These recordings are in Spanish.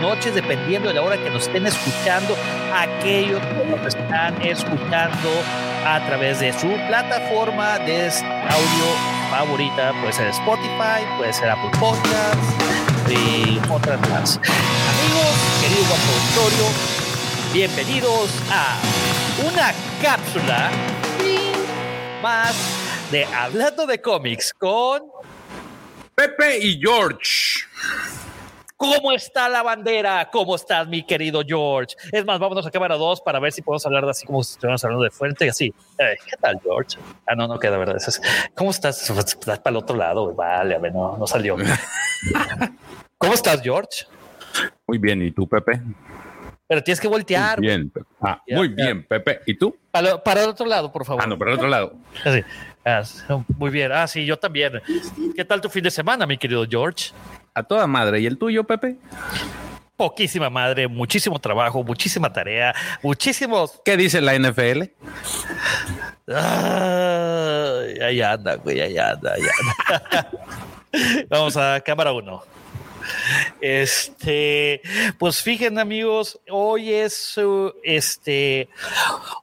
noches, dependiendo de la hora que nos estén escuchando. Aquellos que nos están escuchando a través de su plataforma de audio favorita. Puede ser Spotify, puede ser Apple Podcasts y otras más. Amigos, querido auditorio, bienvenidos a una cápsula más de Hablando de cómics con Pepe y George. ¿Cómo está la bandera? ¿Cómo estás, mi querido George? Es más, vámonos a cámara 2 para ver si podemos hablar de así como si estuviéramos hablando de frente y así. ¿Qué tal, George? Ah, no, no queda, ¿verdad? ¿Cómo estás? Estás para el otro lado. Vale, a ver, no, no salió. ¿Cómo estás, George? Muy bien. ¿Y tú, Pepe? Pero tienes que voltear. Muy bien, Pepe. Ah, muy bien, Pepe. ¿Y tú? Para, para, el otro lado, por favor. Ah, no, para el otro lado. Así. Ah, muy bien. Ah, sí, yo también. ¿Qué tal tu fin de semana, mi querido George? A toda madre. ¿Y el tuyo, Pepe? Poquísima madre, muchísimo trabajo, muchísima tarea, muchísimos. ¿Qué dice la NFL? ahí anda, güey, ahí anda, ahí anda. Vamos a cámara uno. Este, pues fíjense amigos, hoy es este,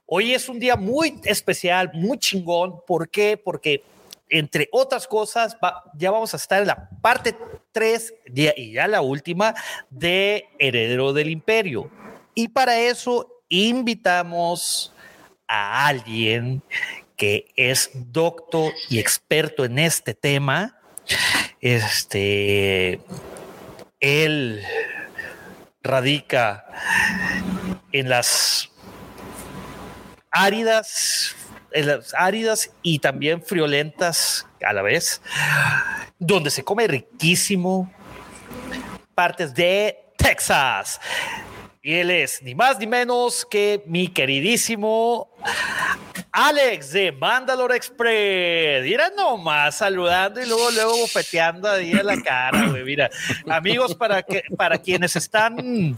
hoy es un día muy especial, muy chingón. ¿Por qué? Porque entre otras cosas, ya vamos a estar en la parte 3 y ya la última de Heredero del Imperio. Y para eso invitamos a alguien que es doctor y experto en este tema. Este, él radica en las áridas, áridas y también friolentas a la vez, donde se come riquísimo partes de Texas. Y él es ni más ni menos que mi queridísimo Alex de Mandalore Express. Mira nomás saludando y luego, luego bofeteando ahí en la cara, güey. Mira, amigos, para, que, para quienes están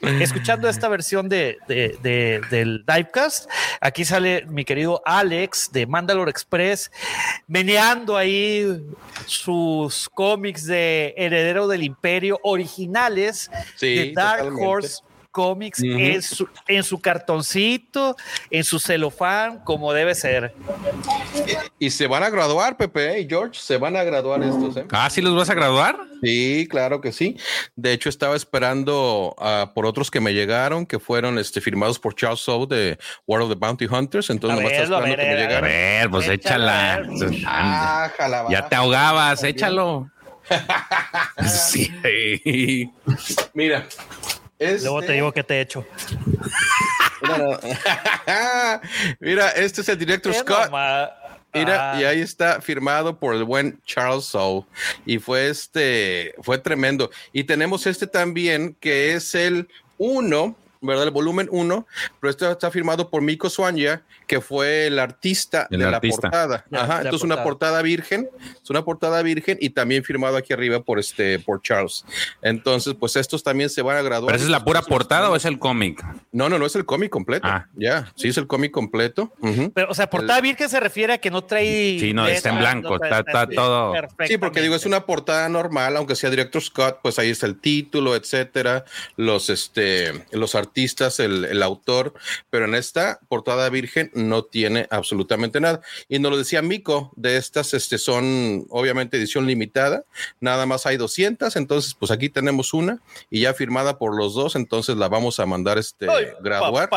escuchando esta versión de, del Divecast, aquí sale mi querido Alex de Mandalore Express meneando ahí sus cómics de Heredero del Imperio originales de Dark Horse cómics en, su, en, su, cartoncito, en su celofán, como debe ser. Y, se van a graduar, Pepe y George, se van a graduar estos. ¿eh? Ah, ¿sí los vas a graduar? Sí, claro que sí. De hecho, estaba esperando uh, por otros que me llegaron, que fueron este, firmados por Charles Soule de War of the Bounty Hunters. Entonces, ver, esperando ver, que me llegaran. A ver, pues échala. Ah, ya te ahogabas, échalo. sí. Mira, Luego te este digo que te he hecho. Mira, este es el director Scott. Mira, y ahí está firmado por el buen Charles Soule. Y fue este, fue tremendo. Y tenemos este también, que es el uno ¿verdad? El volumen 1, pero esto está firmado por Miko Swanya, que fue el artista de la portada. Ajá, entonces una portada virgen, es una portada virgen y también firmado aquí arriba por este por Charles. Entonces, pues estos también se van a graduar. ¿Pero esa es la pura portada o es el cómic? No, no, no es el cómic completo. Ah. Ya, sí es el cómic completo. Pero, o sea, portada virgen se refiere a que no trae. Sí, no, está en blanco, está, todo. Sí, porque digo, es una portada normal, aunque sea Director Scott, pues ahí está el título, etcétera, los, este, los artistas artistas, el, autor, pero en esta portada virgen no tiene absolutamente nada. Y nos lo decía Mico, de estas este, son obviamente edición limitada, nada más hay 200, entonces pues aquí tenemos una y ya firmada por los dos, entonces la vamos a mandar este graduar.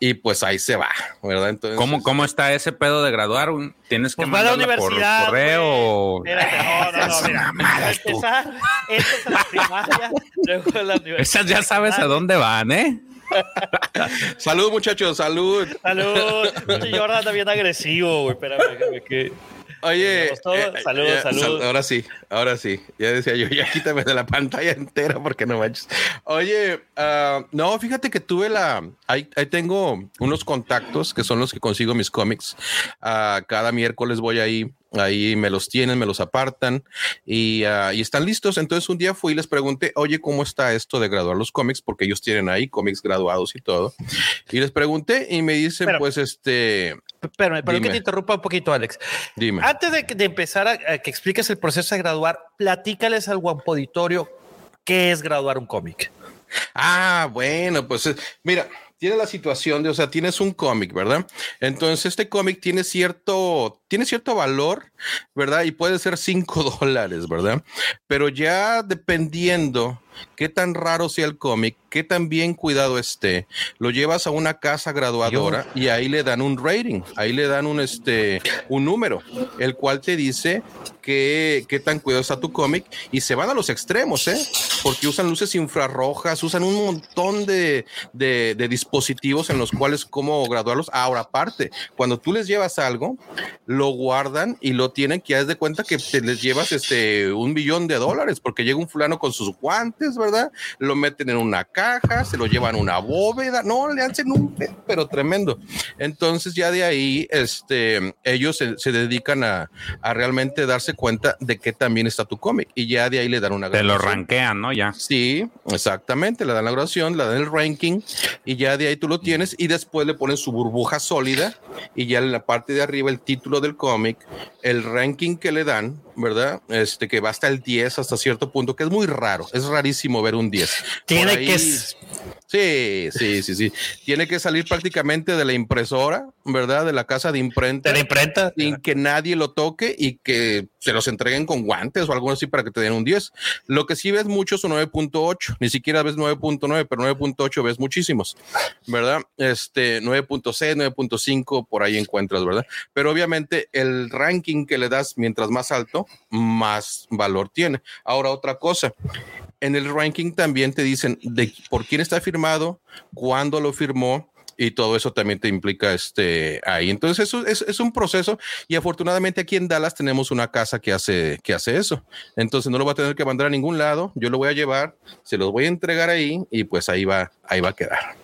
Y pues ahí se va, ¿verdad? Entonces, ¿Cómo, ¿Cómo está ese pedo de graduar? ¿Tienes que pues mandarla por correo? Espérate, no, no, no, mira. Esa, es la primaria, luego la universidad. Esas ya sabes a dónde van, ¿eh? salud, muchachos, salud. Salud. Jordan está bien agresivo, güey. Espérame, que. Oye, saludos, eh, saludos. ahora sí, ahora sí. Ya decía yo, ya quítame de la pantalla entera porque no manches. Oye, uh, no, fíjate que tuve la. Ahí, ahí, tengo unos contactos que son los que consigo mis cómics. Uh, cada miércoles voy ahí ahí me los tienen, me los apartan y, uh, y, están listos. Entonces un día fui y les pregunté, oye, ¿cómo está esto de graduar los cómics? Porque ellos tienen ahí cómics graduados y todo. Y les pregunté y me dicen, pues, este... Pero, pero que te interrumpa un poquito, Alex. Dime. Antes de, de empezar a, a, que expliques el proceso de graduar, platícales al guampoditorio qué es graduar un cómic. Ah, bueno, pues mira, tiene la situación de, o sea, tienes un cómic, ¿verdad? Entonces este cómic tiene cierto, tiene cierto valor, ¿verdad? Y puede ser cinco dólares, ¿verdad? Pero ya dependiendo qué tan raro sea el cómic, qué tan bien cuidado esté, lo llevas a una casa graduadora y ahí le dan un rating, ahí le dan un, este, un número, el cual te dice qué, qué tan cuidado está tu cómic y se van a los extremos, ¿eh? Porque usan luces infrarrojas, usan un montón de, de, de dispositivos en los cuales cómo graduarlos. Ahora, aparte, cuando tú les llevas algo, lo guardan y lo tienen que ya de cuenta que te les llevas este un billón de dólares porque llega un fulano con sus guantes, ¿verdad? Lo meten en una caja, se lo llevan a una bóveda, no, le hacen un pero tremendo. Entonces ya de ahí, este, ellos se, se dedican a, a, realmente darse cuenta de que también está tu cómic y ya de ahí le dan una Te lo rankean, ¿no? Ya. Sí, exactamente, le dan la graduación, le dan el ranking y ya de ahí tú lo tienes y después le ponen su burbuja sólida y ya en la parte de arriba el título del cómic, el ranking que le dan, ¿verdad? Este que va hasta el 10 hasta cierto punto, que es muy raro, es rarísimo ver un 10. Tiene ahí, que Sí, sí, sí, sí. Tiene que salir prácticamente de la impresora, ¿verdad? De la casa de imprenta. De la imprenta. Sin que nadie lo toque y que se los entreguen con guantes o algo así para que te den un 10. Lo que sí ves mucho son 9.8, ni siquiera ves 9.9, pero 9.8 ves muchísimos, ¿verdad? Este 9.6, 9.5 por ahí encuentras, ¿verdad? Pero obviamente el ranking que le das mientras más alto, más valor tiene. Ahora otra cosa, en el ranking también te dicen de por quién está firmado, cuándo lo firmó, y todo eso también te implica este ahí. Entonces eso es, un proceso y afortunadamente aquí en Dallas tenemos una casa que hace que hace eso. Entonces no lo va a tener que mandar a ningún lado, yo lo voy a llevar, se los voy a entregar ahí y pues ahí va ahí va a quedar.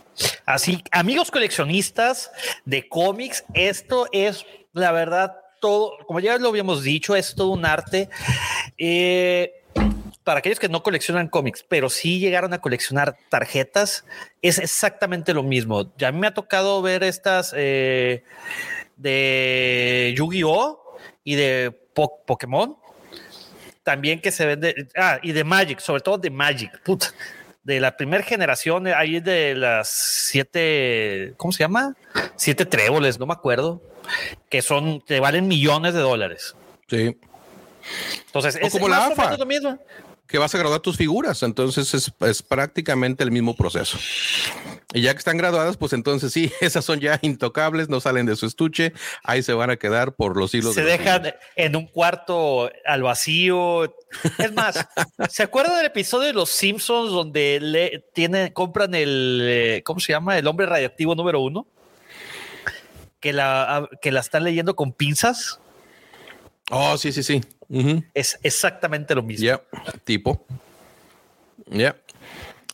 Así, amigos coleccionistas de cómics, esto es la verdad todo, como ya lo habíamos dicho, es todo un arte. Eh, para aquellos que no coleccionan cómics, pero sí llegaron a coleccionar tarjetas, es exactamente lo mismo. Ya a mí me ha tocado ver estas eh, de Yu-Gi-Oh! y de po Pokémon. También que se vende, ah, y de Magic, sobre todo de Magic, puta, de la primera generación, ahí de las siete, ¿cómo se llama? Siete tréboles, no me acuerdo, que son, te valen millones de dólares. Sí. Entonces, o es como la AFA. lo mismo que vas a graduar tus figuras. Entonces es, es, prácticamente el mismo proceso. Y ya que están graduadas, pues entonces sí, esas son ya intocables, no salen de su estuche, ahí se van a quedar por los hilos. Se de dejan en un cuarto al vacío. Es más, ¿se acuerdan del episodio de Los Simpsons donde le tienen, compran el, ¿cómo se llama? El hombre radiactivo número uno? Que la, que la están leyendo con pinzas. Oh, sí, sí, sí. Uh -huh. Es exactamente lo mismo. Ya, yeah. tipo. Ya. Yeah.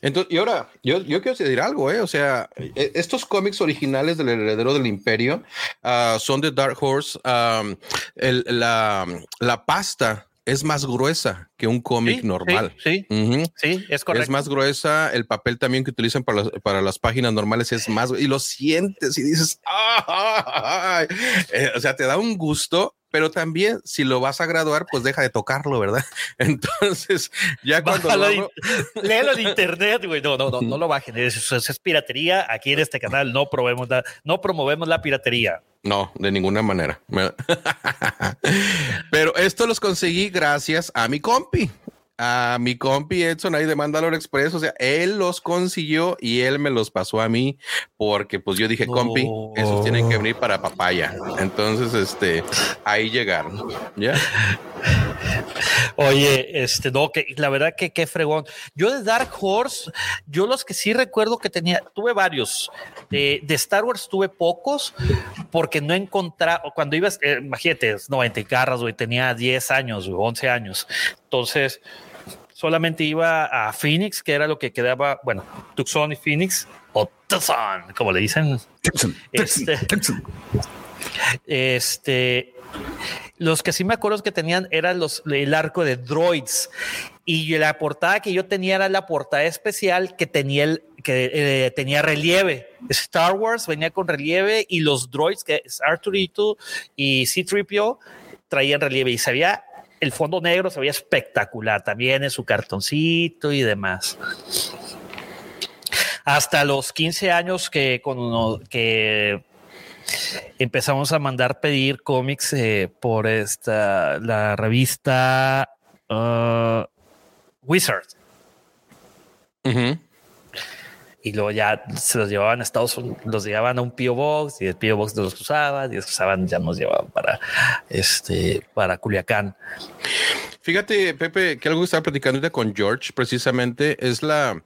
Entonces, y ahora, yo, yo quiero decir algo, ¿eh? O sea, estos cómics originales del heredero del imperio uh, son de Dark Horse. Um, el, la, la pasta es más gruesa que un cómic sí, normal. Sí, sí, uh -huh. sí, es correcto. Es más gruesa, el papel también que utilizan para las, para las páginas normales es más, y lo sientes y dices, ¡Ah! Eh, o sea, te da un gusto pero también si lo vas a graduar, pues deja de tocarlo, ¿verdad? Entonces, ya cuando Bájalo lo léelo en internet, güey. No, no, no, no lo bajen. Eso, es piratería. Aquí en este canal no promovemos la, no promovemos la piratería. No, de ninguna manera. Pero esto los conseguí gracias a mi compi a mi compi Edson ahí de Mandalore Express, o sea, él los consiguió y él me los pasó a mí porque pues yo dije, compi, esos tienen que venir para papaya. Entonces, este, ahí llegaron, ¿ya? Oye, este, no, que la verdad que qué fregón. Yo de Dark Horse, yo los que sí recuerdo que tenía, tuve varios. De, de Star Wars tuve pocos porque no encontraba, cuando ibas, eh, imagínate, 90 carras, güey, tenía 10 años, güey, 11 años. Entonces, solamente iba a Phoenix, que era lo que quedaba, bueno, Tucson y Phoenix, o Tucson, como le dicen. Tucson, este, Tucson. este, los que sí me acuerdo que tenían eran los, el arco de droids. Y la portada que yo tenía era la portada especial que tenía el que eh, tenía relieve. Star Wars venía con relieve y los droids que es Arturito y C-3PO traían relieve y se veía el fondo negro se veía espectacular también en su cartoncito y demás. Hasta los 15 años que, con, que empezamos a mandar pedir cómics eh, por esta la revista uh, Wizard. Y luego ya se los llevaban a Estados Unidos, los llevaban a un P.O. Box y el P.O. Box los usaban y los usaban, ya nos llevaban para este, para Culiacán. Fíjate, Pepe, que algo que estaba platicando con George precisamente es la,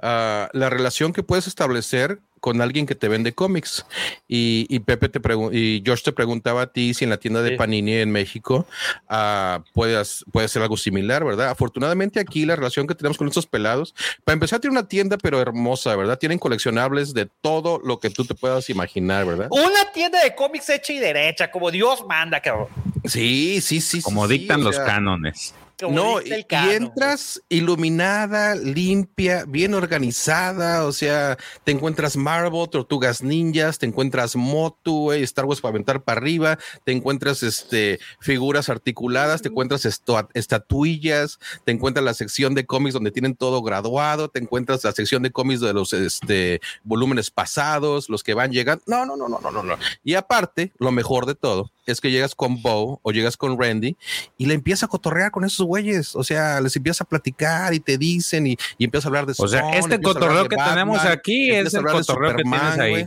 ah, la relación que puedes establecer con alguien que te vende cómics. Y, Pepe te y Josh te preguntaba a ti si en la tienda de Panini en México uh, puedes, puede ser algo similar, ¿verdad? Afortunadamente aquí la relación que tenemos con estos pelados, para empezar, tiene una tienda pero hermosa, ¿verdad? Tienen coleccionables de todo lo que tú te puedas imaginar, ¿verdad? Una tienda de cómics hecha y derecha, como Dios manda, cabrón. Sí, sí, sí. Como dictan los cánones no, y, entras iluminada, limpia, bien organizada, o sea, te encuentras Marvel, Tortugas Ninjas, te encuentras Motu, Star Wars para aventar para arriba, te encuentras este, figuras articuladas, te encuentras estatuillas, te encuentras la sección de cómics donde tienen todo graduado, te encuentras la sección de cómics de los este, volúmenes pasados, los que van llegando. No, no, no, no, no, no, no. Y aparte, lo mejor de todo es que llegas con Bo o llegas con Randy y le empiezas a cotorrear con esos güeyes. O sea, les empiezas a platicar y te dicen y, y empiezas a hablar de O sea, este cotorreo que tenemos aquí es el cotorreo que tienes ahí.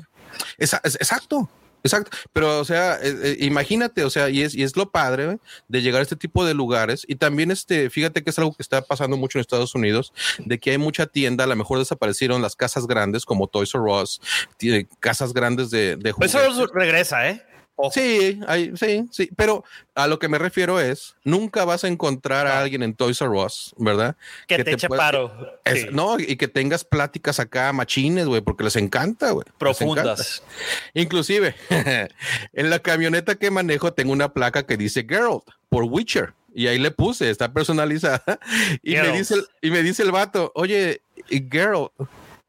exacto. Exacto, pero o sea, eh, eh, imagínate, o sea, y es, y es lo padre de llegar a este tipo de lugares y también este, fíjate que es algo que está pasando mucho en Estados Unidos, de que hay mucha tienda, a lo mejor desaparecieron las casas grandes como Toys R Us, casas grandes de, de Eso regresa, ¿eh? Sí, sí, sí, pero a lo que me refiero es, nunca vas a encontrar a alguien en Toys R Us, ¿verdad? Que, te, eche paro. No, y que tengas pláticas acá machines, güey, porque les encanta, güey. Profundas. Inclusive, en la camioneta que manejo tengo una placa que dice Geralt por Witcher. Y ahí le puse, está personalizada. Y me, dice el, y me dice el vato, oye, Geralt.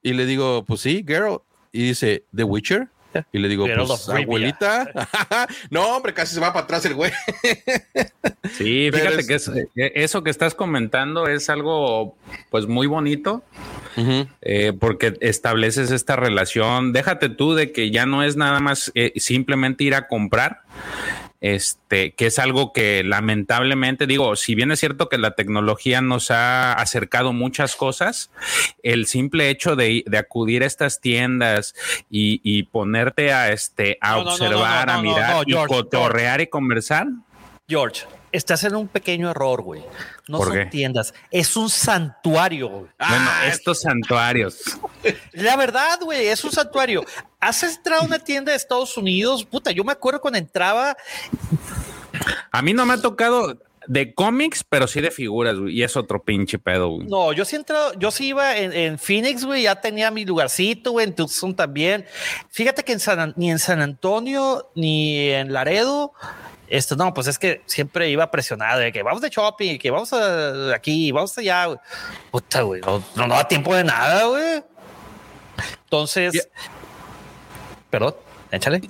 Y le digo, pues sí, Geralt. Y dice, ¿The Witcher? Y le digo, pues, abuelita. no, hombre, casi se va para atrás el güey. sí, fíjate que eh, eso que estás comentando es algo, pues, muy bonito. Eh, porque estableces esta relación. Déjate tú de que ya no es nada más eh, simplemente ir a comprar, este, que es algo que lamentablemente digo, si bien es cierto que la tecnología nos ha acercado muchas cosas, el simple hecho de, acudir a estas tiendas y, ponerte a, este, a observar, a mirar y cotorrear y conversar. George, estás en un pequeño error, güey. No son tiendas, es un santuario. Güey. Bueno, estos santuarios. La verdad, güey, es un santuario. ¿Has entrado a una tienda de Estados Unidos? Puta, yo me acuerdo cuando entraba. A mí no me ha tocado de cómics, pero sí de figuras, güey. Y es otro pinche pedo, güey. No, yo sí entrado, yo sí iba en, Phoenix, güey, ya tenía mi lugarcito, güey, en Tucson también. Fíjate que en San, ni en San Antonio ni en Laredo esto no, pues es que siempre iba presionado de que vamos de shopping, que vamos a aquí, vamos allá. Puta, güey, no, no, da tiempo de nada, güey. Entonces, perdón, échale.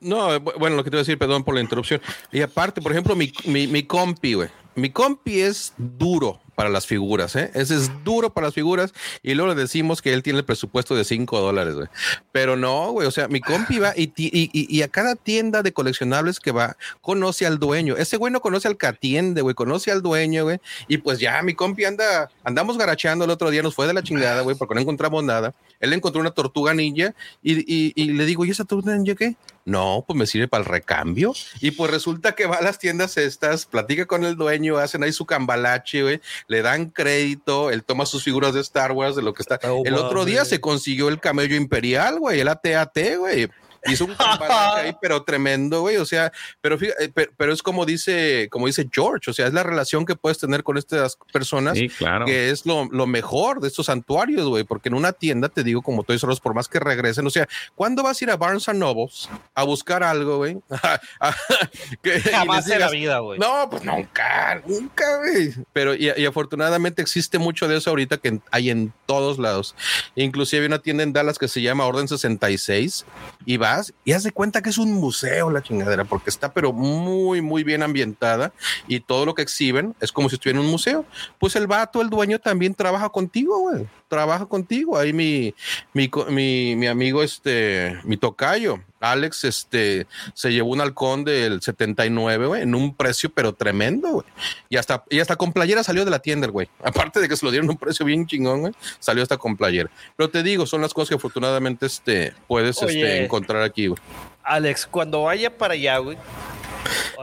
No, bueno, lo que te voy a decir, perdón por la interrupción. Y aparte, por ejemplo, mi, mi, mi compi, güey. Mi compi es duro para las figuras, ¿eh? Ese es duro para las figuras y luego le decimos que él tiene el presupuesto de 5 dólares, güey. Pero no, güey, o sea, mi compi va y, y, y, a cada tienda de coleccionables que va, conoce al dueño. Ese güey no conoce al que atiende, güey, conoce al dueño, güey. Y pues ya, mi compi anda, andamos garacheando el otro día, nos fue de la chingada, güey, porque no encontramos nada. Él encontró una tortuga ninja y, y le digo, ¿y esa tortuga ninja qué? No, pues me sirve para el recambio. Y pues resulta que va a las tiendas estas, platica con el dueño, hacen ahí su cambalache, güey, le dan crédito, él toma sus figuras de Star Wars, de lo que está. Oh, el otro día se consiguió el camello imperial, güey, el ATAT, güey. Hizo un ahí, pero tremendo, güey. O sea, pero, fíjate, eh, pero, es como dice, como dice George, o sea, es la relación que puedes tener con estas personas que es lo, mejor de estos santuarios, güey. Porque en una tienda, te digo, como todos solos, por más que regresen, o sea, ¿cuándo vas a ir a Barnes Nobles a buscar algo, güey? Jamás en la vida, güey. No, pues nunca, nunca, güey. Pero y, afortunadamente existe mucho de eso ahorita que hay en todos lados. Inclusive hay una tienda en Dallas que se llama Orden 66 y y haz de cuenta que es un museo la chingadera porque está pero muy, muy bien ambientada y todo lo que exhiben es como si estuviera en un museo. Pues el vato, el dueño también trabaja contigo. Trabaja contigo. Ahí mi, mi, mi, mi amigo, este, mi tocayo, Alex este, se llevó un halcón del 79, güey, en un precio pero tremendo, güey. Y hasta, y hasta con playera salió de la tienda, güey. Aparte de que se lo dieron un precio bien chingón, güey, salió hasta con playera. Pero te digo, son las cosas que afortunadamente este, puedes este, encontrar aquí, güey. Alex, cuando vaya para allá, güey.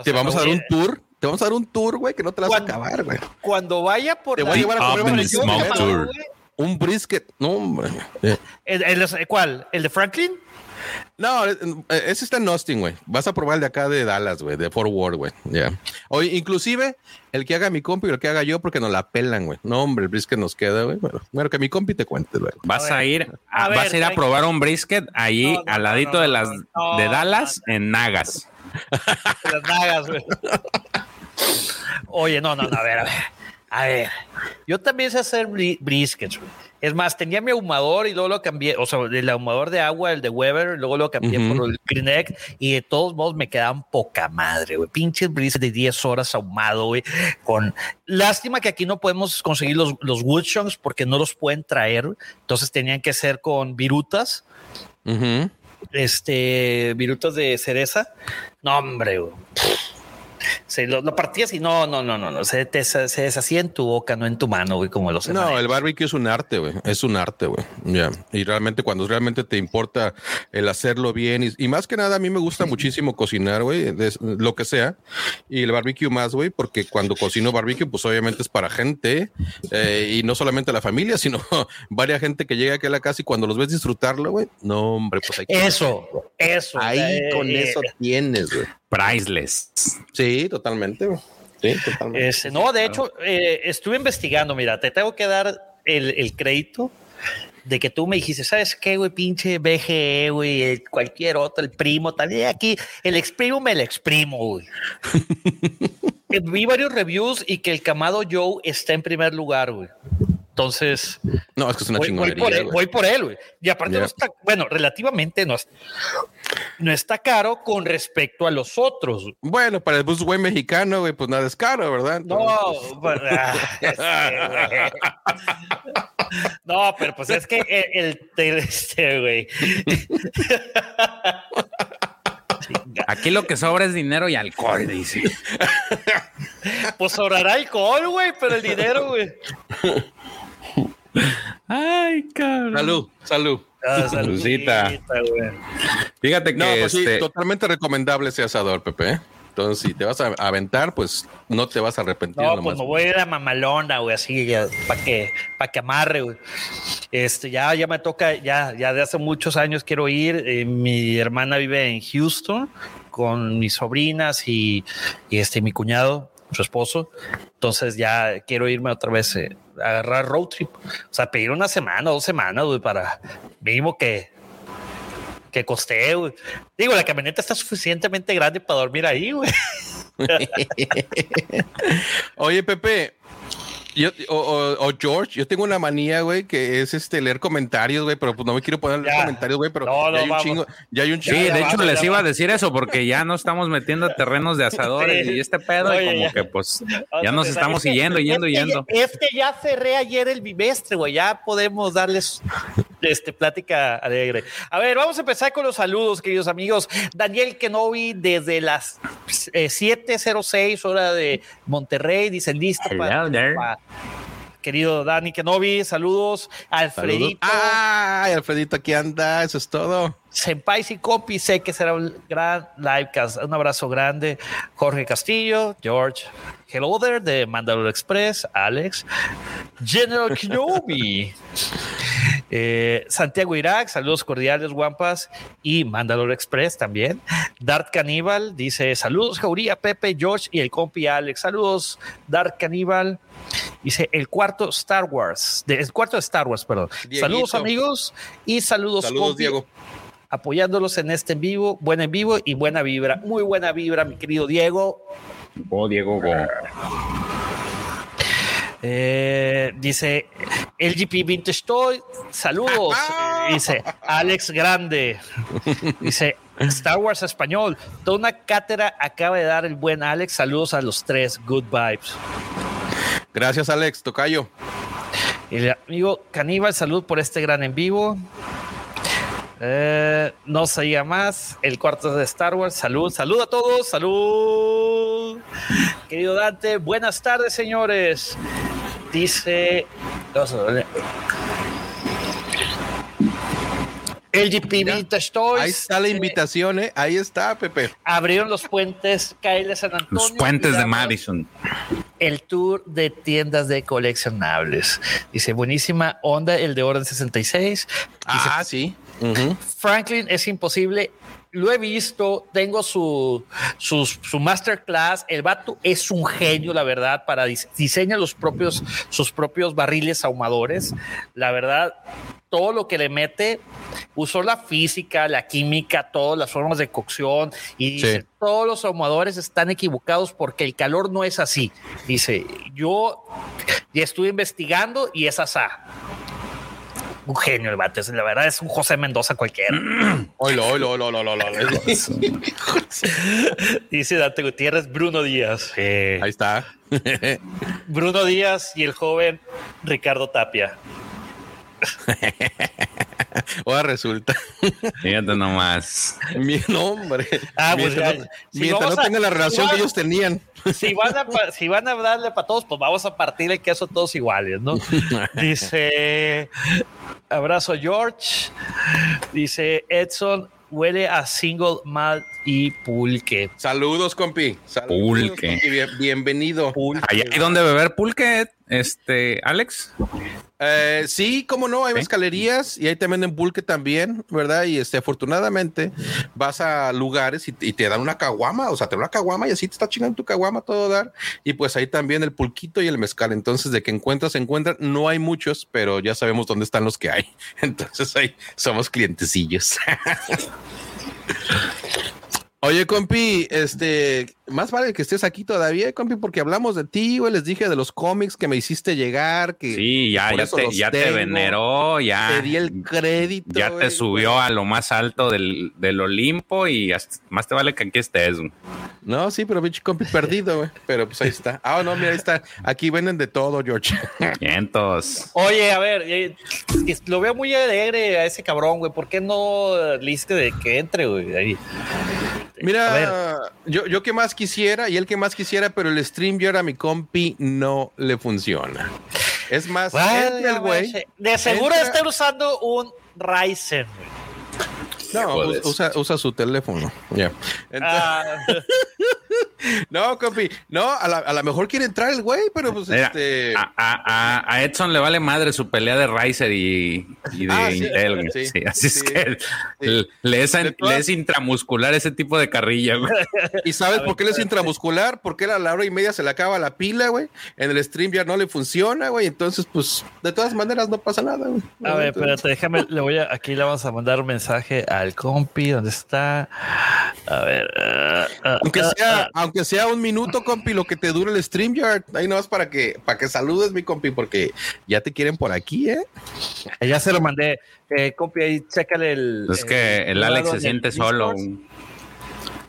Te vamos a dar un tour te vamos a dar un tour, güey, que no te vas a acabar, güey. Cuando vaya por Te voy a llevar a comer un brisket. No, hombre. ¿El, cuál? ¿El de Franklin? No, eh, eh, ese está en Austin, güey. Vas a probar el de acá de Dallas, güey, de Fort Worth, güey. Ya. Oye, inclusive el que haga mi compi y el que haga yo, porque nos la pelan, güey. No, hombre, el brisket nos queda, güey. Bueno, que mi compi te cuente, güey. Vas a, ir, a, vas a ir a probar un brisket ahí al ladito de las de Dallas en Nagas. las Nagas, güey. Oye, no, no, no, a ver, a ver. A ver, yo también sé hacer briskets. Es más, tenía mi ahumador y luego lo cambié, o sea, el ahumador de agua, el de Weber, luego lo cambié por el Greenegg y de todos modos me quedaban poca madre, güey. Pinches brisket de 10 horas ahumado, güey. Con lástima que aquí no podemos conseguir los, los porque no los pueden traer. Entonces tenían que ser con virutas. Este, virutas de cereza. No, hombre, güey se lo, partías y no, no, no, no, no, se, se, deshacía en tu boca, no en tu mano, güey, como los No, el barbecue es un arte, güey, es un arte, güey, ya. Y realmente cuando realmente te importa el hacerlo bien y, más que nada a mí me gusta muchísimo cocinar, güey, lo que sea, y el barbecue más, güey, porque cuando cocino barbecue, pues obviamente es para gente eh, y no solamente la familia, sino varias gente que llega aquí a la casa y cuando los ves disfrutarlo, güey, no, hombre, pues hay que... Eso, eso. Ahí con eh, eso tienes, güey priceless. Sí, totalmente. Sí, totalmente. Este, no, de hecho, eh, estuve investigando, mira, te tengo que dar el, crédito de que tú me dijiste, ¿sabes qué, güey? Pinche BGE, güey, cualquier otro, el primo, también aquí, el exprimo me el exprimo, güey. Eh, vi varios reviews y que el Camado Joe está en primer lugar, güey. Entonces, no, es que es una voy, voy por él, güey. Y aparte no está, bueno, relativamente no, no está caro con respecto a los otros. Bueno, para el bus güey mexicano, güey, pues nada es caro, ¿verdad? no, pues, ah, no, pero pues es que el, el este, güey. Aquí lo que sobra es dinero y alcohol, dice. Pues sobrará alcohol, güey, pero el dinero, güey. Ay, cabrón. Salud, salud. Ah, saludcita. Fíjate que no, pues sí, este totalmente recomendable ese asador, Pepe. ¿eh? Entonces, si te vas a aventar, pues no te vas a arrepentir. No, pues me voy a ir a mamalona, güey, así, para que, para que amarre, güey. Este, ya, ya me toca, ya, ya de hace muchos años quiero ir. Eh, mi hermana vive en Houston con mis sobrinas y, y este, mi cuñado su esposo. Entonces ya quiero irme otra vez eh, agarrar road trip. O sea, pedir una semana, dos semanas, güey, para mínimo que que coste, güey. Digo, la camioneta está suficientemente grande para dormir ahí, güey. Oye, Pepe, yo, o, George, yo tengo una manía, güey, que es este leer comentarios, güey, pero pues no me quiero poner leer comentarios, güey, pero ya, hay un chingo, ya hay un chingo. Sí, de hecho les iba a decir eso, porque ya no estamos metiendo terrenos de asadores y este pedo, y como que pues ya nos estamos yendo, yendo, yendo. Es que ya cerré ayer el bimestre, güey, ya podemos darles este, plática alegre. A ver, vamos a empezar con los saludos, queridos amigos. Daniel Kenobi desde las 7.06 eh, hora de Monterrey, dice listo para, querido Dani Kenobi, saludos. Alfredito. Ay, Alfredito, aquí anda, eso es todo. Senpai y Copy, sé que será un gran livecast. Un abrazo grande. Jorge Castillo, George, Hello there de Mandalore Express, Alex, General Kenobi. Eh, Santiago Irak, saludos cordiales, guampas. Y Mandalore Express también. Dart Caníbal dice: Saludos, Jauría, Pepe, George y el compi Alex. Saludos, Dart Caníbal. Dice el cuarto Star Wars, el cuarto de Star Wars, perdón. Saludos amigos y saludos, saludos Diego. Apoyándolos en este en vivo, buena en vivo y buena vibra, muy buena vibra, mi querido Diego. Oh, Diego, eh, dice LGP Vintage Toy, saludos. dice Alex Grande. Dice Star Wars Español. Toda una cátedra acaba de dar el buen Alex. Saludos a los tres. Good vibes. Gracias, Alex. Tocayo. El amigo Caníbal, salud por este gran en vivo. Eh, no sabía más. El cuarto de Star Wars. Salud, salud a todos. Salud. Querido Dante, buenas tardes, señores. Dice. LGP Vintage Toys. Ahí está la invitación, ¿eh? Ahí está, Pepe. Abrieron los puentes KL San Antonio. Los puentes de Madison. El tour de tiendas de coleccionables. Dice, buenísima onda el de Orden 66. ah, sí. Franklin es imposible. Lo he visto, tengo su, su, su, masterclass. El vato es un genio, la verdad, para diseñar los propios, sus propios barriles ahumadores. La verdad, todo lo que le mete, usó la física, la química, todas las formas de cocción y dice, todos los ahumadores están equivocados porque el calor no es así. Dice, yo ya estuve investigando y es asá un genio el bate. La verdad es un José Mendoza cualquiera. Oilo, oilo, oilo, oilo, oilo. Dice Dante Gutiérrez, Bruno Díaz. Ahí está. Bruno Díaz y el joven Ricardo Tapia. Ahora resulta. Fíjate nomás. Mi nombre. Ah, pues mientras, no, tenga la relación que ellos tenían. Si van, a, si van a darle para todos, pues vamos a partir el queso todos iguales, ¿no? Dice, abrazo George. Dice Edson, huele a single malt y pulque. Saludos, compi. pulque. bienvenido. ¿Hay donde beber pulque, este, Alex? Eh, sí, cómo no, hay escalerías y ahí te venden pulque también, ¿verdad? Y este, afortunadamente vas a lugares y, te dan una caguama, o sea, te dan una caguama y así te está chingando tu caguama todo dar. Y pues ahí también el pulquito y el mezcal. Entonces, de que encuentras, se encuentran. No hay muchos, pero ya sabemos dónde están los que hay. Entonces ahí somos clientecillos. Oye, compi, este, más vale que estés aquí todavía, compi, porque hablamos de ti, güey. Les dije de los cómics que me hiciste llegar. Que sí, ya, ya, te, veneró, ya. Te di el crédito. Ya te subió a lo más alto del, del Olimpo y más te vale que aquí estés. No, sí, pero pinche compi perdido, güey. Pero pues ahí está. Ah, no, mira, ahí está. Aquí venden de todo, George. Cientos. Oye, a ver, eh, lo veo muy alegre a ese cabrón, güey. ¿Por qué no le de que entre, güey? Ahí. Mira, yo, yo que más quisiera y él que más quisiera, pero el stream yo a mi compi no le funciona. Es más, el güey. De seguro está usando un Ryzen. No, usa, usa, su teléfono. Ya. Ah. no, compi. No, a lo mejor quiere entrar el güey, pero pues este. A, Edson le vale madre su pelea de Riser y, de ah, Intel. Sí, así es que le, es, intramuscular ese tipo de carrilla, güey. ¿Y sabes por qué le es intramuscular? Porque a la hora y media se le acaba la pila, güey. En el stream ya no le funciona, güey. Entonces, pues, de todas maneras no pasa nada, güey. A ver, espérate, déjame, le voy a, aquí le vamos a mandar un mensaje al compi, ¿dónde está? A ver. Ah, aunque sea, aunque sea un minuto, compi, lo que te dure el StreamYard. Ahí nomás para que, para que saludes, mi compi, porque ya te quieren por aquí, ¿eh? Ya se lo mandé. Eh, compi, ahí chécale el. Es que el, Alex se siente solo.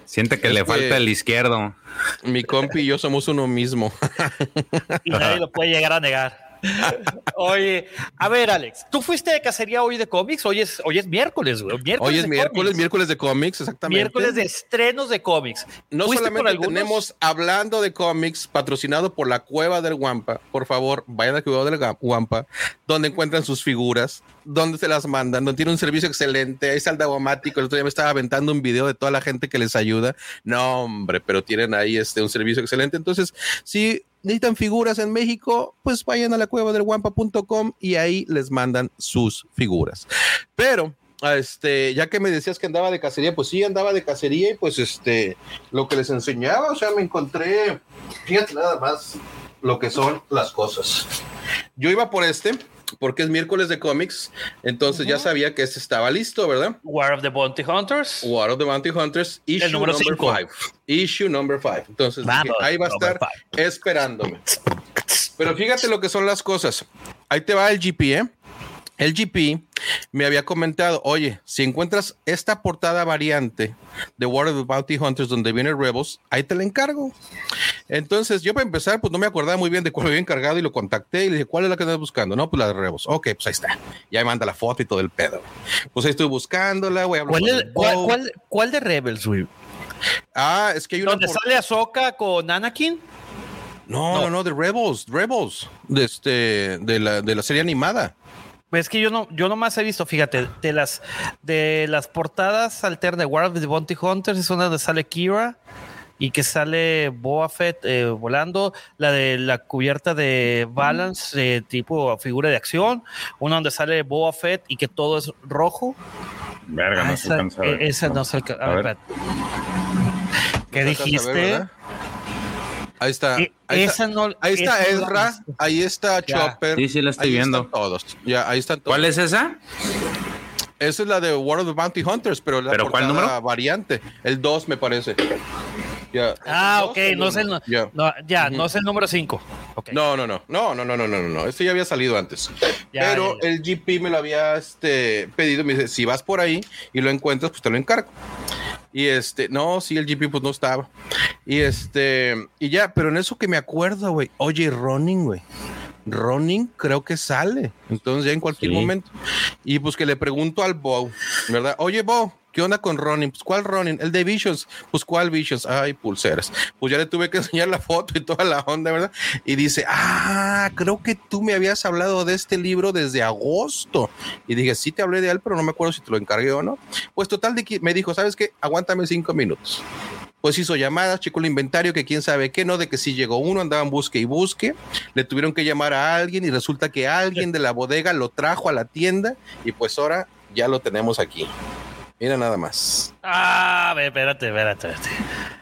Siente que le falta el izquierdo. Mi compi y yo somos uno mismo. y nadie lo puede llegar a negar. Oye, a ver, Alex, ¿tú fuiste de cacería hoy de cómics? Hoy es, hoy es miércoles, güey. hoy es miércoles, miércoles de cómics, exactamente. Miércoles de estrenos de cómics. No solamente tenemos hablando de cómics, patrocinado por la Cueva del Guampa. Por favor, vayan a la Cueva del Guampa, donde encuentran sus figuras, donde se las mandan, donde tiene un servicio excelente. Ahí está el Dagomático. El otro día me estaba aventando un video de toda la gente que les ayuda. No, hombre, pero tienen ahí este, un servicio excelente. Entonces, sí, necesitan figuras en México, pues vayan a la cueva del guampa.com y ahí les mandan sus figuras. Pero este, ya que me decías que andaba de cacería, pues sí, andaba de cacería y pues este, lo que les enseñaba, o sea, me encontré, fíjate nada más lo que son las cosas. Yo iba por este, porque es miércoles de cómics, entonces ya sabía que este estaba listo, ¿verdad? War of the Bounty Hunters. War of the Bounty Hunters, issue number 5. Issue number 5. Entonces ahí va a estar esperándome. Pero fíjate lo que son las cosas. Ahí te va el GP, ¿eh? el GP me había comentado, oye, si encuentras esta portada variante de War of the Bounty Hunters donde viene Rebels, ahí te la encargo. Entonces, yo para empezar, pues no me acordaba muy bien de cuál me había encargado y lo contacté y le dije, ¿cuál es la que estás buscando? No, pues la de Rebels. Ok, pues ahí está. Ya me manda la foto y todo el pedo. Pues ahí estoy buscándola, güey. ¿Cuál, cuál, de Rebels, güey? Ah, es que hay una. ¿Dónde sale Ahsoka con Anakin? No, no, no, de Rebels, Rebels, de este, de la, de la serie animada. Pues es que yo no, yo nomás he visto, fíjate, de las de las portadas alternas de War of the Bounty Hunters es una donde sale Kira y que sale Boa Fett eh, volando, la de la cubierta de Balance, tipo figura de acción, una donde sale Boa Fett y que todo es rojo. Verga, no esa, e, esa no se alcanza. A, ver, ¿Qué dijiste? Ahí está. ahí está, Ezra, ahí está Chopper. Sí, sí, la estoy viendo. todos. Ya, ahí están todos. ¿Cuál es esa? Esa es la de World of the Bounty Hunters, pero la ¿Pero cuál número? variante. El 2 me parece. Ah, ok, no es el, no, ya, no es el número 5. No, no, no, no, no, no, no, no, no, esto ya había salido antes. Pero el GP me lo había este, pedido, me dice, si vas por ahí y lo encuentras, pues te lo encargo. Y este, no, sí, el GP pues no estaba. Y este, y ya, pero en eso que me acuerdo, güey, oye, Running, güey. Running creo que sale. Entonces ya en cualquier momento. Y pues que le pregunto al Bo, ¿verdad? Oye, Bo, ¿Qué onda con Ronin? Pues, ¿cuál Ronin? El de Visions. Pues, ¿cuál Visions? Ay, pulseras. Pues ya le tuve que enseñar la foto y toda la onda, ¿verdad? Y dice, ah, creo que tú me habías hablado de este libro desde agosto. Y dije, sí te hablé de él, pero no me acuerdo si te lo encargué o no. Pues total, de que me dijo, ¿sabes qué? Aguántame cinco minutos pues hizo llamadas, chico el inventario, que quién sabe qué, no, de que si llegó uno, andaban busque y busque, le tuvieron que llamar a alguien y resulta que alguien de la bodega lo trajo a la tienda y pues ahora ya lo tenemos aquí. Mira nada más. Ah, espérate, espérate, espérate.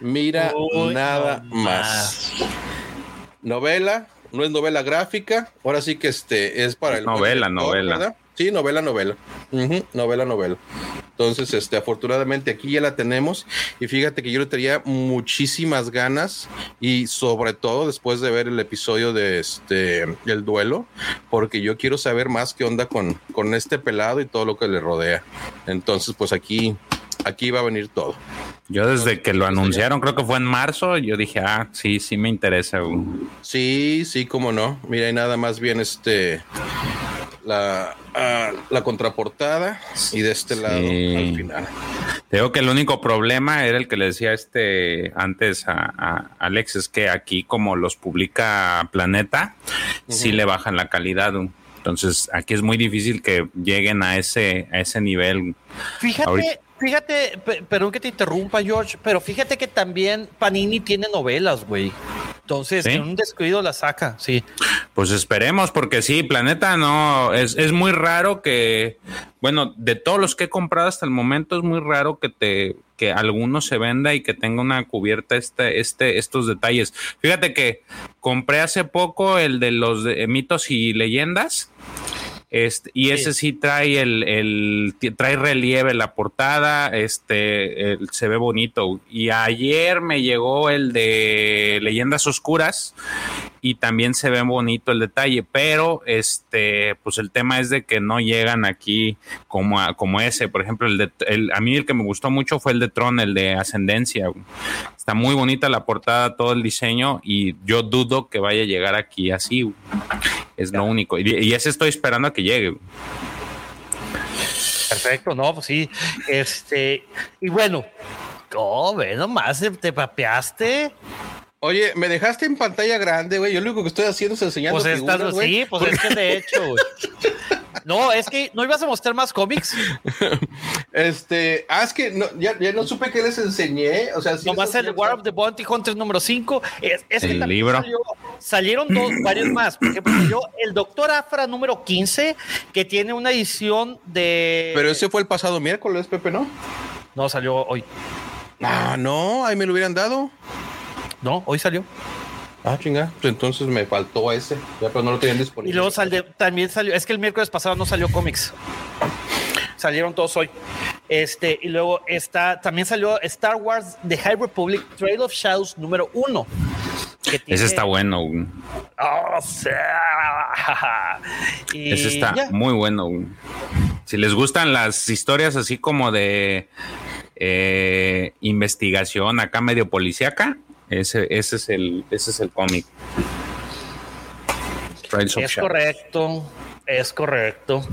Mira nada más. Novela, no es novela gráfica, ahora sí que este es para el novela, novela. Sí, novela, novela. novela, novela. Entonces, este, afortunadamente aquí ya la tenemos. Y fíjate que yo le tenía muchísimas ganas. Y sobre todo después de ver el episodio de este el duelo. Porque yo quiero saber más qué onda con, con este pelado y todo lo que le rodea. Entonces, pues aquí, aquí va a venir todo. Yo desde que lo anunciaron, creo que fue en marzo, yo dije, ah, sí, sí me interesa. Sí, sí, cómo no. Mira, y nada más bien este la, la contraportada y de este lado al final. Creo que el único problema era el que le decía este antes a, Alex, es que aquí como los publica Planeta, sí le bajan la calidad. Entonces aquí es muy difícil que lleguen a ese, a ese nivel. Fíjate, fíjate, perdón que te interrumpa, George, pero fíjate que también Panini tiene novelas, güey. Entonces, en un descuido la saca, sí. Pues esperemos, porque sí, Planeta no, es, es muy raro que, bueno, de todos los que he comprado hasta el momento, es muy raro que te, que alguno se venda y que tenga una cubierta este, este, estos detalles. Fíjate que compré hace poco el de los mitos y leyendas este, y ese sí trae el, trae relieve la portada, este se ve bonito. Y ayer me llegó el de Leyendas Oscuras y también se ve bonito el detalle, pero este, pues el tema es de que no llegan aquí como, como ese. Por ejemplo, el de, el, a mí el que me gustó mucho fue el de Tron, el de Ascendencia. Está muy bonita la portada, todo el diseño y yo dudo que vaya a llegar aquí así. Es lo único. Y, ese estoy esperando a que llegue. Perfecto, no, pues sí. Este, y bueno, oh, ve nomás, te papeaste. Oye, me dejaste en pantalla grande, güey. Yo lo único que estoy haciendo es enseñando pues figuras, Sí, pues es que de hecho, No, es que no ibas a mostrar más cómics. Este, ah, es que no, ya, no supe qué les enseñé. O sea, sí. Nomás el War of the Bounty Hunters número 5. Es, el libro. salieron dos, varios más. Por ejemplo, salió el Doctor Afra número 15, que tiene una edición de. Pero ese fue el pasado miércoles, Pepe, ¿no? No, salió hoy. Ah, no, ahí me lo hubieran dado. No, hoy salió. Ah, chinga, pues entonces me faltó ese, ya pero no lo tenían disponible. Y luego salió, también salió, es que el miércoles pasado no salió cómics. Salieron todos hoy. Este, y luego está, también salió Star Wars The High Republic Trail of Shadows número uno. Ese está bueno. Oh, sea. Ese está muy bueno. Si les gustan las historias así como de eh, investigación acá medio policíaca, ese, ese es el, ese es el cómic. Es correcto, es correcto.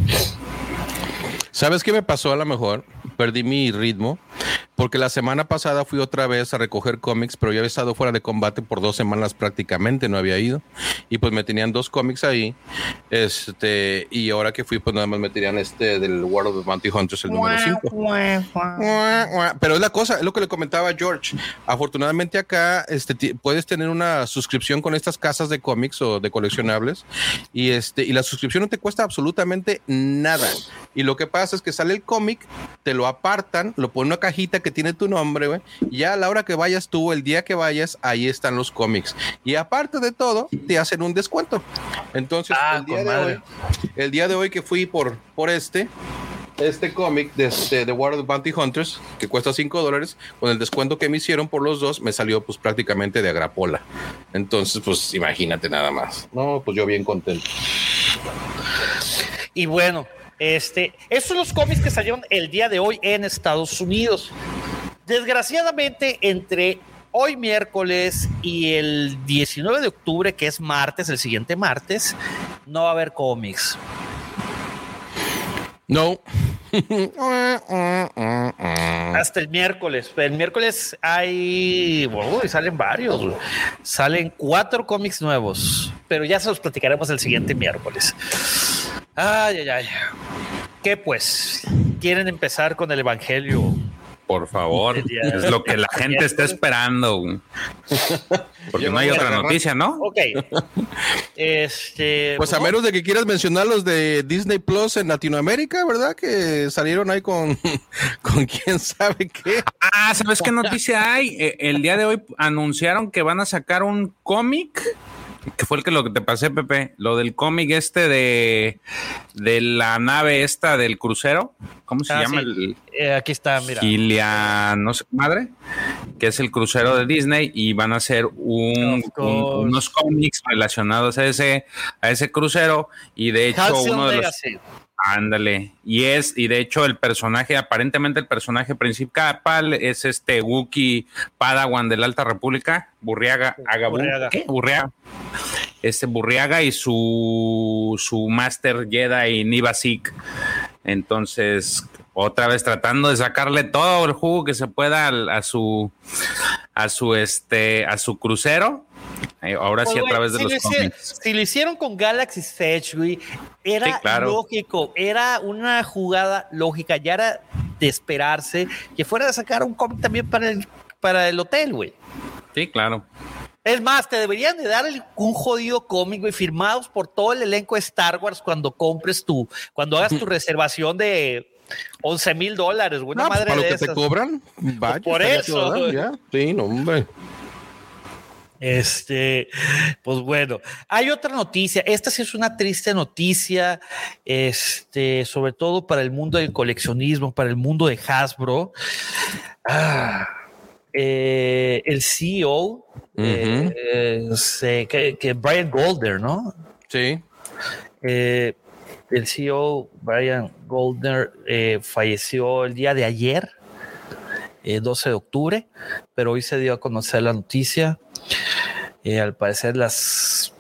¿Sabes qué me pasó a lo mejor? Perdí mi ritmo porque la semana pasada fui otra vez a recoger cómics, pero yo había estado fuera de combate por dos semanas prácticamente, no había ido. Y pues me tenían dos cómics ahí. Este, y ahora que fui, pues nada más me tenían este del World of Bounty Hunters, el número 5. Pero es la cosa, es lo que le comentaba George. Afortunadamente acá este, puedes tener una suscripción con estas casas de cómics o de coleccionables. Y, este, y la suscripción no te cuesta absolutamente nada. Y lo que pasa es que sale el cómic, te lo apartan, lo ponen en una cajita que tiene tu nombre, güey. Ya a la hora que vayas tú, el día que vayas, ahí están los cómics. Y aparte de todo, te hacen un descuento. Entonces, ah, el, día de hoy, el día de hoy que fui por, por este, este cómic de, este, The World of Bounty Hunters, que cuesta 5 dólares, con el descuento que me hicieron por los dos, me salió pues prácticamente de agrapola. Entonces, pues imagínate nada más. No, pues yo bien contento. Y bueno, este, estos son los cómics que salieron el día de hoy en Estados Unidos. Desgraciadamente, entre hoy miércoles y el 19 de octubre, que es martes, el siguiente martes, no va a haber cómics. No. Hasta el miércoles. El miércoles hay. salen varios. Salen cuatro cómics nuevos. Pero ya se los platicaremos el siguiente miércoles. Ay, ay, ay. ¿Qué pues? ¿Quieren empezar con el Evangelio? Por favor, es lo que la gente está esperando. Porque no hay otra noticia, ¿no? Ok. Este, pues a menos de que quieras mencionar los de Disney Plus en Latinoamérica, ¿verdad? Que salieron ahí con, con quién sabe qué. Ah, ¿sabes qué noticia hay? Eh, el día de hoy anunciaron que van a sacar un cómic que fue el que lo que te pasé, Pepe, lo del cómic este de, de la nave esta del crucero, ¿cómo se ah, llama? El, eh, aquí está, mira. Gilia, no sé, madre, que es el crucero de Disney y van a hacer un, unos cómics relacionados a ese, a ese crucero y de hecho uno de los... Ándale. Y es, y de hecho, el personaje, aparentemente el personaje principal es este Wookiee Padawan de la Alta República, Burriaga, Burriaga. Burriaga. Este Burriaga y su, su Master Jedi Nivasik. Entonces, otra vez tratando de sacarle todo el jugo que se pueda a, a su, a su, este, a su crucero eh, ahora sí, a través de los Si lo hicieron con Galaxy Edge, güey, era lógico, era una jugada lógica, ya era de esperarse que fuera a sacar un cómic también para el, para el hotel, güey. Sí, claro. Es más, te deberían de dar un jodido cómic, güey, firmados por todo el elenco de Star Wars cuando compres tu, cuando hagas tu reservación de 11 mil dólares, güey. No, pues, madre para lo que te cobran, vaya, por eso. Sí, no, hombre. Este, pues bueno, hay otra noticia. Esta sí es una triste noticia, este, sobre todo para el mundo del coleccionismo, para el mundo de Hasbro. Ah, eh, el CEO, eh, que, Brian Golder, ¿no? Sí. Eh, el CEO Brian Goldner falleció el día de ayer, 12 de octubre, pero hoy se dio a conocer la noticia. Eh, al parecer las...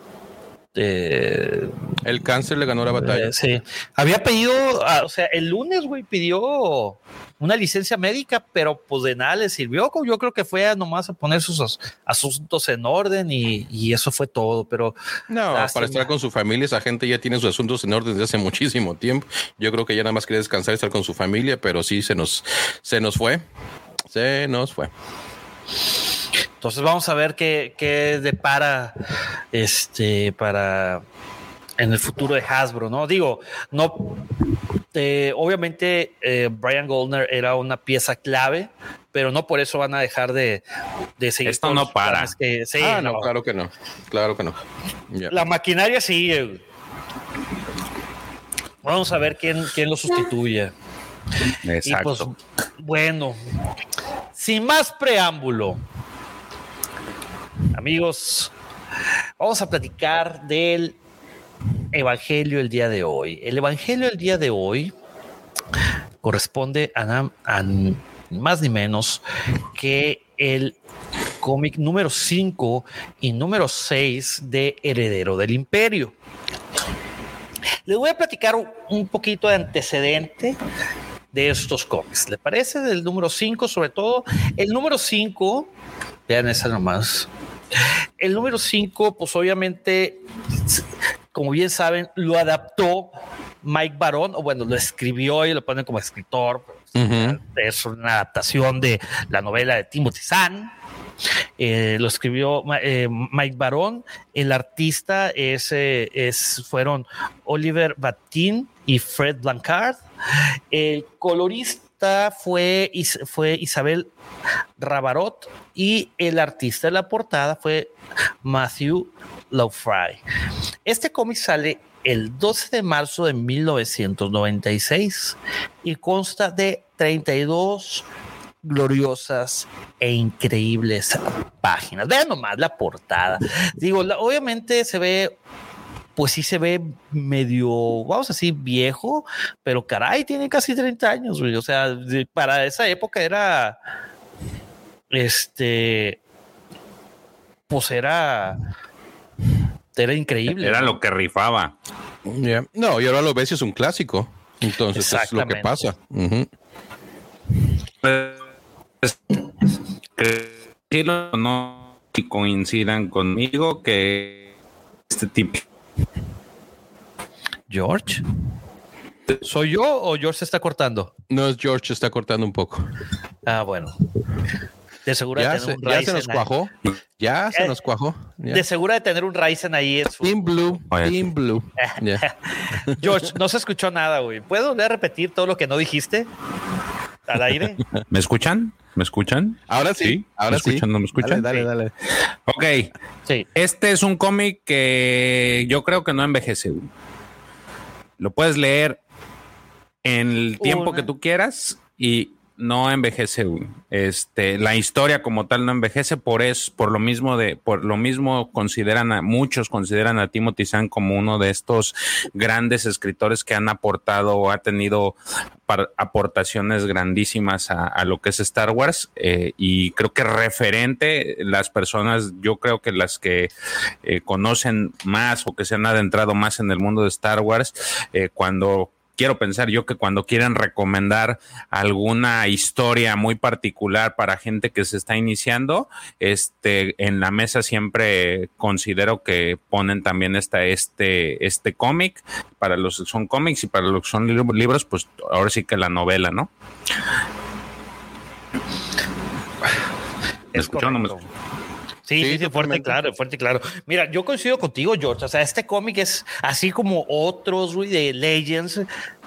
Eh, el cáncer le ganó la batalla. Eh, sí. Había pedido, ah, o sea, el lunes, güey, pidió una licencia médica, pero pues de nada le sirvió. Yo creo que fue nomás a poner sus asuntos en orden y, eso fue todo. Pero no, para estar con su familia, esa gente ya tiene sus asuntos en orden desde hace muchísimo tiempo. Yo creo que ya nada más quería descansar y estar con su familia, pero sí se nos, se nos fue. Se nos fue. Entonces vamos a ver qué, qué depara este para en el futuro de Hasbro, ¿no? Digo, no, eh, obviamente eh, Brian Goldner era una pieza clave, pero no por eso van a dejar de, seguir. Esto no para. Que, ah, no, claro que no, claro que no. La maquinaria sigue. Vamos a ver quién, quién lo sustituye. Pues, Exacto. bueno, sin más preámbulo, amigos, vamos a platicar del Evangelio el día de hoy. El Evangelio el día de hoy corresponde a, a más ni menos que el cómic número 5 y número 6 de Heredero del Imperio. Les voy a platicar un poquito de antecedente de estos cómics. ¿Le parece? Del número 5, sobre todo. El número 5, vean esa nomás. El número 5, pues obviamente, como bien saben, lo adaptó Mike Barón, o bueno, lo escribió y lo ponen como escritor. Es una adaptación de la novela de Timothy Zahn. Eh, lo escribió eh, Mike Barón. El artista es, eh, es, fueron Oliver Batin y Fred Blancard. El colorista fue, fue Isabel Rabarot y el artista de la portada fue Matthew Lowfry. Este cómic sale el 12 de marzo de 1996 y consta de 32 gloriosas e increíbles páginas. Vean nomás la portada. Digo, obviamente se ve pues sí se ve medio, vamos a decir, viejo, pero caray, tiene casi 30 años, O sea, para esa época era, este, pues era, era increíble. Era lo que rifaba. No, y ahora lo ves y es un clásico. Entonces es lo que pasa. que no coincidan conmigo que este tipo George. ¿Soy yo o George se está cortando? No, es George se está cortando un poco. Ah, bueno. De seguro ya, se, nos cuajó. Ya se nos cuajó. De seguro de tener un Ryzen ahí es Team Blue. Team Blue. George, no se escuchó nada, güey. ¿Puedo volver a repetir todo lo que no dijiste al aire? ¿Me escuchan? ¿Me escuchan? Ahora sí. Ahora ¿Me escuchan? ¿No me escuchan? Dale, dale, Ok. Sí. Este es un cómic que yo creo que no envejece. Lo puedes leer en el tiempo que tú quieras y no envejece. Este, la historia como tal no envejece, por eso, por lo mismo de, por lo mismo consideran a muchos consideran a Timothy Zahn como uno de estos grandes escritores que han aportado o ha tenido aportaciones grandísimas a, lo que es Star Wars eh, y creo que referente las personas, yo creo que las que eh, conocen más o que se han adentrado más en el mundo de Star Wars, eh, cuando quiero pensar yo que cuando quieren recomendar alguna historia muy particular para gente que se está iniciando, este, en la mesa siempre considero que ponen también esta, este, este cómic, para los que son cómics y para los que son libros, pues ahora sí que la novela, ¿no? ¿Me escuchó no me Sí, sí, fuerte y claro, fuerte claro. Mira, yo coincido contigo, George. O sea, este cómic es así como otros de Legends,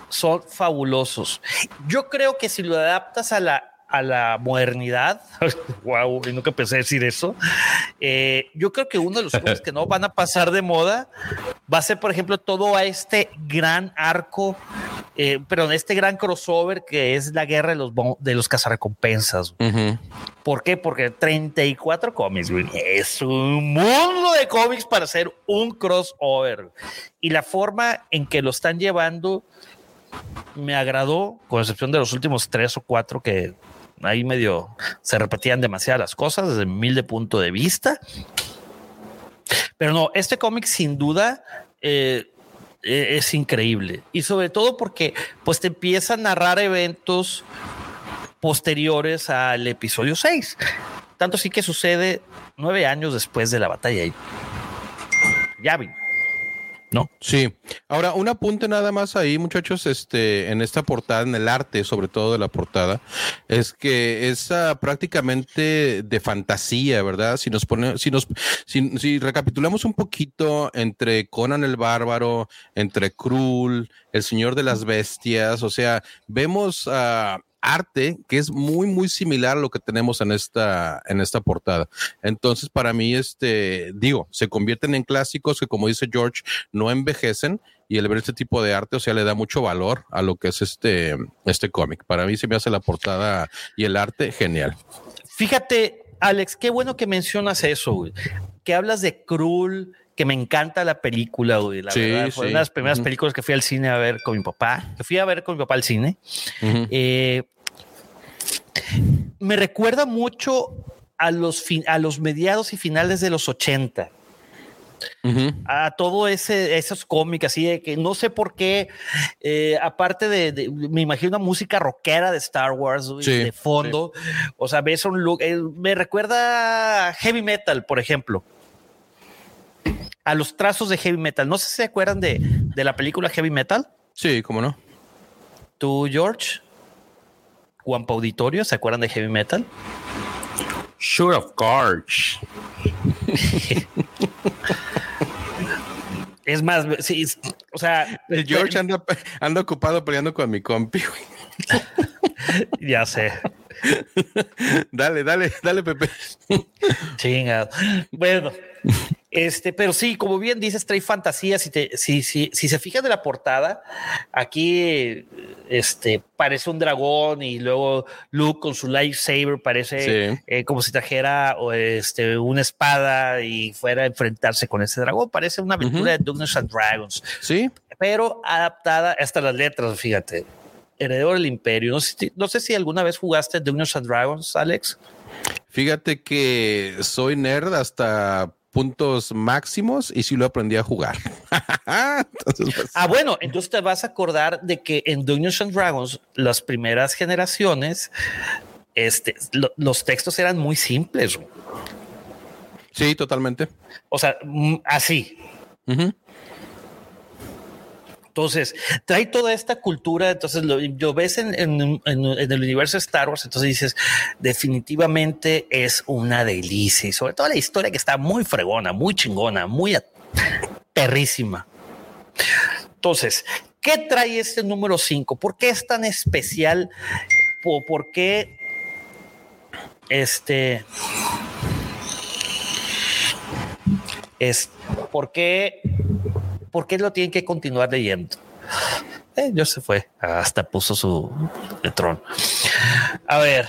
son fabulosos. Yo creo que si lo adaptas a la, a la modernidad, wow, y nunca pensé decir eso. Eh, yo creo que uno de los que no van a pasar de moda va a ser, por ejemplo, todo a este gran arco, eh, pero este gran crossover que es la guerra de los, de los cazarrecompensas. ¿Por qué? Porque 34 cómics, Es un mundo de cómics para hacer un crossover. Y la forma en que lo están llevando me agradó, con excepción de los últimos tres o cuatro que ahí medio se repetían demasiadas las cosas desde mi humilde punto de vista. Pero no, este cómic sin duda eh, e-, es increíble. Y sobre todo porque pues te empieza a narrar eventos posteriores al episodio 6. Tanto sí que sucede nueve años después de la batalla. Ya vi. ¿No? Sí. Ahora, un apunte nada más ahí, muchachos, este, en esta portada, en el arte, sobre todo de la portada, es que es prácticamente de fantasía, ¿verdad? Si nos pone, si nos, si, recapitulamos un poquito entre Conan el Bárbaro, entre Krul, el Señor de las Bestias, o sea, vemos uh, arte que es muy, muy similar a lo que tenemos en esta, en esta portada. Entonces, para mí, este, digo, se convierten en clásicos que, como dice George, no envejecen y el ver este tipo de arte, o sea, le da mucho valor a lo que es este, este cómic. Para mí se me hace la portada y el arte genial. Fíjate, Alex, qué bueno que mencionas eso, que hablas de Krul, que me encanta la película, güey. La verdad, fue una de las primeras películas que fui al cine a ver con mi papá. Que fui a ver con mi papá al cine. eh, me recuerda mucho a los, a los mediados y finales de los 80. A todo ese, esos cómics, así de que no sé por qué, eh, aparte de, me imagino una música rockera de Star Wars de fondo, o sea, ves un look, eh, me recuerda a heavy metal, por ejemplo, a los trazos de heavy metal. No sé si se acuerdan de, de la película Heavy Metal. Sí, cómo no. ¿Tú, George? Juan Auditorio, ¿se acuerdan de Heavy Metal? Sure, of course. es más, sí, o sea, el George anda, anda ocupado peleando con mi compi. ya sé. dale, dale, dale, Pepe. Chingado. Bueno, este, pero sí, como bien dices, trae fantasía. Si, te, si, si, si se fijan de la portada, aquí este, parece un dragón y luego Luke con su lightsaber parece eh, como si trajera este, una espada y fuera a enfrentarse con ese dragón. Parece una aventura de Dungeons and Dragons. Sí. Pero adaptada hasta las letras, fíjate. Heredero del Imperio. No sé, no sé si alguna vez jugaste Dungeons and Dragons, Alex. Fíjate que soy nerd hasta puntos máximos y si lo aprendí a jugar. Pues, ah, bueno, entonces te vas a acordar de que en Dungeons and Dragons, las primeras generaciones, este, los textos eran muy simples. Sí, totalmente. O sea, mm, así. Entonces, trae toda esta cultura, entonces lo, ves en, el universo de Star Wars, entonces dices, definitivamente es una delicia y sobre todo la historia que está muy fregona, muy chingona, muy perrísima. Entonces, ¿qué trae este número 5? ¿Por qué es tan especial? ¿Por qué este es por qué ¿por qué lo tienen que continuar leyendo? Eh, yo se fue, hasta puso su tron. A ver,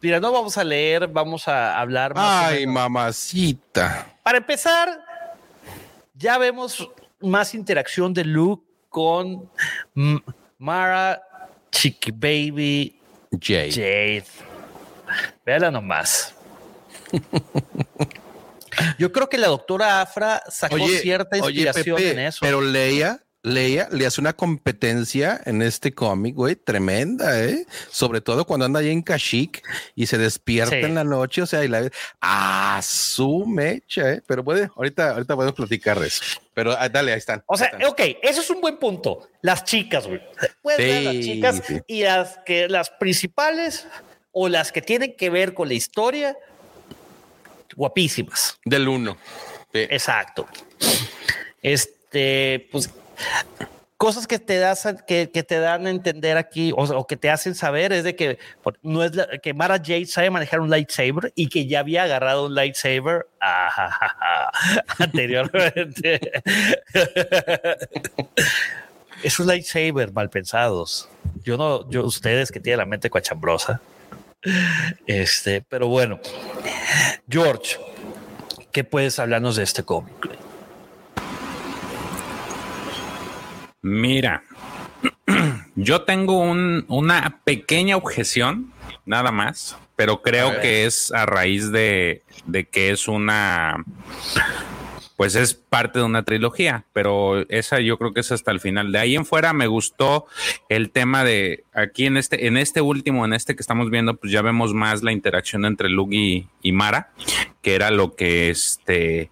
mira, no vamos a leer, vamos a hablar. Más Ay, mamacita. Para empezar, ya vemos más interacción de Luke con Mara, Chiqui Baby, Jade. Jade. Véala nomás. Yo creo que la doctora Afra sacó cierta inspiración en eso. Pero Leia, Leia le hace una competencia en este cómic, güey, tremenda, ¿eh? Sobre todo cuando anda ahí en Kashyyyk y se despierta en la noche, o sea, y la ah, su mecha, ¿eh? Pero puede, ahorita, ahorita podemos platicar de eso. Pero ah, dale, ahí están. O sea, ok, eso es un buen punto. Las chicas, güey. Puedes las chicas y las que las principales o las que tienen que ver con la historia guapísimas. Del uno. Exacto. Este, pues cosas que te, das, que, te dan a entender aquí o, que te hacen saber es de que no es que Mara Jade sabe manejar un lightsaber y que ya había agarrado un lightsaber anteriormente. es un lightsaber mal pensados. Yo no, yo, ustedes que tienen la mente coachambrosa. Este, pero bueno, George, ¿qué puedes hablarnos de este cómic? Mira, yo tengo una pequeña objeción, nada más, pero creo que es a raíz de, de que es una pues es parte de una trilogía, pero esa yo creo que es hasta el final. De ahí en fuera me gustó el tema de aquí en este, en este último, en este que estamos viendo, pues ya vemos más la interacción entre Luke y, Mara, que era lo que este,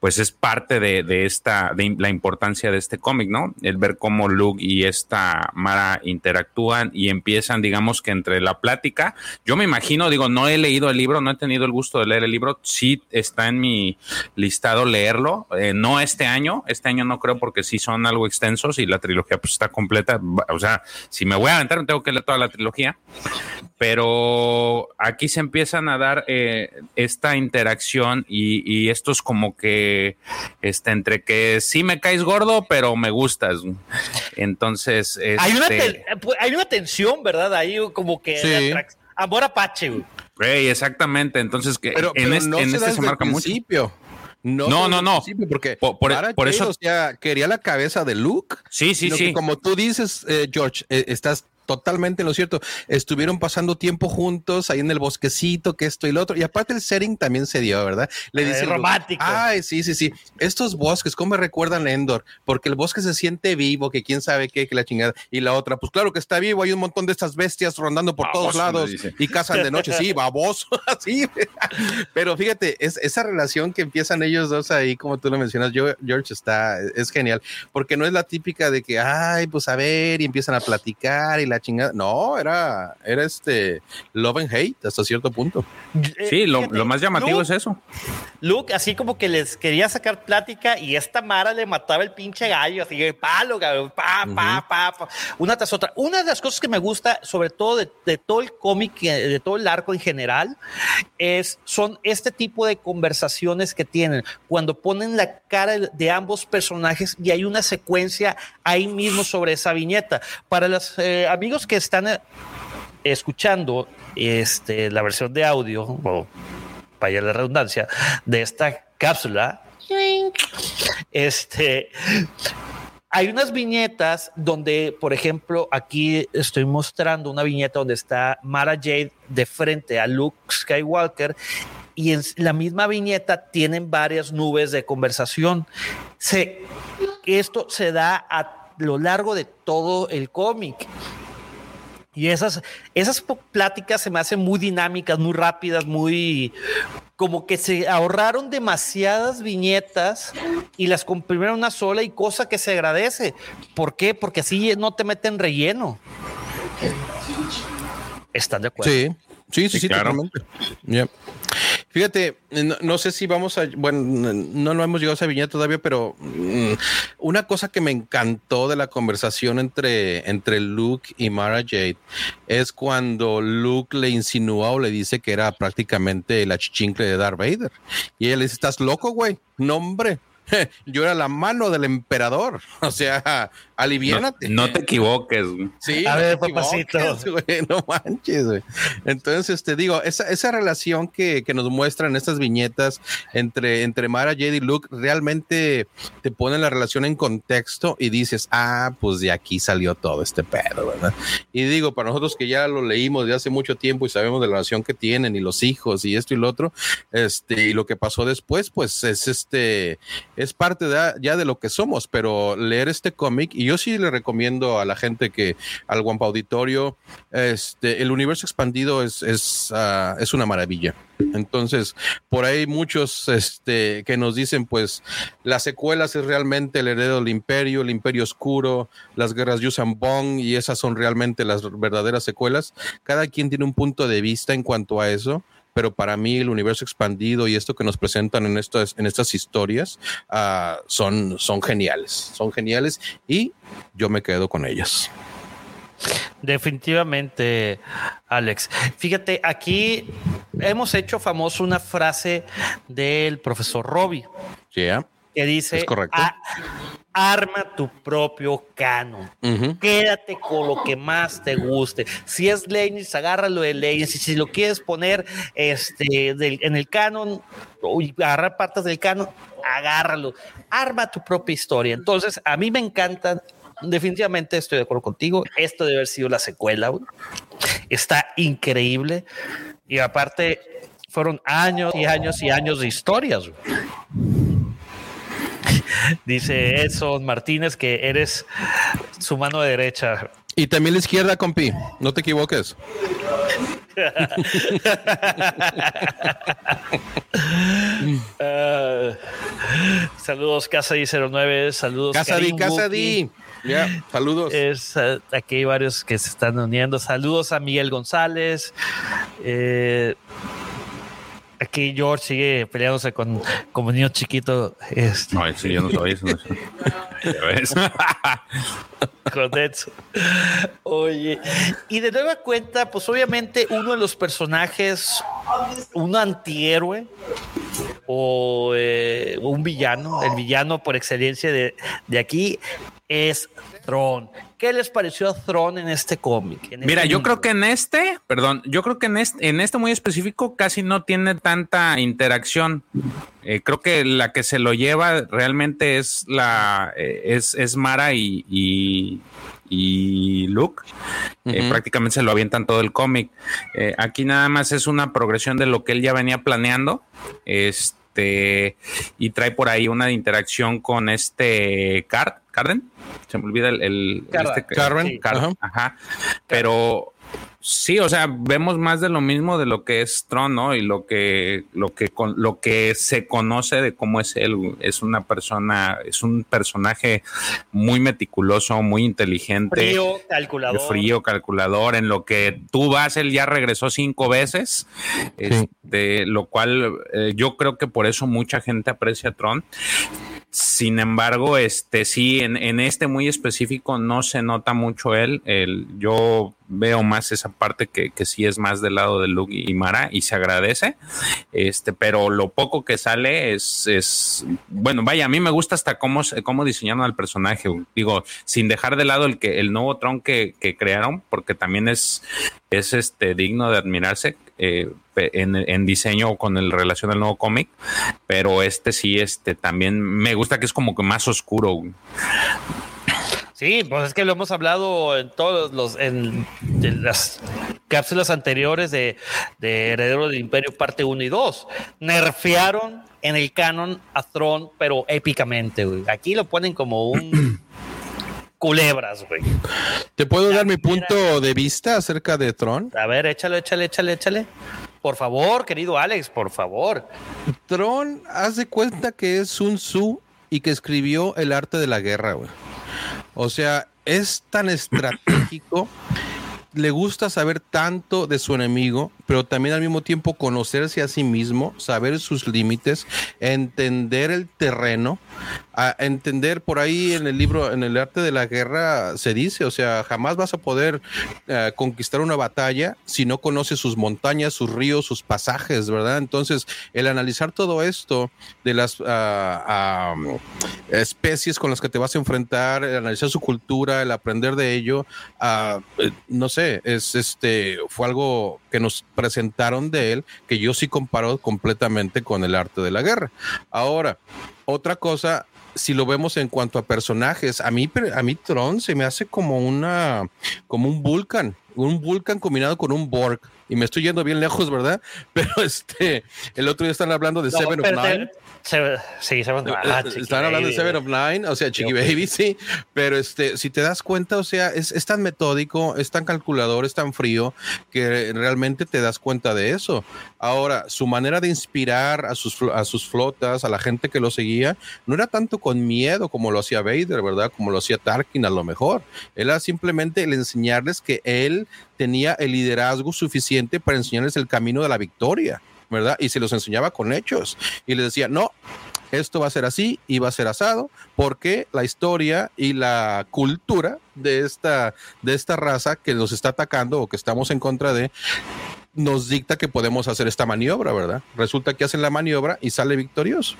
pues es parte de, esta, de la importancia de este cómic, ¿no? El ver cómo Luke y esta Mara interactúan y empiezan, digamos que entre la plática, yo me imagino, digo, no he leído el libro, no he tenido el gusto de leer el libro, sí está en mi listado leerlo, eh, no este año, este año no creo porque sí son algo extensos y la trilogía pues está completa, o sea, si me voy a aventar, tengo que leer toda la trilogía, pero aquí se empiezan a dar eh, esta interacción y, esto es como que este, entre que sí me caes gordo, pero me gustas. Entonces, hay, una este pues, hay una tensión, ¿verdad? Ahí como que amor apache. Güey. exactamente. Entonces, que en, este, se, marca principio. No, no, no, no. Porque por, eso quería la cabeza de Luke. Sí, sí, sí. Como tú dices, eh, George, eh, estás totalmente lo cierto. Estuvieron pasando tiempo juntos ahí en el bosquecito, que esto y lo otro. Y aparte el setting también se dio, ¿verdad? Le dice romántico. Ay, sí, sí, sí. Estos bosques, ¿cómo me recuerdan Endor? Porque el bosque se siente vivo, que quién sabe qué, que la chingada. Y la otra, pues claro que está vivo. Hay un montón de estas bestias rondando por todos lados y cazan de noche. Sí, baboso, así. Pero fíjate, es, esa relación que empiezan ellos dos ahí, como tú lo mencionas, George está, es genial, porque no es la típica de que, ay, pues a ver, y empiezan a platicar y la chingada. No, era, era este love and hate hasta cierto punto. Sí, lo, más llamativo es eso. Luke, así como que les quería sacar plática y esta Mara le mataba el pinche gallo, así que palo, pa, pa, pa, una tras otra. Una de las cosas que me gusta, sobre todo de, todo el cómic, eh, de todo el arco en general, es, son este tipo de conversaciones que tienen cuando ponen la cara de ambos personajes y hay una secuencia ahí mismo sobre esa viñeta. Para los eh, amigos que están eh, escuchando este, la versión de audio, o vaya la redundancia, de esta cápsula, este, hay unas viñetas donde, por ejemplo, aquí estoy mostrando una viñeta donde está Mara Jade de frente a Luke Skywalker y en la misma viñeta tienen varias nubes de conversación. Se, esto se da a lo largo de todo el cómic. Y esas, esas pláticas se me hacen muy dinámicas, muy rápidas, muy como que se ahorraron demasiadas viñetas y las comprimieron una sola y cosa que se agradece. ¿Por qué? Porque así no te meten relleno. ¿Están de acuerdo? Sí, sí, sí, sí, Fíjate, no, sé si vamos a, bueno, no, no hemos llegado a esa viñeta todavía, pero mm, una cosa que me encantó de la conversación entre, entre Luke y Mara Jade es cuando Luke le insinúa o le dice que era prácticamente la chichincle de Darth Vader. Y ella le dice, ¿estás loco, güey? No, hombre. Yo era la mano del emperador. O sea, aliviánate. No, te equivoques. Sí, a ver, papacito. no manches, güey. Entonces, te digo, esa, esa relación que, que, nos muestran estas viñetas entre, entre Mara, Jade y Luke realmente te ponen la relación en contexto y dices, ah, pues de aquí salió todo este pedo, ¿verdad? Y digo, para nosotros que ya lo leímos de hace mucho tiempo y sabemos de la relación que tienen y los hijos y esto y lo otro, este, y lo que pasó después, pues es este, es parte de, ya de lo que somos, pero leer este cómic y yo sí le recomiendo a la gente que al Guampa Auditorio, este, el universo expandido es, es, ah, es una maravilla. Entonces, por ahí muchos este, que nos dicen, pues, las secuelas es realmente el heredero del imperio, el imperio oscuro, las guerras Yusan Bong, y esas son realmente las verdaderas secuelas. Cada quien tiene un punto de vista en cuanto a eso pero para mí el universo expandido y esto que nos presentan en estas, en estas historias uh, son, son geniales, son geniales y yo me quedo con ellas. Definitivamente, Alex. Fíjate, aquí hemos hecho famoso una frase del profesor Robbie. Yeah que dice, correcto. Arma tu propio canon. Quédate con lo que más te guste. Si es Lenis, agárralo de Lenis. Y si lo quieres poner este, en el canon, o agarrar partes del canon, agárralo. Arma tu propia historia. Entonces, a mí me encantan definitivamente estoy de acuerdo contigo. Esto debe haber sido la secuela. Está increíble. Y aparte, fueron años y años y años de historias. Dice Edson Martínez que eres su mano derecha. Y también la izquierda, compi. No te equivoques. uh, saludos, Casa 09. Saludos, Casa Di, Casa Di. Saludos. Es, uh, aquí hay varios que se están uniendo. Saludos a Miguel González. Eh, aquí George sigue peleándose con como niño chiquito. Este. No, sí, yo no soy eso. No con eso. Oye, y de nueva cuenta, pues obviamente uno de los personajes, un antihéroe o eh, un villano, el villano por excelencia de, de aquí es Tron. ¿Qué les pareció a Tron en este cómic? Este Mira, yo creo que en este, perdón, yo creo que en este, en este muy específico casi no tiene tanta interacción. Eh, creo que la que se lo lleva realmente es la eh, es, es, Mara y, y, y Luke. Uh -huh. eh, prácticamente se lo avientan todo el cómic. Eh, aquí nada más es una progresión de lo que él ya venía planeando. Este y trae por ahí una interacción con este Card, Carden. Se me olvida el, el Carden. este, Carden. Sí. Carden. Ajá. Pero Sí, o sea, vemos más de lo mismo de lo que es Tron, ¿no? Y lo que, lo que, con, lo que se conoce de cómo es él. Es una persona, es un personaje muy meticuloso, muy inteligente. Frío, calculador. Frío, calculador. En lo que tú vas, él ya regresó cinco veces. Sí. Este, lo cual eh, yo creo que por eso mucha gente aprecia a Tron. Sin embargo, este sí, en, en, este muy específico no se nota mucho él. El, yo veo más esa parte que, que, sí es más del lado de Luke y Mara y se agradece. Este, pero lo poco que sale es, es bueno, vaya, a mí me gusta hasta cómo, cómo diseñaron al personaje. Digo, sin dejar de lado el que el nuevo Tron que, que crearon, porque también es, es este digno de admirarse. Eh, en, en, diseño con el relación al nuevo cómic, pero este sí, este también me gusta que es como que más oscuro. Sí, pues es que lo hemos hablado en todos los en, en las cápsulas anteriores de, de, Heredero del Imperio parte 1 y 2. Nerfearon en el canon a Throne, pero épicamente, güey. Aquí lo ponen como un culebras, güey. ¿Te puedo dar mi punto de vista acerca de Tron? A ver, échale, échale, échale, échale. Por favor, querido Alex, por favor. Tron, haz de cuenta que es un Su y que escribió el arte de la guerra, güey. O sea, es tan estratégico, le gusta saber tanto de su enemigo, pero también al mismo tiempo conocerse a sí mismo, saber sus límites, entender el terreno, entender por ahí en el libro, en el arte de la guerra, se dice, o sea, jamás vas a poder uh, conquistar una batalla si no conoces sus montañas, sus ríos, sus pasajes, ¿verdad? Entonces, el analizar todo esto de las uh, especies con las que te vas a enfrentar, el analizar su cultura, el aprender de ello, no sé, es este, fue algo que nos presentaron de él que yo sí comparo completamente con el arte de la guerra. Ahora, otra cosa, si lo vemos en cuanto a personajes, a mí, a mí Tron se me hace como una, como un Vulcan, un Vulcan combinado con un Borg. Y me estoy yendo bien lejos, ¿verdad? Pero este, el otro día están hablando de no, Seven of Nine. Seven, sí, Seven of ah, Están hablando de Seven of Nine, o sea, Chiqui Baby, sí. Pero este, si te das cuenta, o sea, es, es, tan metódico, es tan calculador, es tan frío, que realmente te das cuenta de eso. Ahora, su manera de inspirar a sus, a sus flotas, a la gente que lo seguía, no era tanto con miedo como lo hacía Vader, ¿verdad? Como lo hacía Tarkin a lo mejor. Era simplemente el enseñarles que él tenía el liderazgo suficiente para enseñarles el camino de la victoria. ¿Verdad? Y se los enseñaba con hechos. Y les decía, no, esto va a ser así y va a ser asado, porque la historia y la cultura de esta, de esta raza que nos está atacando o que estamos en contra de, nos dicta que podemos hacer esta maniobra, ¿verdad? Resulta que hacen la maniobra y sale victorioso.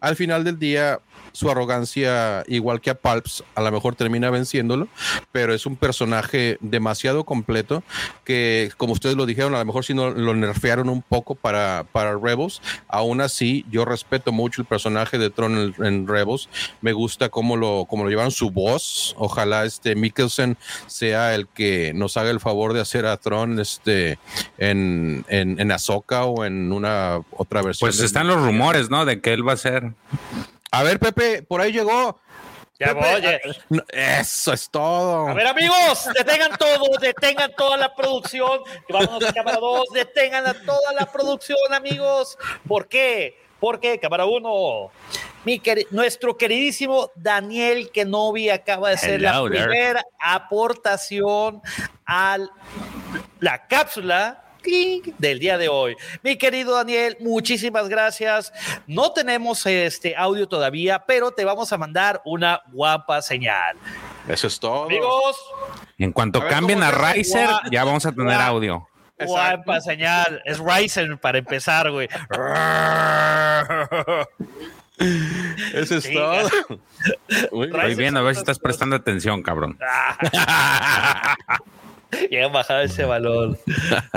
Al final del día, su arrogancia, igual que a Palps, a lo mejor termina venciéndolo, pero es un personaje demasiado completo que, como ustedes lo dijeron, a lo mejor si no lo nerfearon un poco para, para Rebels, aún así yo respeto mucho el personaje de Tron en, en Rebels, me gusta cómo lo, cómo lo llevaron su voz, ojalá este Mikkelsen sea el que nos haga el favor de hacer a Tron este, en, en Ahsoka o en una otra versión. Pues están los rumores, ¿no? De que él va a ser a ver, Pepe, por ahí llegó. Ya voy. Eso es todo. A ver, amigos, detengan todo, detengan toda la producción. Vamos a cámara 2, detengan a toda la producción, amigos. ¿Por qué? Porque, cámara 1, mi nuestro queridísimo Daniel Kenobi acaba de hacer la primera aportación a la cápsula del día de hoy. Mi querido Daniel, muchísimas gracias. No tenemos este audio todavía, pero te vamos a mandar una guapa señal. Eso es todo. Amigos. En cuanto cambien a Riser, ya vamos a tener audio. Guapa señal. Es Riser para empezar, güey. Eso es todo. Muy bien, a ver si estás prestando atención, cabrón. Bien bajado ese valor.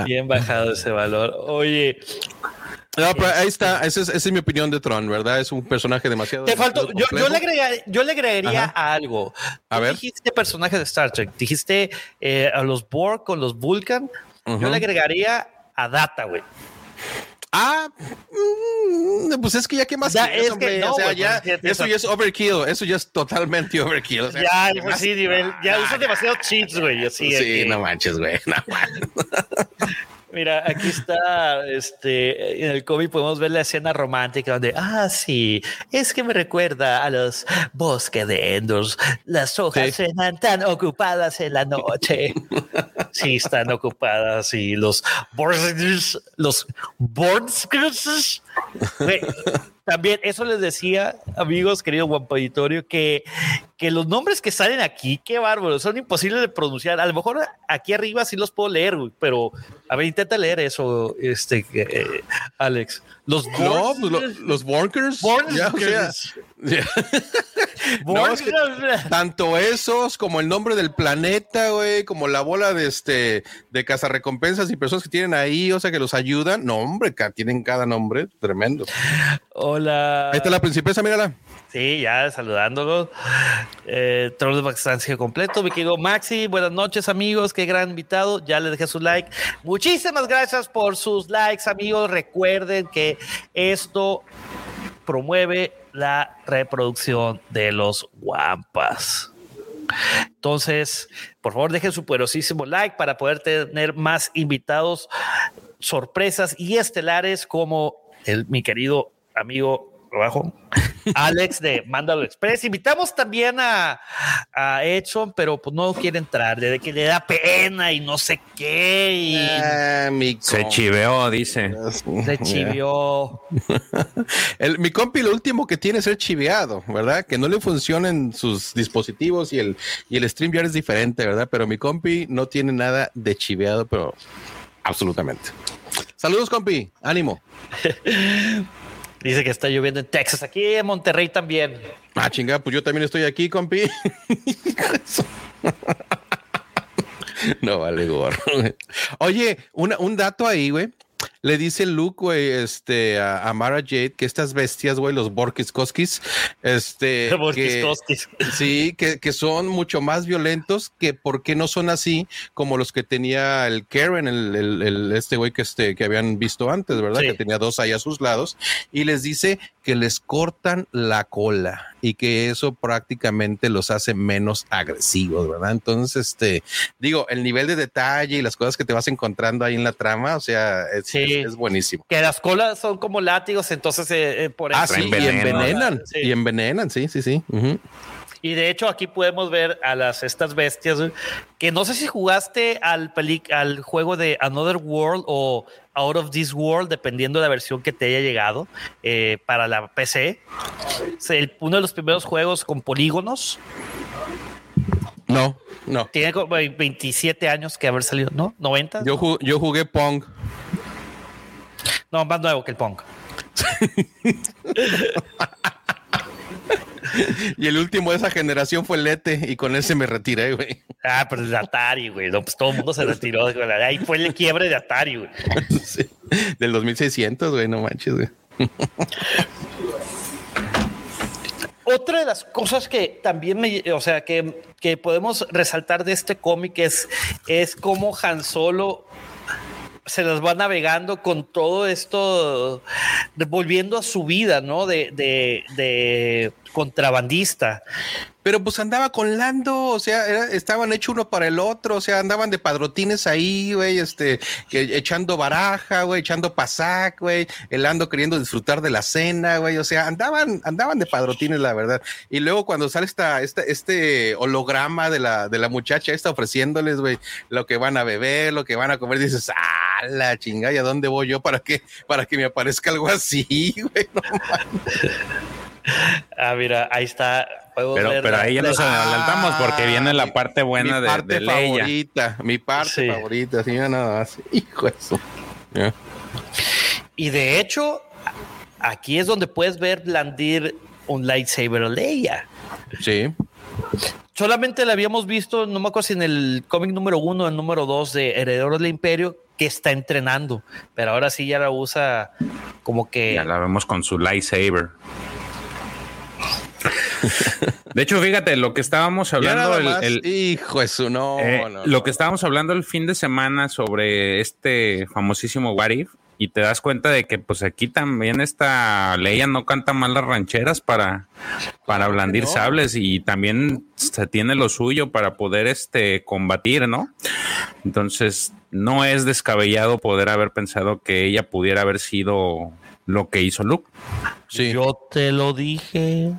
Bien bajado ese valor. Oye. No, pero ahí está, esa es, mi opinión de Tron, ¿verdad? Es un personaje demasiado. Te faltó, yo, le agregaría, yo le agregaría algo. A ver. Dijiste personaje de Star Trek, dijiste eh, a los Borg con los Vulcan. Yo le agregaría a Data, güey. Ah, mm, pues es que ya que más ya, es que o sea, ya, eso ya es overkill, eso ya es totalmente overkill. ya, sí, nivel, ya usas demasiado cheats, güey. sí, no manches, güey. No Mira, aquí está, este, en el cómic podemos ver la escena romántica donde, ah, sí, es que me recuerda a los bosques de Endors. Las hojas están tan ocupadas en la noche. sí, están ocupadas y los los Borskers, también eso les decía, amigos, querido Juan Auditorio, que, que los nombres que salen aquí, qué bárbaros, son imposibles de pronunciar. A lo mejor aquí arriba sí los puedo leer, pero a ver, intenta leer eso, este, eh, Alex. Los no, pues los Workers. tanto esos como el nombre del planeta, güey, como la bola de este de cazarrecompensas y personas que tienen ahí, o sea, que los ayudan. No, hombre, tienen cada nombre tremendo. Hola. Ahí está la princesa, mírala. Sí, ya saludándolo. Eh, Bastancia completo. Mi querido Maxi, buenas noches, amigos. Qué gran invitado. Ya le dejé su like. Muchísimas gracias por sus likes, amigos. Recuerden que esto promueve la reproducción de los guampas. Entonces, por favor, dejen su poderosísimo like para poder tener más invitados, sorpresas y estelares como el, mi querido amigo abajo. Alex de Mándalo Express. Invitamos también a, a, Edson, pero pues no quiere entrar, de que le da pena y no sé qué. Ah, se chiveó, dice. Se chiveó. el, mi compi lo último que tiene es ser chiveado, ¿verdad? Que no le funcionen sus dispositivos y el, y el StreamYard es diferente, ¿verdad? Pero mi compi no tiene nada de chiveado, pero absolutamente. Saludos, compi. Ánimo. Dice que está lloviendo en Texas, aquí en Monterrey también. Ah, chingada, pues yo también estoy aquí, compi. no vale gorro. Oye, un dato ahí, güey le dice Luke, güey, este, a, Mara Jade que estas bestias, güey, los Borkiskoskis, este, que, sí, que, que, son mucho más violentos que por qué no son así como los que tenía el Karen, el, el, este güey que, este, que habían visto antes, ¿verdad? Que tenía dos ahí a sus lados y les dice que les cortan la cola y que eso prácticamente los hace menos agresivos, ¿verdad? Entonces, este, digo, el nivel de detalle y las cosas que te vas encontrando ahí en la trama, o sea, es, es, buenísimo. Que las colas son como látigos, entonces eh, eh, por eso. Ah, sí, y envenenan, y envenenan, sí, sí, sí. Y de hecho aquí podemos ver a las estas bestias que no sé si jugaste al, al juego de Another World o Out of This World, dependiendo de la versión que te haya llegado eh, para la PC. Es uno de los primeros juegos con polígonos. No, no. Tiene 27 años que haber salido, ¿no? ¿90? Yo, yo jugué Pong. No, más nuevo que el Pong. y el último de esa generación fue el Lete y con ese me retiré, güey. Ah, pero el Atari, güey. pues todo el mundo se retiró. Ahí fue el quiebre de Atari, güey. Del 2600, güey, no manches, güey. Otra de las cosas que también me, o sea, que, que podemos resaltar de este cómic es, es cómo Han Solo se las va navegando con todo esto, volviendo a su vida, ¿no? De, de, de contrabandista. Pero pues andaba con Lando, o sea, estaban hechos uno para el otro, o sea, andaban de padrotines ahí, güey, este, echando baraja, güey, echando pasac, güey, el Lando queriendo disfrutar de la cena, güey, o sea, andaban, andaban de padrotines, la verdad. Y luego cuando sale esta, esta, este holograma de la, de la muchacha, está ofreciéndoles, güey, lo que van a beber, lo que van a comer, dices, ah, la chingada, ¿y a dónde voy yo para que, para que me aparezca algo así, güey? No ah, mira, ahí está. pero, pero ahí ya nos adelantamos porque viene la parte buena de, parte de favorita, Mi parte favorita, sí, nada más. Hijo eso. Y de hecho, aquí es donde puedes ver blandir un lightsaber a Leia. Sí. Solamente la habíamos visto, no me acuerdo si en el cómic número uno o el número dos de Herederos del Imperio, que está entrenando, pero ahora sí ya la usa como que. Ya la vemos con su lightsaber. De hecho, fíjate, lo que estábamos hablando, el, hijo es eh, no, lo que estábamos hablando el fin de semana sobre este famosísimo What y te das cuenta de que pues aquí también esta Leia no canta mal las rancheras para, para blandir sables y también se tiene lo suyo para poder este combatir, ¿no? Entonces, no es descabellado poder haber pensado que ella pudiera haber sido lo que hizo Luke. Sí. Yo te lo dije.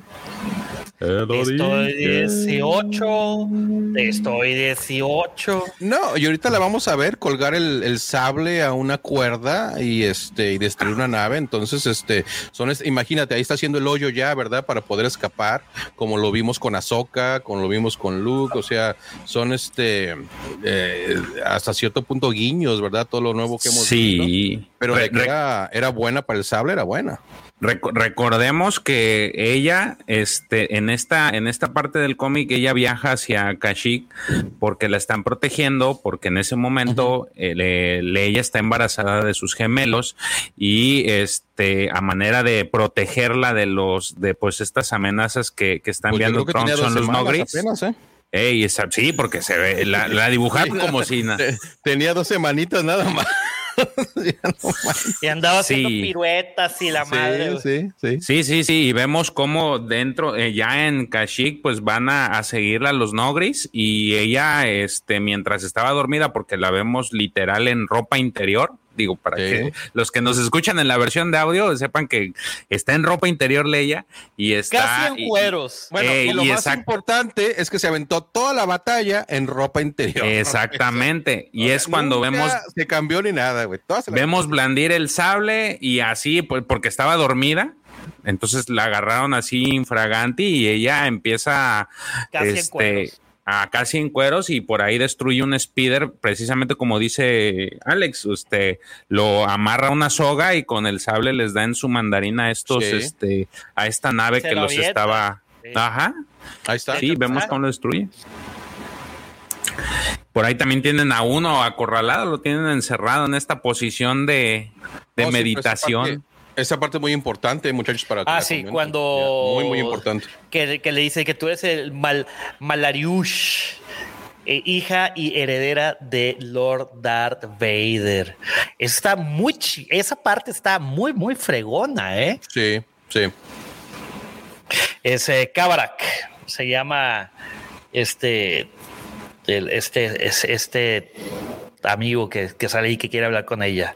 Estoy 18. Estoy 18. No, y ahorita la vamos a ver colgar el, sable a una cuerda y este y destruir una nave. Entonces, este, son imagínate, ahí está haciendo el hoyo ya, ¿verdad? Para poder escapar, como lo vimos con Ahsoka, como lo vimos con Luke. O sea, son este eh, hasta cierto punto guiños, ¿verdad? Todo lo nuevo que hemos visto. Sí. Pero era, era buena para el sable, era buena recordemos que ella, este, en esta, en esta parte del cómic, ella viaja hacia Kashyyyk porque la están protegiendo, porque en ese momento eh, ella está embarazada de sus gemelos y este, a manera de protegerla de los, de pues estas amenazas que, que están pues viendo Trump son los Nogris. ¿eh? sí, porque se ve, la, la dibujaron como si tenía dos semanitas nada más. y andaba haciendo piruetas y la madre. Sí, sí, sí. Sí, sí, Y vemos cómo dentro, eh, ya en Kashyyyk, pues van a, a, seguirla los Nogris y ella, este, mientras estaba dormida, porque la vemos literal en ropa interior, digo, para que los que nos escuchan en la versión de audio sepan que está en ropa interior Leia y está... Casi en cueros. bueno, y lo más importante es que se aventó toda la batalla en ropa interior. Exactamente. y es cuando vemos... Se cambió ni nada, güey. Vemos blandir el sable y así, pues, porque estaba dormida. Entonces la agarraron así infraganti y ella empieza... Casi en este, cueros a casi en cueros y por ahí destruye un speeder, precisamente como dice Alex, este lo amarra una soga y con el sable les da en su mandarina a estos, este, a esta nave que los estaba. Ajá. Ahí está. Sí, vemos cómo lo destruye. Por ahí también tienen a uno acorralado, lo tienen encerrado en esta posición de, pues, meditación. Esa parte muy importante, muchachos, para Ah, sí, cuando. Muy, muy importante. Que, le dice que tú eres el mal, Malariush, eh, hija y heredera de Lord Darth Vader. Está muy. Esa parte está muy, muy fregona, ¿eh? Sí, sí. Es eh, Se llama este. este, este amigo que, que sale y que quiere hablar con ella.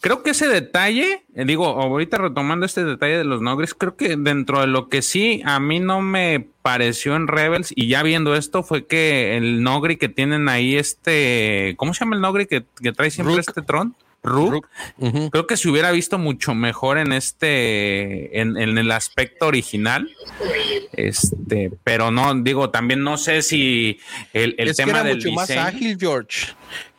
Creo que ese detalle, eh, digo, ahorita retomando este detalle de los Nogris, creo que dentro de lo que sí a mí no me pareció en Rebels y ya viendo esto fue que el Nogri que tienen ahí este, ¿cómo se llama el Nogri que, trae siempre este tron? Rook, creo que se hubiera visto mucho mejor en este, en, el aspecto original. Este, pero no, digo, también no sé si el, el tema que era mucho más ágil, George.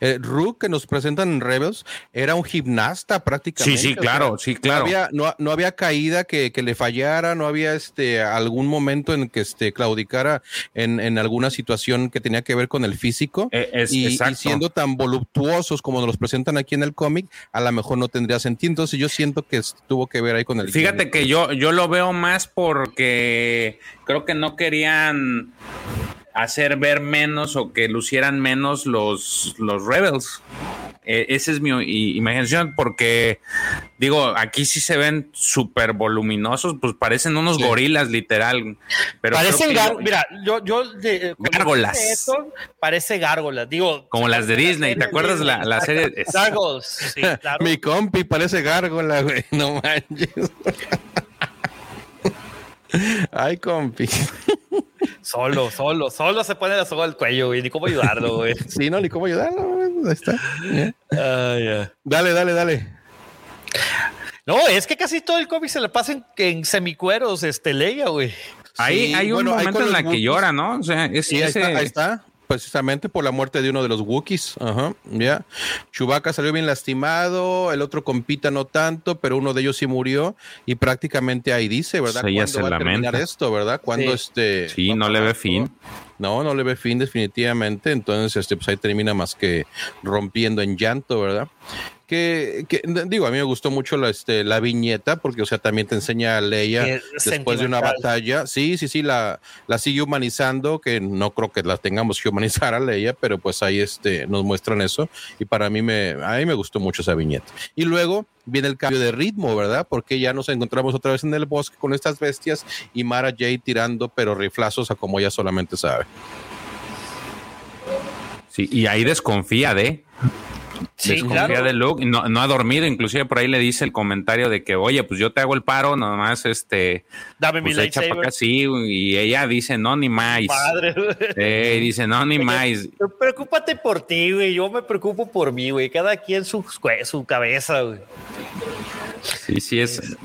Eh, Rook que nos presentan en Rebels era un gimnasta prácticamente. Sí, sí, claro, sí, claro. No había, caída que, le fallara, no había este algún momento en que este claudicara en, alguna situación que tenía que ver con el físico. Eh, y, siendo tan voluptuosos como nos los presentan aquí en el cómic, a lo mejor no tendría sentido. Entonces yo siento que tuvo que ver ahí con el. Fíjate que yo, yo lo veo más porque creo que no querían hacer ver menos o que lucieran menos los, los Rebels. e, esa es mi imaginación, porque digo, aquí sí se ven súper voluminosos, pues parecen unos gorilas literal. Pero parecen mira, yo, yo gárgolas. parece gárgolas, digo. Como las de Disney, ¿te acuerdas la, la serie? sí, claro. Mi compi parece gárgola, güey, no manches. Ay, compi. Solo, solo, solo se pone la soga al cuello, güey. Ni cómo ayudarlo, güey. Sí, no, ni cómo ayudarlo, güey. Ahí está. Dale, dale, dale. No, es que casi todo el cómic se le pasa en, semicueros, este, Leia, güey. Ahí hay un momento en la que llora, ¿no? O sea, es, sí, ahí, está, precisamente por la muerte de uno de los Wookiees. Ajá, ya. Chewbacca salió bien lastimado, el otro compita no tanto, pero uno de ellos sí murió y prácticamente ahí dice, ¿verdad? ¿Cuándo se va a terminar esto, verdad? Cuando este Sí, no le ve fin. No, no le ve fin definitivamente, entonces este pues ahí termina más que rompiendo en llanto, ¿verdad? que, digo, a mí me gustó mucho la, este, la viñeta, porque, o sea, también te enseña a Leia después de una batalla. Sí, sí, sí, la, la sigue humanizando, que no creo que la tengamos que humanizar a Leia, pero pues ahí este, nos muestran eso. Y para mí me, a mí me gustó mucho esa viñeta. Y luego viene el cambio de ritmo, ¿verdad? Porque ya nos encontramos otra vez en el bosque con estas bestias y Mara Jade tirando, pero riflazos a como ella solamente sabe. Sí, y ahí desconfía de desconfía de Luke, no, no, ha dormido, inclusive por ahí le dice el comentario de que, oye, pues yo te hago el paro, nomás este, dame mi pues, acá, sí, y ella dice, no, ni más. Padre. Eh, dice, no, ni más. Preocúpate por ti, güey, yo me preocupo por mí, güey, cada quien su, su cabeza, güey. Sí, sí, es,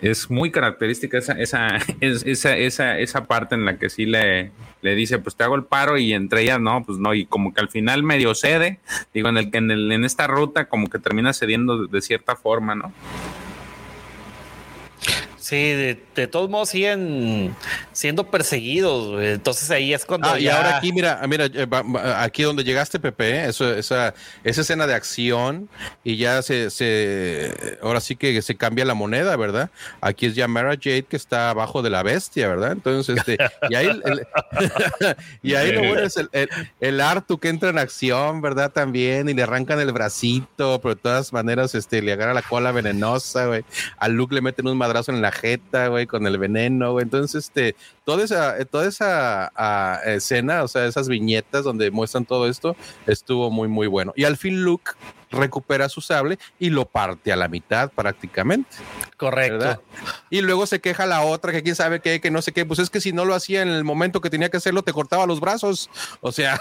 es muy característica esa, esa, esa, esa, esa parte en la que sí le, le dice, pues te hago el paro y entre ellas no, pues no, y como que al final medio cede, digo, en el en, el, en esta ruta como que termina cediendo de cierta forma, ¿no? Sí, de, todos modos siguen siendo perseguidos. Entonces ahí es cuando. Ah, y ahora aquí, mira, mira, eh, aquí donde llegaste, Pepe, ¿eh? eso, esa, esa escena de acción y ya se, se, ahora sí que se cambia la moneda, ¿verdad? Aquí es ya Mara Jade que está abajo de la bestia, ¿verdad? Entonces, este, y ahí, y ahí lo bueno es el, el, Artu que entra en acción, ¿verdad? También, y le arrancan el bracito, pero de todas maneras, este, le agarra la cola venenosa, güey. A Luke le meten un madrazo en la jeta, güey, con el veneno, güey. Entonces, este, toda esa, toda esa ah, escena, o sea, esas viñetas donde muestran todo esto, estuvo muy, muy bueno. Y al fin Luke recupera su sable y lo parte a la mitad prácticamente. Correcto. Y luego se queja la otra, que quién sabe qué, que no sé qué. Pues es que si no lo hacía en el momento que tenía que hacerlo, te cortaba los brazos. O sea,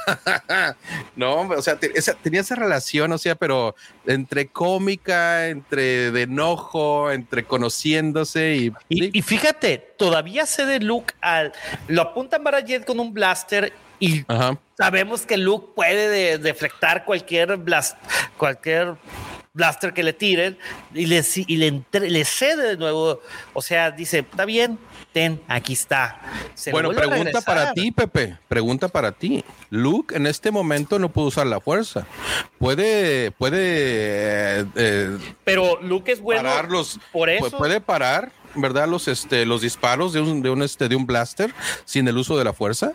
no, o sea, tenía esa relación, o sea, pero entre cómica, entre de enojo, entre conociéndose y. Y, fíjate, todavía se de Luke al. Lo apunta Jet con un blaster y sabemos que Luke puede deflectar cualquier blast, cualquier blaster que le tiren y le, y le, cede de nuevo. O sea, dice, está bien, ten, aquí está. bueno, pregunta para ti, Pepe. Pregunta para ti. Luke en este momento no puede usar la fuerza. Puede, puede. Eh, Pero Luke es bueno. por eso. Puede parar, ¿verdad? Los, este, los disparos de un, de un, este, de un blaster sin el uso de la fuerza.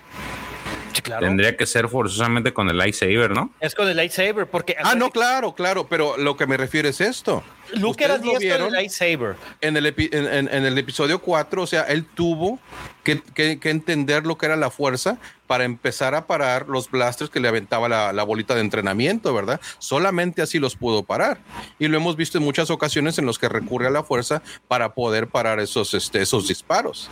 Tendría que ser forzosamente con el lightsaber, ¿no? Es con el lightsaber, porque. Ah, no, claro, claro, pero lo que me refiero es esto. Luke era diestro el lightsaber. En el, en, el episodio 4, o sea, él tuvo que, entender lo que era la fuerza para empezar a parar los blasters que le aventaba la, bolita de entrenamiento, ¿verdad? Solamente así los pudo parar. Y lo hemos visto en muchas ocasiones en los que recurre a la fuerza para poder parar esos, este, esos disparos.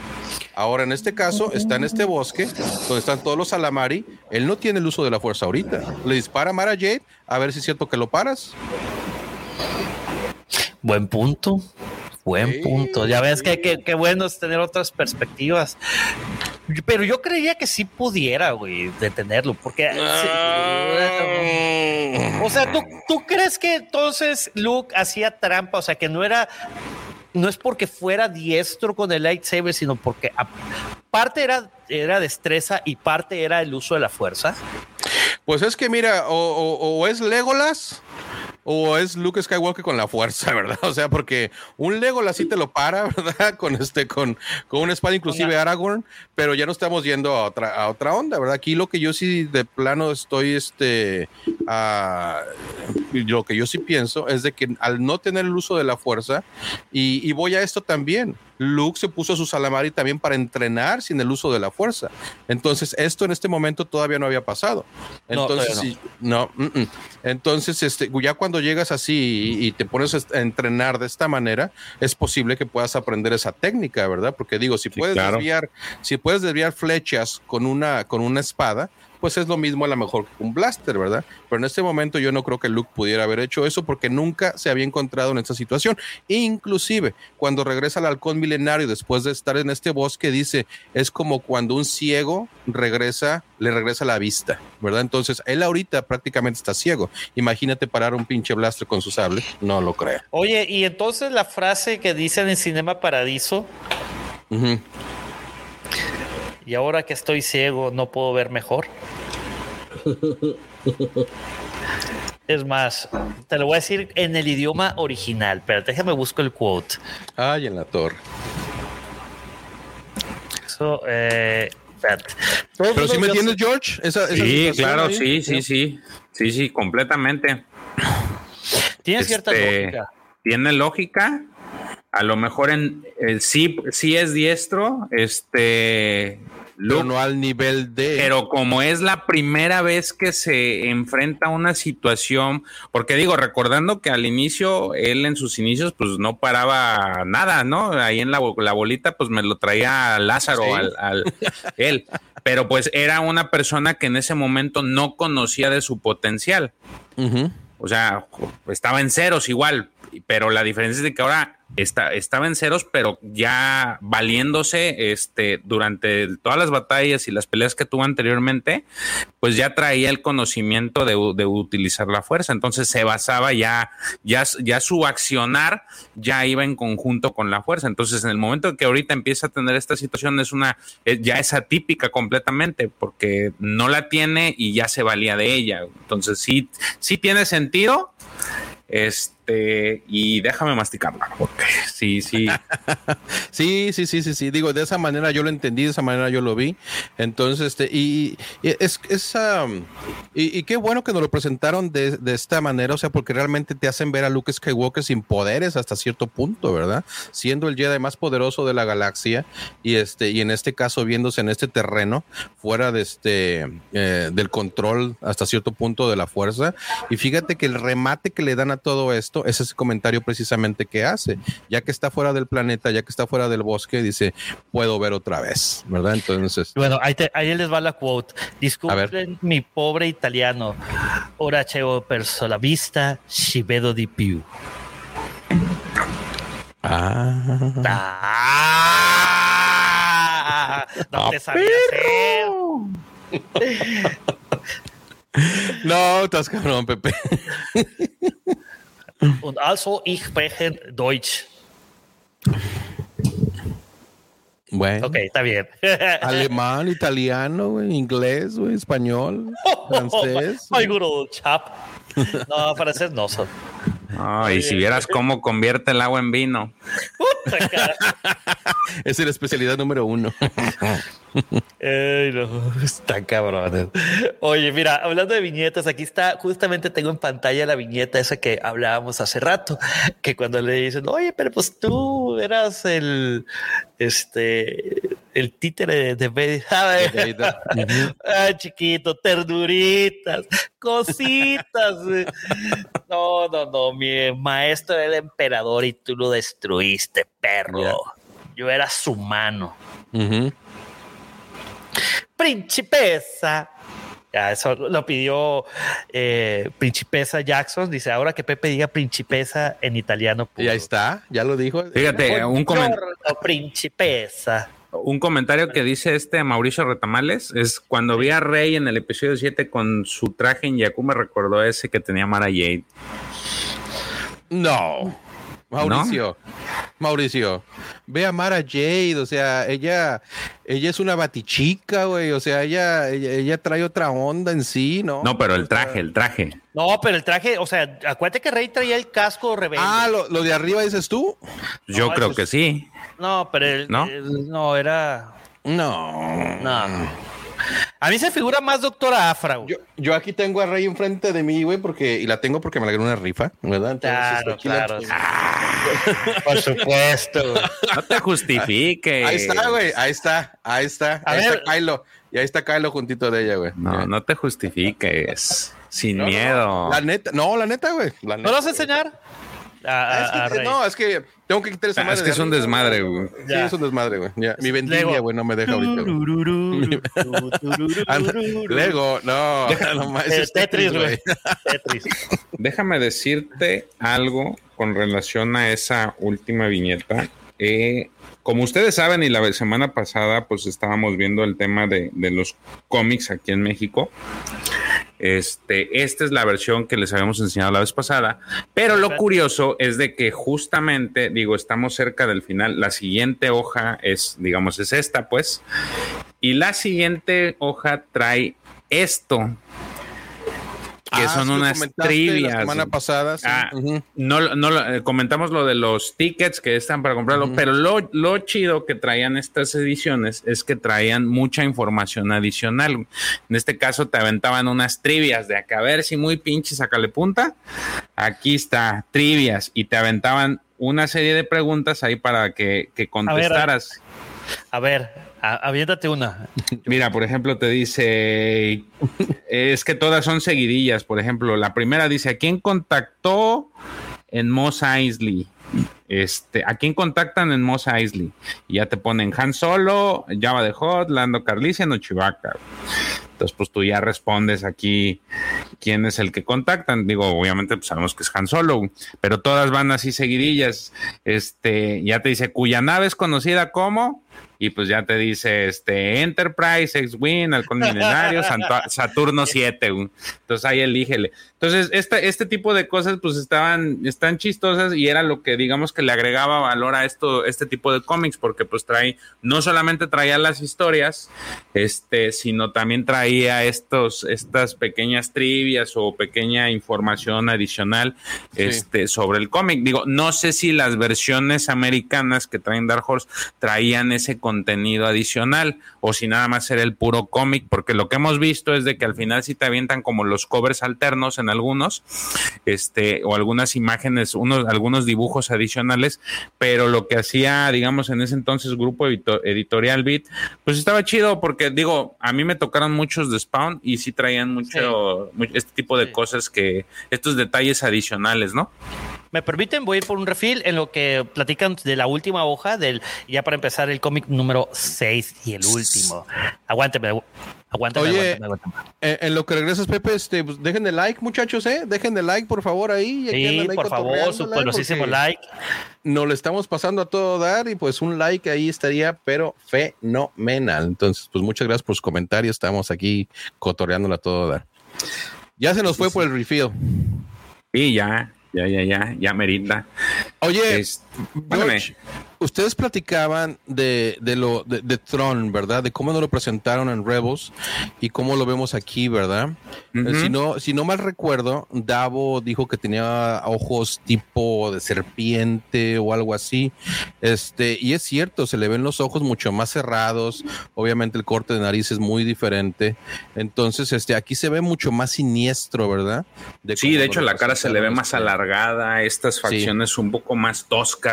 Ahora, en este caso, está en este bosque donde están todos los alamari. Él no tiene el uso de la fuerza ahorita. Le dispara a Mara Jade a ver si es cierto que lo paras. Buen punto. Buen punto. Ya ves que qué bueno es tener otras perspectivas. Pero yo creía que sí pudiera, güey, detenerlo, porque... Ah. o sea, ¿tú, ¿tú crees que entonces Luke hacía trampa? O sea, que no era no es porque fuera diestro con el lightsaber, sino porque parte era, era destreza y parte era el uso de la fuerza. Pues es que mira, o, o es Legolas o es Luke Skywalker con la fuerza, ¿verdad? O sea, porque un Lego sí te lo para, ¿verdad? Con este, con, con una espada, inclusive Aragorn, pero ya no estamos yendo a otra, a otra onda, ¿verdad? Aquí lo que yo sí de plano estoy, este, lo que yo sí pienso es de que al no tener el uso de la fuerza, y, y voy a esto también, Luke se puso su salamari también para entrenar sin el uso de la fuerza. Entonces, esto en este momento todavía no había pasado. Entonces, no, mm, mm. entonces, este, ya cuando llegas así y, te pones a entrenar de esta manera, es posible que puedas aprender esa técnica, ¿verdad? Porque digo, si puedes desviar, si puedes desviar flechas con una, con una espada, pues es lo mismo a lo mejor que un blaster, ¿verdad? Pero en este momento yo no creo que Luke pudiera haber hecho eso porque nunca se había encontrado en esta situación. Inclusive, cuando regresa al halcón milenario después de estar en este bosque, dice, es como cuando un ciego regresa, le regresa la vista, ¿verdad? Entonces, él ahorita prácticamente está ciego. Imagínate parar un pinche blaster con su sable, no lo creo. Oye, y entonces la frase que dicen en Cinema Paradiso, y ahora que estoy ciego no puedo ver mejor. Es más, te lo voy a decir en el idioma original, pero déjame busco el quote. Ay, en la torre. Eso, eh, pero si me entiendes, George. sí, claro, sí, sí, sí. Sí, sí, completamente. Tiene cierta este, lógica. Tiene lógica. A lo mejor en eh, sí, sí es diestro, este no al nivel de. Pero como es la primera vez que se enfrenta a una situación, porque digo, recordando que al inicio, él en sus inicios, pues no paraba nada, ¿no? Ahí en la, bolita, pues me lo traía Lázaro al, él. Pero pues era una persona que en ese momento no conocía de su potencial. O sea, estaba en ceros igual, pero la diferencia es de que ahora está, estaba en ceros, pero ya valiéndose este, durante todas las batallas y las peleas que tuvo anteriormente, pues ya traía el conocimiento de, utilizar la fuerza. Entonces se basaba ya, ya, ya su accionar ya iba en conjunto con la fuerza. Entonces, en el momento que ahorita empieza a tener esta situación, es una, ya es atípica completamente, porque no la tiene y ya se valía de ella. Entonces, sí, sí tiene sentido. Este, y déjame masticarla, porque sí, sí. sí, sí, sí, sí, sí. Digo, de esa manera yo lo entendí, de esa manera yo lo vi. Entonces, este, y, es, es y, qué bueno que nos lo presentaron de, esta manera, o sea, porque realmente te hacen ver a Luke Skywalker sin poderes hasta cierto punto, ¿verdad? Siendo el Jedi más poderoso de la galaxia y este, y en este caso viéndose en este terreno, fuera de este, eh, del control hasta cierto punto de la fuerza. Y fíjate que el remate que le dan a todo esto es ese comentario precisamente que hace. Ya que está fuera del planeta, ya que está fuera del bosque, dice, puedo ver otra vez, ¿verdad? Entonces. Bueno, ahí, ahí les va la quote. Disculpen mi pobre italiano. Ora c'è perso la vista, ci vedo di più. Ah. ah no te sabía No, estás cabrón, Pepe. Und also ich spreche Deutsch. Bueno. Ok, está bien. Alemán, italiano, inglés, español, francés. Ay, chap. No, francés no son. y si vieras cómo convierte el agua en vino. es la especialidad número uno. Ay, no, está cabrón. Oye, mira, hablando de viñetas, aquí está, justamente tengo en pantalla la viñeta esa que hablábamos hace rato, que cuando le dicen, oye, pero pues tú eras el, este, el títere de, de ah, chiquito, ternuritas, cositas. no, no, no, mi maestro era el emperador y tú lo destruiste, perro. Yo era su mano. Principesa. Ya, eso lo pidió eh, Principesa Jackson. Dice, ahora que Pepe diga Principesa en italiano. Y ahí está, ya lo dijo. Fíjate, un comentario. Principesa. Un comentario que dice este Mauricio Retamales es cuando vi a Rey en el episodio 7 con su traje en Yaku me recordó ese que tenía Mara Jade. No. Mauricio, Mauricio, ve a Mara Jade, o sea, ella, ella es una batichica, güey, o sea, ella, ella, trae otra onda en sí, ¿no? No, pero el traje, el traje. No, pero el traje, o sea, acuérdate que Rey traía el casco rebelde. Ah, lo, de arriba dices tú. Yo creo que sí. No, pero el, ¿No? no era. No. No. A mí se figura más doctora Afra, Yo, yo, aquí tengo a Rey enfrente de mí, güey, porque, y la tengo porque me la una rifa, ¿verdad? claro, claro. por supuesto. No te justifiques. Ahí está, güey. Ahí está. Ahí está. ahí está Kylo. Y ahí está Kylo juntito de ella, güey. No, no te justifiques. Sin miedo. La neta, no, la neta, güey. ¿No lo vas a enseñar? Ah, es que, no, es que tengo que quitar esa ah, madre. Es que es un desmadre, güey. Sí, es un desmadre, güey. Mi vendimia, güey, no me deja ahorita. Lego, no. Es Tetris, güey. Tetris. Déjame decirte algo con relación a esa última viñeta. Eh, como ustedes saben, y la semana pasada, pues estábamos viendo el tema de, de los cómics aquí en México. Este, esta es la versión que les habíamos enseñado la vez pasada, pero lo curioso es de que justamente, digo, estamos cerca del final, la siguiente hoja es, digamos, es esta, pues, y la siguiente hoja trae esto, que ah, son unas trivias. La semana pasada. Ah, no, no, eh, comentamos lo de los tickets que están para comprarlo, pero lo, lo, chido que traían estas ediciones es que traían mucha información adicional. En este caso te aventaban unas trivias de acá, a ver si muy pinche, sácale punta. Aquí está, trivias, y te aventaban una serie de preguntas ahí para que, que contestaras. A ver, aviéntate una. Mira, por ejemplo, te dice, es que todas son seguidillas. Por ejemplo, la primera dice, ¿a quién contactó en Moss Eisley? Este, ¿a quién contactan en Moss Eisley? Y ya te ponen Han Solo, Java de Hot, Lando Carlisian o Chewbacca. Entonces, pues tú ya respondes aquí quién es el que contactan. Digo, obviamente pues sabemos que es Han Solo, pero todas van así seguidillas. Este, ya te dice cuya nave es conocida como y pues ya te dice este Enterprise, X-Wing, Halcón Milenario, Saturno 7. Entonces ahí elígele. Entonces, este, este tipo de cosas pues estaban, están chistosas y era lo que digamos que le agregaba valor a esto, este tipo de cómics, porque pues trae, no solamente traía las historias, este, sino también traía estos, estas pequeñas trivias o pequeña información adicional este, sobre el cómic. Digo, no sé si las versiones americanas que traen Dark Horse traían ese contenido adicional o si nada más era el puro cómic, porque lo que hemos visto es de que al final si te avientan como los covers alternos en algunos, este, o algunas imágenes, unos, algunos dibujos adicionales, pero lo que hacía, digamos, en ese entonces Grupo Editorial Beat, pues estaba chido porque digo, a mí me tocaron muchos de Spawn y sí traían mucho, este tipo de cosas que, estos detalles adicionales, ¿no? ¿Me permiten? Voy a ir por un refil en lo que platican de la última hoja, del ya para empezar el cómic número 6 y el último. Aguánteme, aguántame. Oye, En, lo que regresas, Pepe, este, pues, dejen el like, muchachos, ¿eh? Dejen el like, por favor, ahí. Sí, por favor, su poderosísimo like. Nos lo estamos pasando a todo dar y pues un like ahí estaría, pero fenomenal. Entonces, pues muchas gracias por sus comentarios. Estamos aquí cotorreándola a todo dar. Ya se nos fue por el refill. Y ya, ya, ya, ya, ya merinda. Oye, ustedes platicaban de, de lo de, de, Tron, ¿verdad? De cómo nos lo presentaron en Rebels y cómo lo vemos aquí, ¿verdad? Eh, si, no, si no mal recuerdo, Davo dijo que tenía ojos tipo de serpiente o algo así. Este, y es cierto, se le ven los ojos mucho más cerrados. Obviamente el corte de nariz es muy diferente. Entonces, este, aquí se ve mucho más siniestro, ¿verdad? sí, de hecho la cara se le ve más alargada, estas facciones un poco más toscas.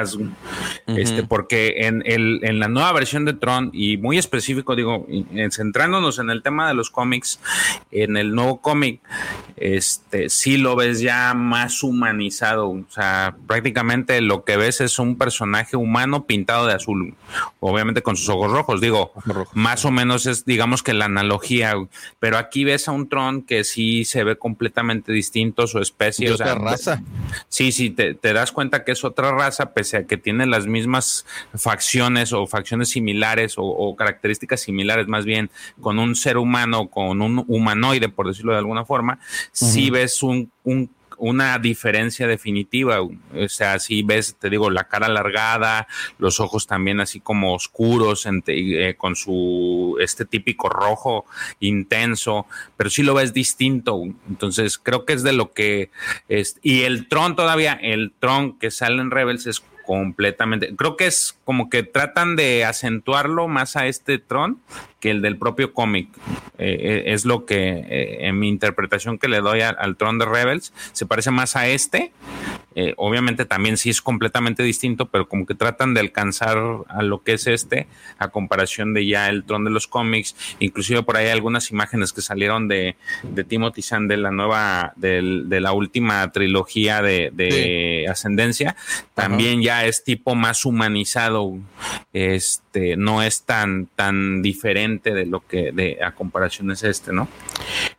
Este, porque en, el, en la nueva versión de Tron, y muy específico, digo, centrándonos en el tema de los cómics, en el nuevo cómic, este, sí lo ves ya más humanizado. O sea, prácticamente lo que ves es un personaje humano pintado de azul, obviamente con sus ojos rojos. Digo, más o menos es, digamos que la analogía, pero aquí ves a un Tron que sí se ve completamente distinto, su especie. o sea, raza. Sí, sí, te, te das cuenta que es otra raza, pese a que tiene las mismas facciones o facciones similares o, características similares más bien con un ser humano, con un humanoide, por decirlo de alguna forma, si ves un, una diferencia definitiva. O sea, si ves, te digo, la cara alargada, los ojos también así como oscuros, eh, con su este típico rojo intenso, pero sí lo ves distinto. Entonces, creo que es de lo que es. Y el Tron todavía, el Tron que sale en Rebels es completamente. Creo que es como que tratan de acentuarlo más a este Tron que el del propio cómic. Eh, eh, es lo que, eh, en mi interpretación que le doy al Tron de Rebels, se parece más a este. Obviamente también sí es completamente distinto, pero como que tratan de alcanzar a lo que es este, a comparación de ya el Tron de los cómics. Inclusive por ahí algunas imágenes que salieron de, de Timothy Zahn de la nueva, de, la última trilogía de, Ascendencia. También ya es tipo más humanizado. Este, no es tan, tan diferente de lo que de a comparación es este, ¿no?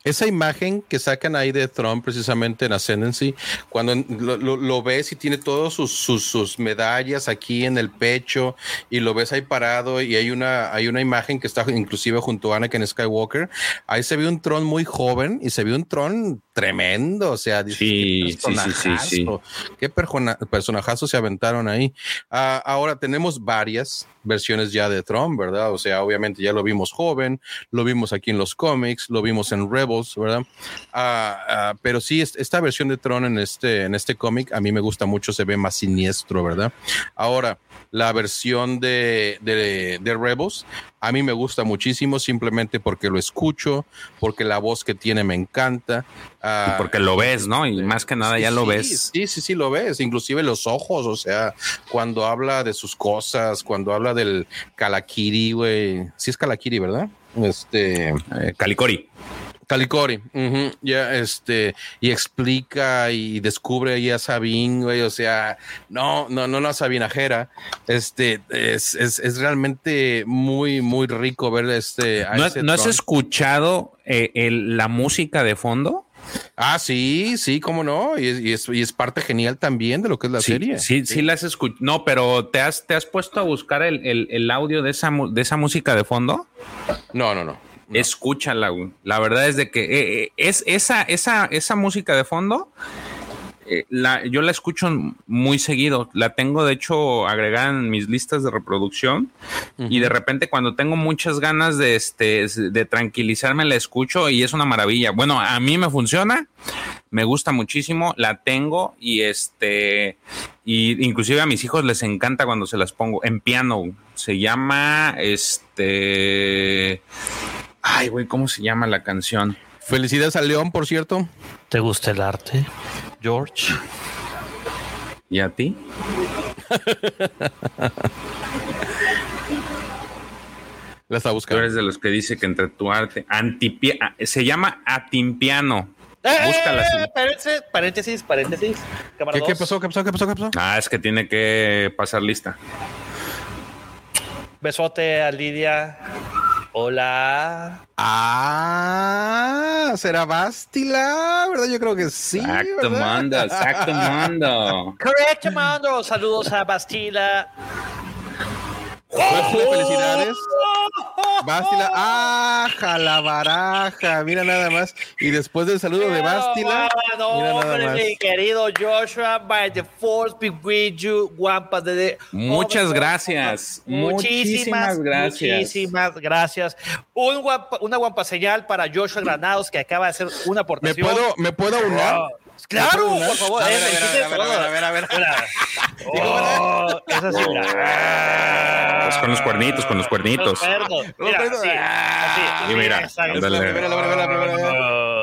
Esa imagen que sacan ahí de Trump precisamente en Ascendancy, cuando lo, ves y tiene todas sus, sus, medallas aquí en el pecho y lo ves ahí parado y hay una, hay una imagen que está inclusive junto a Anakin Skywalker, ahí se ve un Tron muy joven y se ve un Tron tremendo, o sea, sí, sí, sí, sí, qué personajazo se aventaron ahí. Ah, ahora tenemos varias versiones ya de Tron, ¿verdad? O sea, obviamente ya lo vimos joven, lo vimos aquí en los cómics, lo vimos en Rebels, ¿verdad? Ah, ah, pero sí, esta versión de Tron en este, en este cómic a mí me gusta mucho, se ve más siniestro, ¿verdad? Ahora, la versión de, de, de Rebels a mí me gusta muchísimo simplemente porque lo escucho, porque la voz que tiene me encanta. y porque lo ves, ¿no? Y más que nada ya lo ves. Sí, sí, sí, lo ves. Inclusive los ojos, o sea, cuando habla de sus cosas, cuando habla del Kalakiri, güey. Sí es Kalakiri, ¿verdad? Este... Eh, Calicori. Calicori, ya este, y explica y descubre ahí a Sabine, güey, o sea, no, no, no, no Sabinajera, este, es, es, es, realmente muy, muy rico ver este. ¿No, has escuchado eh, la música de fondo? Ah, sí, sí, cómo no, y es, y es, parte genial también de lo que es la serie. Sí, sí, la has escuchado. No, pero ¿te has, ¿te has puesto a buscar el, el, el audio de esa, de esa música de fondo? No, no, no. Escúchala, La verdad es de que eh, eh, es esa, esa, esa música de fondo. Eh, la, yo la escucho muy seguido. La tengo, de hecho, agregada en mis listas de reproducción. Y de repente, cuando tengo muchas ganas de, este, de tranquilizarme, la escucho y es una maravilla. Bueno, a mí me funciona, me gusta muchísimo, la tengo y este, y inclusive a mis hijos les encanta cuando se las pongo en piano. Se llama este. Ay, güey, ¿cómo se llama la canción? Felicidades al León, por cierto. ¿Te gusta el arte, George? ¿Y a ti? la está buscando. Tú eres de los que dice que entre tu arte, antipia, ah, se llama atimpiano. ¡Eh! Búscala. Paréntesis, paréntesis, paréntesis. ¿Qué, ¿Qué, pasó? ¿Qué pasó? ¿Qué pasó? ¿Qué pasó? Ah, es que tiene que pasar lista. Besote a Lidia. Hola. Ah, será Bastila, ¿verdad? Yo creo que sí. Exacto, mando, exacto, mando. Correcto, mando. Saludos a Bastila. Felicidades. Bastila, ah, baraja, mira nada más. Y después del saludo de Bastila, mira nada más. Mi querido Joshua, by the force be with you, guampa de. Muchas gracias. Muchísimas, gracias. Muchísimas gracias. Un una guampa señal para Joshua Granados que acaba de hacer una aportación. ¿Me puedo, me puedo unar? Claro, por favor. A ver, a ver, a ver, a ver, Oh, es así, pues con los cuernitos, con los cuernitos. Mira, así, así. mira,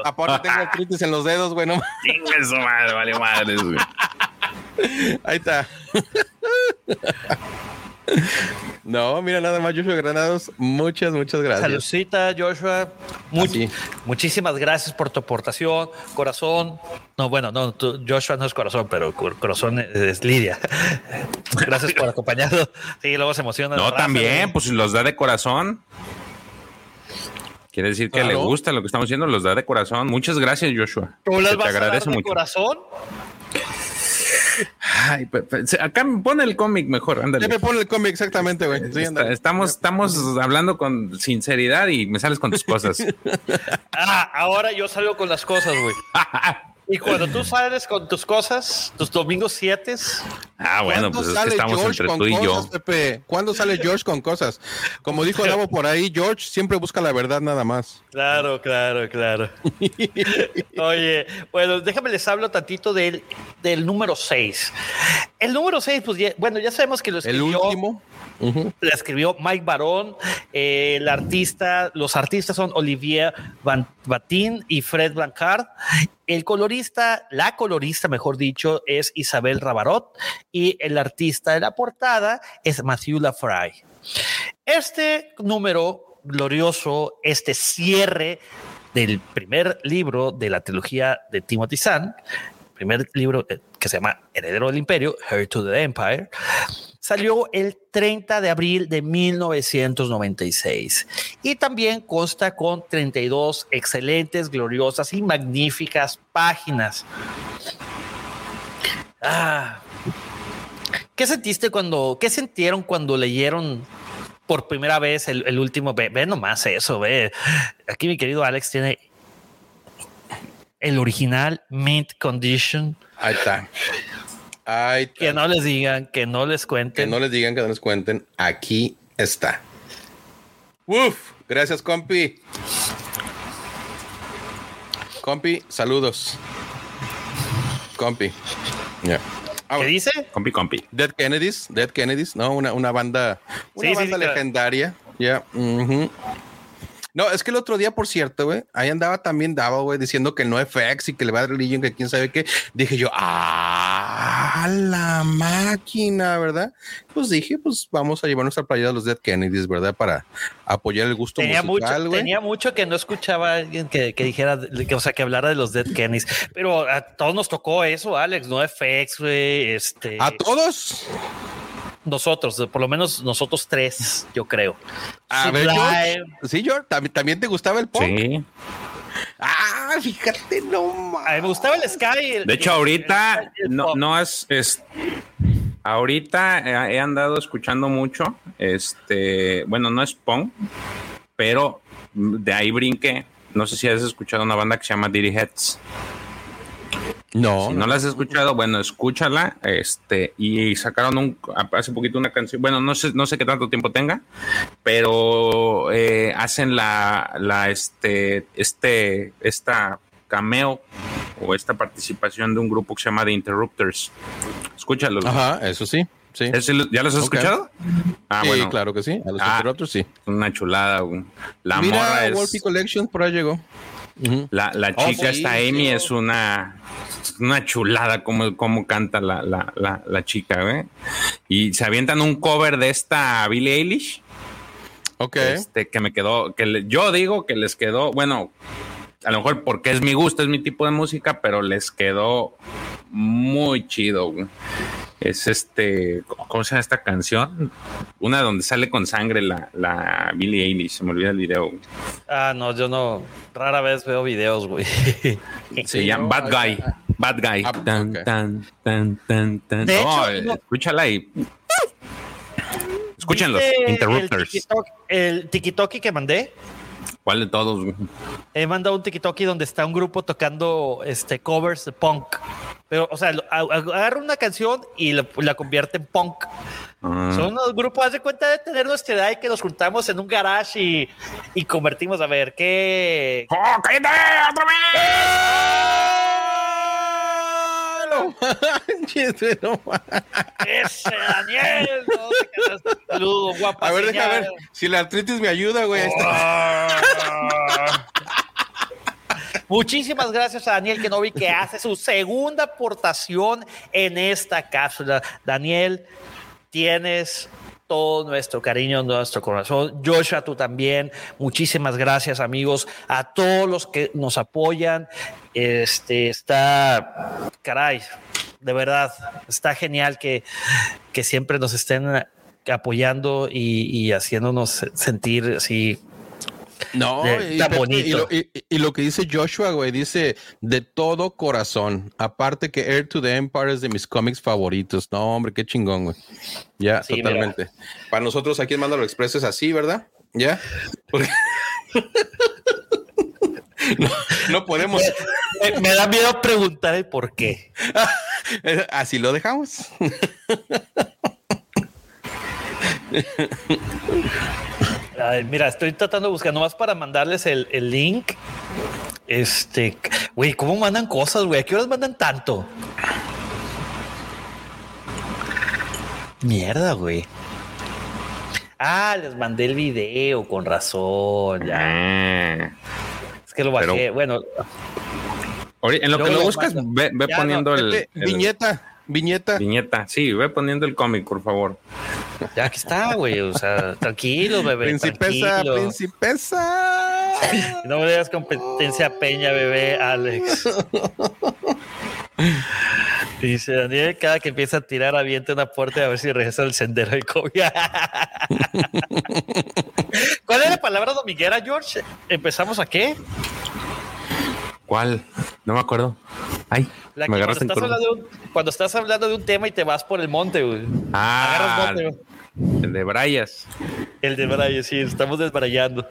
Aparte tengo artritis en los dedos, güey, no. Eso, madre, vale madre, güey. Ahí está. No, mira, nada más, Joshua Granados. Muchas, muchas gracias. Saludcita, Joshua. muchísimas gracias por tu aportación. Corazón. No, bueno, no, Joshua no es corazón, pero corazón es Lidia. gracias por acompañarnos. Sí, luego se emociona. No, también, pues los da de corazón. Quiere decir que le gusta lo que estamos haciendo, los da de corazón. Muchas gracias, Joshua. ¿Tú las vas a dar de corazón? Ay, acá me pone el cómic mejor, ándale. Ya me pone el cómic, exactamente, güey. estamos, estamos hablando con sinceridad y me sales con tus cosas. ah, ahora yo salgo con las cosas, güey. Y cuando tú sales con tus cosas, tus domingos siete. Ah, bueno, pues es que estamos entre tú y yo. Pepe? ¿Cuándo sale George con cosas? Como dijo Davo por ahí, George siempre busca la verdad nada más. Claro, claro, claro. Oye, bueno, déjame les hablo tantito del, del número 6. El número 6, pues bueno, ya sabemos que lo escribió. El último. La escribió Mike Barón. Eh, el artista, los artistas son Olivier Batin y Fred Blancard. El colorista, la colorista, mejor dicho, es Isabel Rabarot y el artista de la portada es Matthew Lafray. Este número glorioso, este cierre del primer libro de la trilogía de Timothy Zahn, primer libro eh, que se llama Heredero del Imperio, Heir to the Empire, salió el 30 de abril de 1996 y también consta con 32 excelentes, gloriosas y magníficas páginas. Ah, ¿Qué sentiste cuando, qué sintieron cuando leyeron por primera vez el, último? Ve, ve, nomás eso, ve. Aquí mi querido Alex tiene el original Mint Condition. Ahí está que no les digan, que no les cuenten. Que no les digan, que no les cuenten. Aquí está. Uf, gracias, compi. Compi, saludos. Compi. ¿Qué dice? Compi, compi. Dead Kennedys, Dead Kennedys, ¿no? Una, una banda, una banda legendaria. Ya. No, es que el otro día, por cierto, güey, ahí andaba también Dava, güey, diciendo que no FX y que le va a dar Religion, que quién sabe qué. Dije yo, ah, la máquina, ¿verdad? Pues dije, pues vamos a llevar nuestra playa a los Dead Kennedys, ¿verdad? Para apoyar el gusto tenía musical, mucho, Tenía mucho que no escuchaba a alguien que, dijera, que, o sea, que hablara de los Dead Kennedys, pero a todos nos tocó eso, Alex, no FX, güey, este. ¿A todos? Nosotros, por lo menos nosotros tres, yo creo. A ver, sí, George, ¿también, te gustaba el pop? Sí. Ah, fíjate, no me gustaba el Sky. de hecho, ahorita no, no es, es, ahorita he andado escuchando mucho. Este, bueno, no es punk, pero de ahí brinqué. No sé si has escuchado una banda que se llama Diddy Heads. No. Si no la has escuchado, bueno, escúchala. Este, y sacaron un, hace poquito una canción. Bueno, no sé, no sé qué tanto tiempo tenga, pero eh, hacen la, la, este, este, esta cameo o esta participación de un grupo que se llama The Interrupters. Escúchalo. Ajá, eso sí. Sí. ¿Ya los has escuchado? Ah, bueno. claro que sí. A los ah, Interrupters sí. Una chulada. La Mira, morra es. Collection por ahí llegó. La, la oh, chica, esta Amy, es una, una chulada como, como canta la, la, la, chica, Y se avientan un cover de esta Billie Eilish. Ok. Este, que me quedó, que yo digo que les quedó, bueno, a lo mejor porque es mi gusto, es mi tipo de música, pero les quedó muy chido. Es este, ¿cómo se llama esta canción? Una donde sale con sangre la, la Billie Eilish, se me olvida el video. Ah, no, yo no, rara vez veo videos, güey. Se llama Bad Guy, Bad Guy. Ah, tan, tan, tan, tan, tan. De hecho, escúchala y... Escúchenlos, Interrupters. El tiki-toki que mandé. ¿Cuál de todos? He mandado un TikTok donde está un grupo tocando este covers de punk. Pero, o sea, agarra una canción y la, convierte en punk. Ah. Son unos grupos, haz de cuenta de tener nuestra edad y que nos juntamos en un garage y, y convertimos a ver qué. ¡Oh, cállate! ¡Otra vez! Ese Daniel. Saludos, guapa. A ver, deja ver si la artritis me ayuda, güey. Muchísimas gracias a Daniel Kenobi que hace su segunda aportación en esta cápsula. Daniel, tienes todo nuestro cariño, nuestro corazón. Joshua, tú también. Muchísimas gracias, amigos, a todos los que nos apoyan. Este está, caray, de verdad, está genial que, que siempre nos estén apoyando y, haciéndonos sentir así no, y, bonito. Y lo, que dice Joshua, güey, dice de todo corazón. Aparte que Air to the Empire es de mis cómics favoritos. No, hombre, qué chingón, güey. Ya, totalmente. Para nosotros aquí en Mándalo Express es así, ¿verdad? Ya. no, podemos, me, da miedo preguntar el por qué. Así lo dejamos. Mira, estoy tratando de buscar nomás para mandarles el, el link. Este, güey, ¿cómo mandan cosas, güey? ¿A qué horas mandan tanto? Mierda, güey. Ah, les mandé el video, con razón, ya. Ah. Es que lo bajé, bueno. En lo que lo buscas, ve, poniendo el, Viñeta, viñeta. Viñeta, sí, ve poniendo el cómic, por favor. Ya aquí está, güey. O sea, tranquilo, bebé. Principesa, principesa. No me digas competencia peña, bebé, Alex. Dice Daniel, cada que empieza a tirar, avienta una puerta a ver si regresa al sendero del COVID. ¿Cuál es la palabra dominguera, George? ¿Empezamos a qué? ¿Cuál? No me acuerdo. Ay, me cuando, estás cuando estás hablando de un tema y te vas por el monte, güey. Ah, el de Brayas. El de Brayas, sí, estamos desbrayando.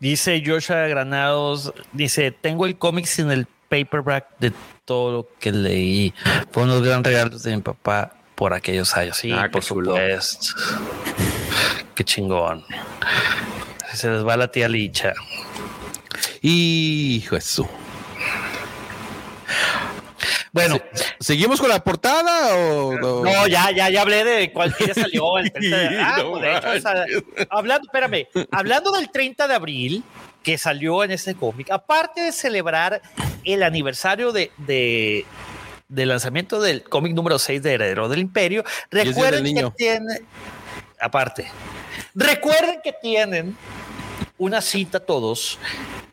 Dice Joshua Granados, dice, tengo el cómic sin el paperback de todo lo que leí. Fue unos grandes regalos de mi papá por aquellos años. Sí, ah, por supuesto. Qué chingón. Se les va la tía Licha. Y Jesús. Bueno, ¿seguimos con la portada o no? ya, ya, ya hablé de cuál día salió el 30 de, ah, pues, hablando, espérame, hablando del 30 de abril que salió en este cómic, aparte de celebrar el aniversario de, de, lanzamiento del cómic número 6 de Heredero del Imperio. Recuerden que tienen, aparte, recuerden que tienen una cita todos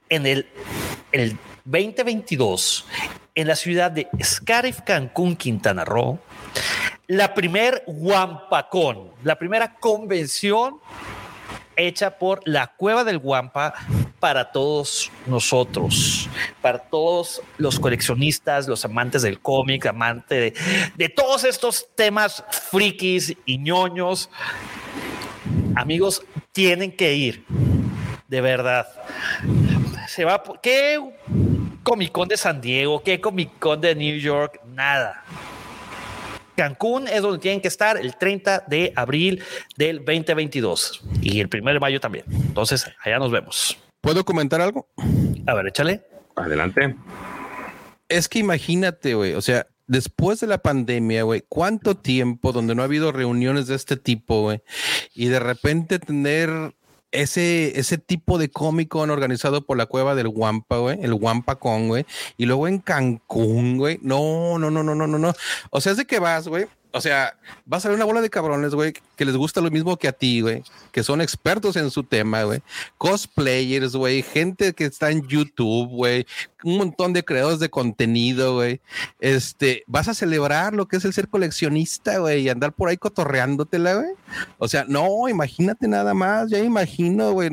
en el, el 2022 en la ciudad de Scarif, Cancún, Quintana Roo, la primer Wampacón, la primera convención hecha por la Cueva del Guampa para todos nosotros, para todos los coleccionistas, los amantes del cómic, amantes de, todos estos temas frikis y ñoños. Amigos, tienen que ir, de verdad. Se va, ¿qué Comic Con de San Diego? ¿Qué Comic Con de New York? Nada. Cancún es donde tienen que estar el 30 de abril del 2022 y el 1 de mayo también. Entonces, allá nos vemos. ¿Puedo comentar algo? A ver, échale. Adelante. Es que imagínate, güey, o sea, después de la pandemia, güey, cuánto tiempo donde no ha habido reuniones de este tipo, güey, y de repente tener ese, ese tipo de cómico organizado por la cueva del Guampa, güey, el Guampa con, güey, y luego en Cancún, güey, no, no, no, no, no, no, no. O sea, es de que vas, güey, o sea, va a salir una bola de cabrones, güey, que les gusta lo mismo que a ti, güey, que son expertos en su tema, güey. Cosplayers, güey, gente que está en YouTube, güey, un montón de creadores de contenido, güey. Este, vas a celebrar lo que es el ser coleccionista, güey, y andar por ahí cotorreándotela, güey. O sea, no, imagínate nada más, ya imagino, güey.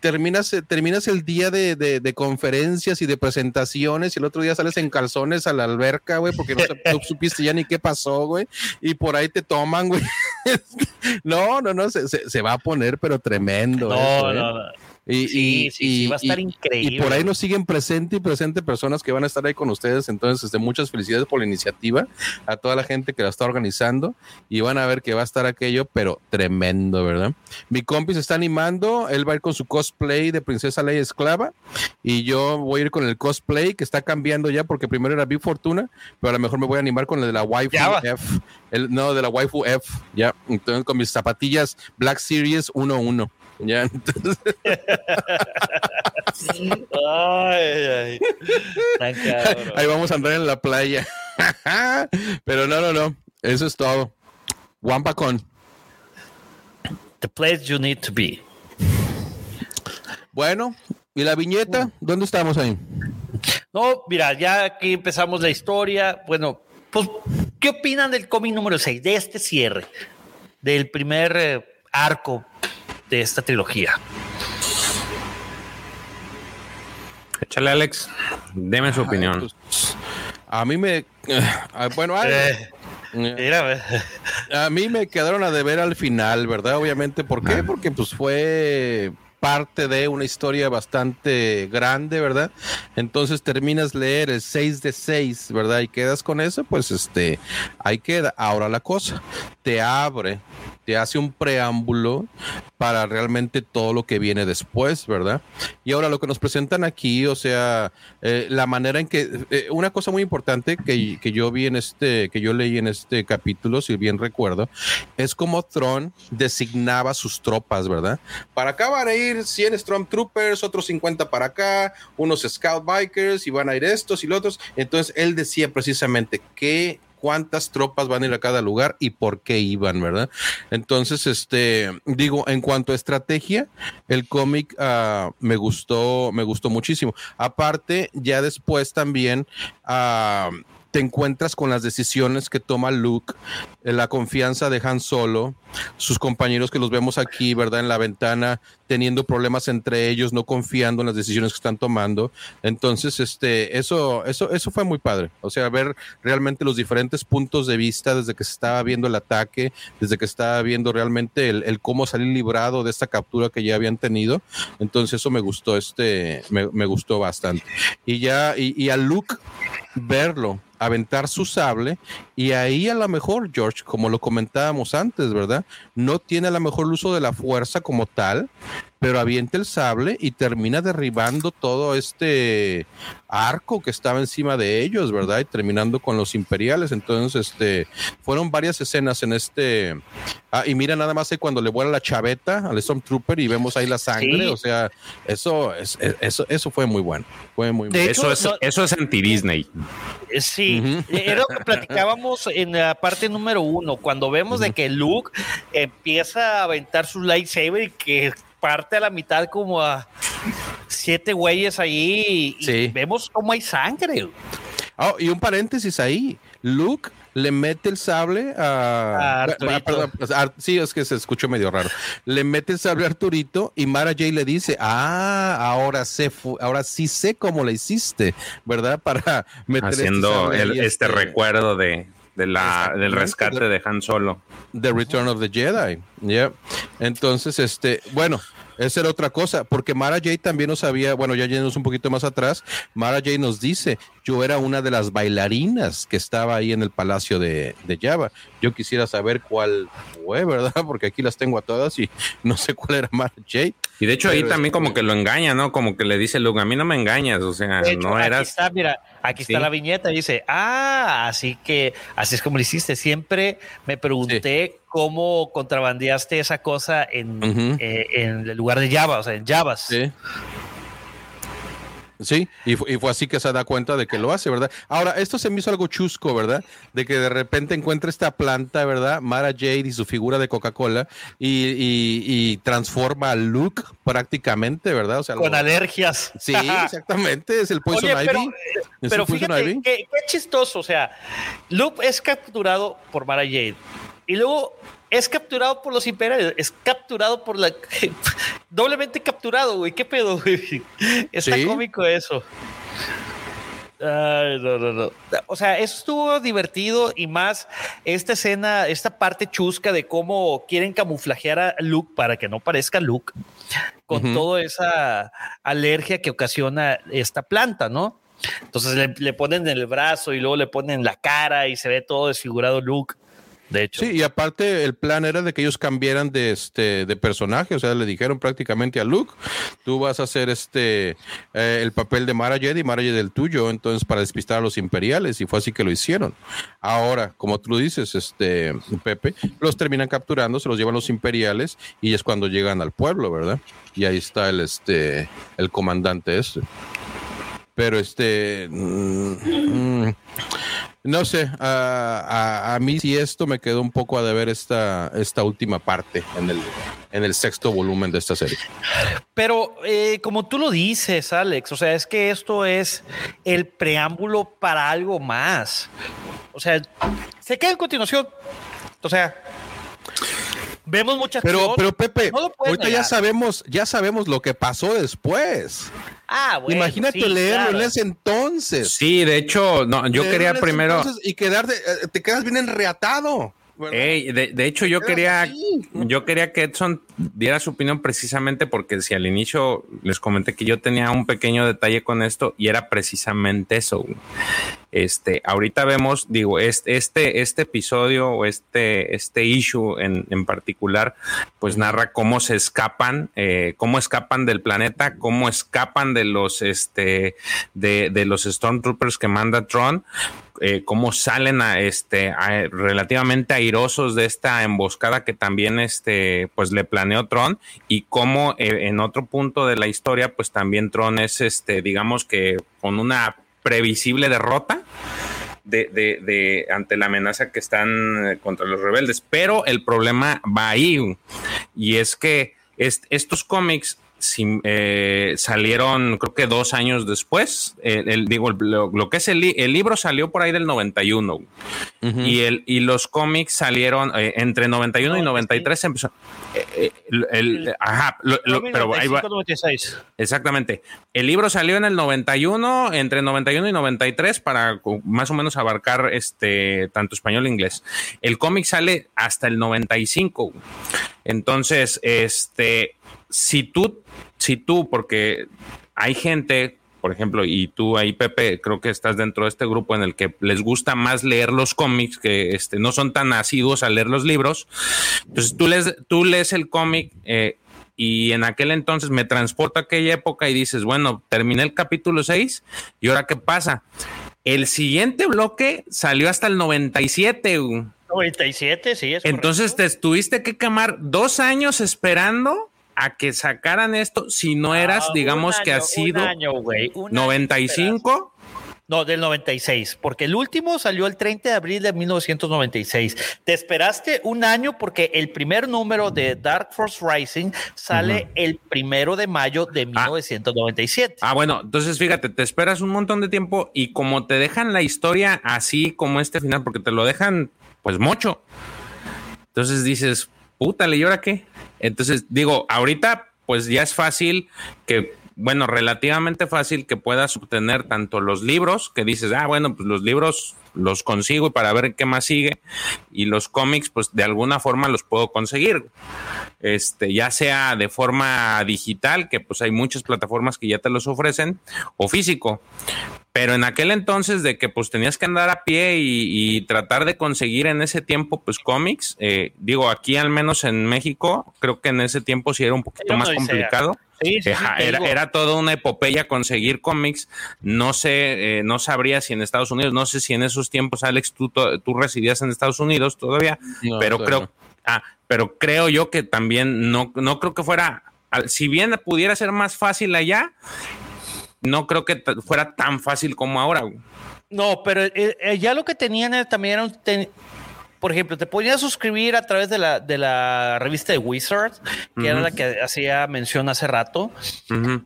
Terminas, terminas el día de, conferencias y de presentaciones y el otro día sales en calzones a la alberca, güey, porque no supiste ya ni qué pasó, güey. Y por ahí te toman, güey. no, no, no, se, se, va a poner, pero tremendo. No, ¿eh? no, no. Y, y, va a estar increíble. Y por ahí nos siguen presente y presente personas que van a estar ahí con ustedes. Entonces, este, muchas felicidades por la iniciativa a toda la gente que la está organizando y van a ver que va a estar aquello, pero tremendo, ¿verdad? Mi compi se está animando. Él va a ir con su cosplay de Princesa Leia Esclava y yo voy a ir con el cosplay que está cambiando ya porque primero era Big Fortuna, pero a lo mejor me voy a animar con el de la Waifu F. El, no, de la Waifu F, ya. Entonces, con mis zapatillas Black Series 1-1. Ya, ay, Ahí vamos a andar en la playa. Pero no, no, no. Eso es todo. Wampacon. The place you need to be. Bueno, ¿y la viñeta? ¿Dónde estamos ahí? No, mira, ya aquí empezamos la historia. Bueno, pues, ¿qué opinan del cómic número 6, de este cierre? Del primer eh, arco de esta trilogía. Échale, Alex. Deme su opinión. Pues, a mí me. Ah, bueno, eh, a mí me quedaron a deber al final, ¿verdad? Obviamente. ¿Por qué? Porque pues fue parte de una historia bastante grande, ¿verdad? Entonces terminas leer el 6 de 6, ¿verdad? Y quedas con eso, pues este, ahí queda. Ahora la cosa, te abre te hace un preámbulo para realmente todo lo que viene después, ¿verdad? Y ahora lo que nos presentan aquí, o sea, eh, la manera en que, eh, una cosa muy importante que, que, yo vi en este, que yo leí en este capítulo, si bien recuerdo, es como Tron designaba sus tropas, ¿verdad? Para acá van a ir 100 Stormtroopers, otros 50 para acá, unos Scout Bikers y van a ir estos y los otros. Entonces él decía precisamente que cuántas tropas van a ir a cada lugar y por qué iban, ¿verdad? Entonces, este, digo, en cuanto a estrategia, el cómic uh, me gustó, me gustó muchísimo. Aparte, ya después también, uh, te encuentras con las decisiones que toma Luke, eh, la confianza de Han Solo, sus compañeros que los vemos aquí, ¿verdad? En la ventana, teniendo problemas entre ellos, no confiando en las decisiones que están tomando. Entonces, este, eso, eso, eso fue muy padre. O sea, ver realmente los diferentes puntos de vista desde que se estaba viendo el ataque, desde que estaba viendo realmente el, cómo salir librado de esta captura que ya habían tenido. Entonces, eso me gustó, este, me, me gustó bastante. Y ya, y, y a Luke verlo aventar su sable y ahí a lo mejor, George, como lo comentábamos antes, ¿verdad? No tiene a lo mejor el uso de la fuerza como tal, pero avienta el sable y termina derribando todo este arco que estaba encima de ellos, ¿verdad? Y terminando con los imperiales. Entonces, este, fueron varias escenas en este. Ah, y mira nada más cuando le vuela la chaveta al Stormtrooper y vemos ahí la sangre. O sea, eso, es, eso, eso fue muy bueno. Fue muy de Hecho, eso, es, eso es anti-Disney. Eh, sí, era lo que platicábamos en la parte número uno, cuando vemos de que Luke empieza a aventar su lightsaber y que parte a la mitad como a siete güeyes ahí y, vemos cómo hay sangre. Oh, y un paréntesis ahí. Luke le mete el sable a. Ah, sí, es que se escuchó medio raro. Le mete el sable a Arturito y Mara J le dice: Ah, ahora sé, ahora sí sé cómo le hiciste, ¿verdad? Para meter este Haciendo este, este, recuerdo de, de la, del rescate de Han Solo. The Return of the Jedi. Yeah. Entonces, este, bueno, esa era otra cosa, porque Mara J también nos sabía, bueno, ya yéndonos un poquito más atrás, Mara J nos dice, yo era una de las bailarinas que estaba ahí en el palacio de, de Java. Yo quisiera saber cuál fue, ¿verdad? Porque aquí las tengo a todas y no sé cuál era Mara J. Y de hecho ahí también como que lo engaña, ¿no? Como que le dice Luke, a mí no me engañas, o sea, no eras... Aquí está, mira, aquí está la viñeta y dice, ah, así que así es como lo hiciste. Siempre me pregunté cómo contrabandeaste esa cosa en, eh, en el lugar de Java, o sea, en Javas. Sí. Sí, y, fue así que se da cuenta de que lo hace, ¿verdad? Ahora, esto se me hizo algo chusco, ¿verdad? De que de repente encuentra esta planta, ¿verdad? Mara Jade y su figura de Coca-Cola y, transforma a Luke prácticamente, ¿verdad? O sea, Con alergias. Sí, exactamente, es el Poison Ivy. Pero, fíjate, qué, chistoso, o sea, Luke es capturado por Mara Jade y luego es capturado por los imperiales, es capturado por la. doblemente capturado, güey. ¿Qué pedo, güey? Está cómico eso. Ay, no, no, no. O sea, eso estuvo divertido y más esta escena, esta parte chusca de cómo quieren camuflajear a Luke para que no parezca Luke, con toda esa alergia que ocasiona esta planta, ¿no? Entonces le, le, ponen en el brazo y luego le ponen en la cara y se ve todo desfigurado Luke hecho. Sí, y aparte el plan era de que ellos cambiaran de este de personaje, o sea, le dijeron prácticamente a Luke, tú vas a hacer este eh, el papel de Mara Jedi Mara Jedi el tuyo, entonces para despistar a los imperiales y fue así que lo hicieron. Ahora, como tú dices, este Pepe, los terminan capturando, se los llevan los imperiales y es cuando llegan al pueblo, ¿verdad? Y ahí está el este el comandante este. Pero este mm, mm, no sé, a, mí sí esto me quedó un poco a deber esta, esta última parte en el, en el sexto volumen de esta serie. Pero eh, como tú lo dices, Alex, o sea, es que esto es el preámbulo para algo más. O sea, se queda en continuación. O sea, vemos muchas pero, Pero Pepe, ahorita ya sabemos, ya sabemos lo que pasó después. Ah, bueno, Imagínate leerlo en ese entonces. Sí, de hecho, no, yo quería primero. Y quedarte, eh, te quedas bien enreatado. de, hecho, yo quería, yo quería que Edson diera su opinión precisamente porque si al inicio les comenté que yo tenía un pequeño detalle con esto y era precisamente eso. Este, ahorita vemos, digo, este, este, episodio o este, este issue en, en particular, pues narra cómo se escapan, eh, cómo escapan del planeta, cómo escapan de los, este, de, de los Stormtroopers que manda Tron, eh, cómo salen a este relativamente airosos de esta emboscada que también este pues le planeó Tron y cómo eh, en otro punto de la historia pues también Tron es este digamos que con una previsible derrota de, de, ante la amenaza que están eh, contra los rebeldes. Pero el problema va ahí y es que estos cómics eh, salieron creo que dos años después. el, digo, lo, que es el, libro salió por ahí del 91 y, el, y los cómics salieron eh, entre 91 y 93 empezó. Eh, el, ajá, pero ahí va. Exactamente. El libro salió en el 91, entre 91 y 93 para más o menos abarcar este tanto español e inglés. El cómic sale hasta el 95. Entonces, este si tú, si tú, porque hay gente, por ejemplo, y tú ahí, Pepe, creo que estás dentro de este grupo en el que les gusta más leer los cómics, que este, no son tan asiduos a leer los libros. Entonces tú lees, tú lees el cómic eh, y en aquel entonces me transporta a aquella época y dices, bueno, terminé el capítulo 6 y ahora qué pasa. El siguiente bloque salió hasta el 97. 97, sí. Es Entonces te tuviste que quemar dos años esperando a que sacaran esto si no eras, digamos que ha sido 95. No, del 96, porque el último salió el 30 de abril de 1996. Te esperaste un año porque el primer número de Dark Force Rising sale el primero de mayo de 1997. Ah. ah, bueno, entonces fíjate, te esperas un montón de tiempo y como te dejan la historia así como este final, porque te lo dejan pues mucho. Entonces dices, puta, ¿y ahora qué? Entonces, digo, ahorita pues ya es fácil que, bueno, relativamente fácil que puedas obtener tanto los libros, que dices, ah, bueno, pues los libros los consigo para ver qué más sigue, y los cómics, pues de alguna forma los puedo conseguir. Este, ya sea de forma digital, que pues hay muchas plataformas que ya te los ofrecen, o físico. Pero en aquel entonces de que pues tenías que andar a pie y, tratar de conseguir en ese tiempo pues cómics, eh, digo aquí al menos en México, creo que en ese tiempo sí era un poquito más complicado. Era, toda una epopeya conseguir cómics. No sé, eh, no sabría si en Estados Unidos, no sé si en esos tiempos, Alex, tú, tú residías en Estados Unidos todavía, pero creo, ah, pero creo yo que también no, no creo que fuera, si bien pudiera ser más fácil allá, no creo que fuera tan fácil como ahora. No, pero eh, eh, ya lo que tenían también era un, por ejemplo, te podías suscribir a través de la, de la revista de Wizard, que era la que hacía mención hace rato,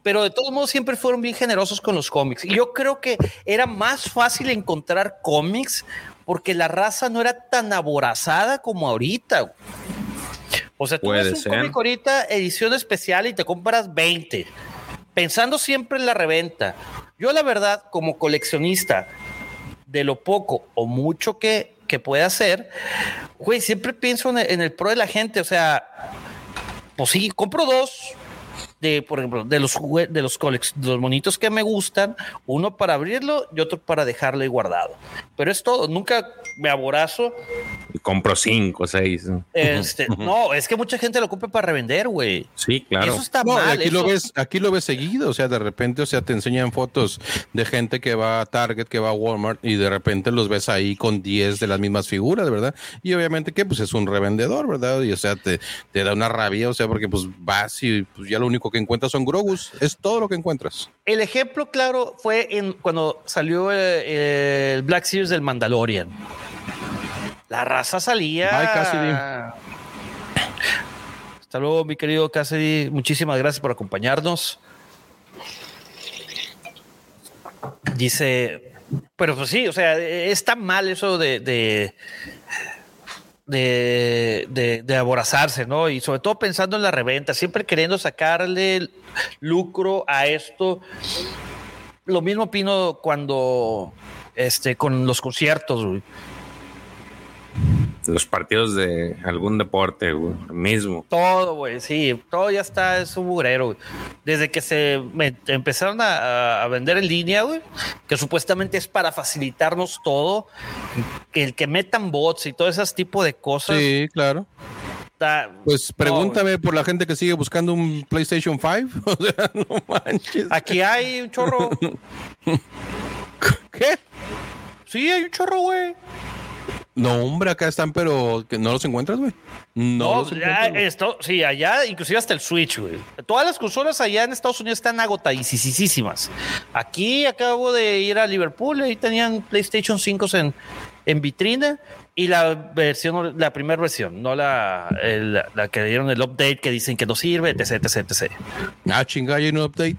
pero de todos modos siempre fueron bien generosos con los cómics. Y yo creo que era más fácil encontrar cómics porque la raza no era tan aborazada como ahorita. O sea, tú ves un cómic ahorita, edición especial, y te compras 20 pensando siempre en la reventa. Yo la verdad, como coleccionista, de lo poco o mucho que, que puede hacer, güey, siempre pienso en el, pro de la gente. O sea, pues sí, compro dos, de, por ejemplo, de los de los, de los monitos que me gustan, uno para abrirlo y otro para dejarlo ahí guardado. Pero es todo, nunca me aborazo. Y compro cinco o seis. Este, no, es que mucha gente lo compra para revender, güey. Sí, claro. Eso está mal. Aquí lo ves, aquí lo ves seguido, o sea, de repente, o sea, te enseñan fotos de gente que va a Target, que va a Walmart y de repente los ves ahí con 10 de las mismas figuras, ¿verdad? Y obviamente que pues es un revendedor, ¿verdad? Y o sea, te, te da una rabia, o sea, porque pues vas y pues ya lo único que encuentras son Grogus, es todo lo que encuentras. El ejemplo claro fue en cuando salió eh, el, Black Series del Mandalorian. La raza salía. Ay, Cassidy. Hasta luego, mi querido Cassidy. Muchísimas gracias por acompañarnos. Dice, pero pues sí, o sea, está mal eso de de, de, aborazarse, ¿no? Y sobre todo pensando en la reventa, siempre queriendo sacarle lucro a esto. Lo mismo opino cuando, este, con los conciertos, los partidos de algún deporte, mismo. Todo, güey, sí, todo ya está, es un mugrero. Desde que se empezaron a, vender en línea, güey, que supuestamente es para facilitarnos todo, el que metan bots y todo ese tipo de cosas. Sí, claro. pues pregúntame por la gente que sigue buscando un PlayStation 5. O sea, no manches. Aquí hay un chorro. ¿Qué? Sí, hay un chorro, güey. No, hombre, acá están, pero que no los encuentras, güey. No, esto, sí, allá, inclusive hasta el Switch, güey. Todas las consolas allá en Estados Unidos están agotadísimas. Aquí acabo de ir a Liverpool, ahí tenían PlayStation 5 en, en vitrina y la versión, la primera versión, no la, la, que dieron el update que dicen que no sirve, etc, etc, etc. Ah, chingada, hay un update.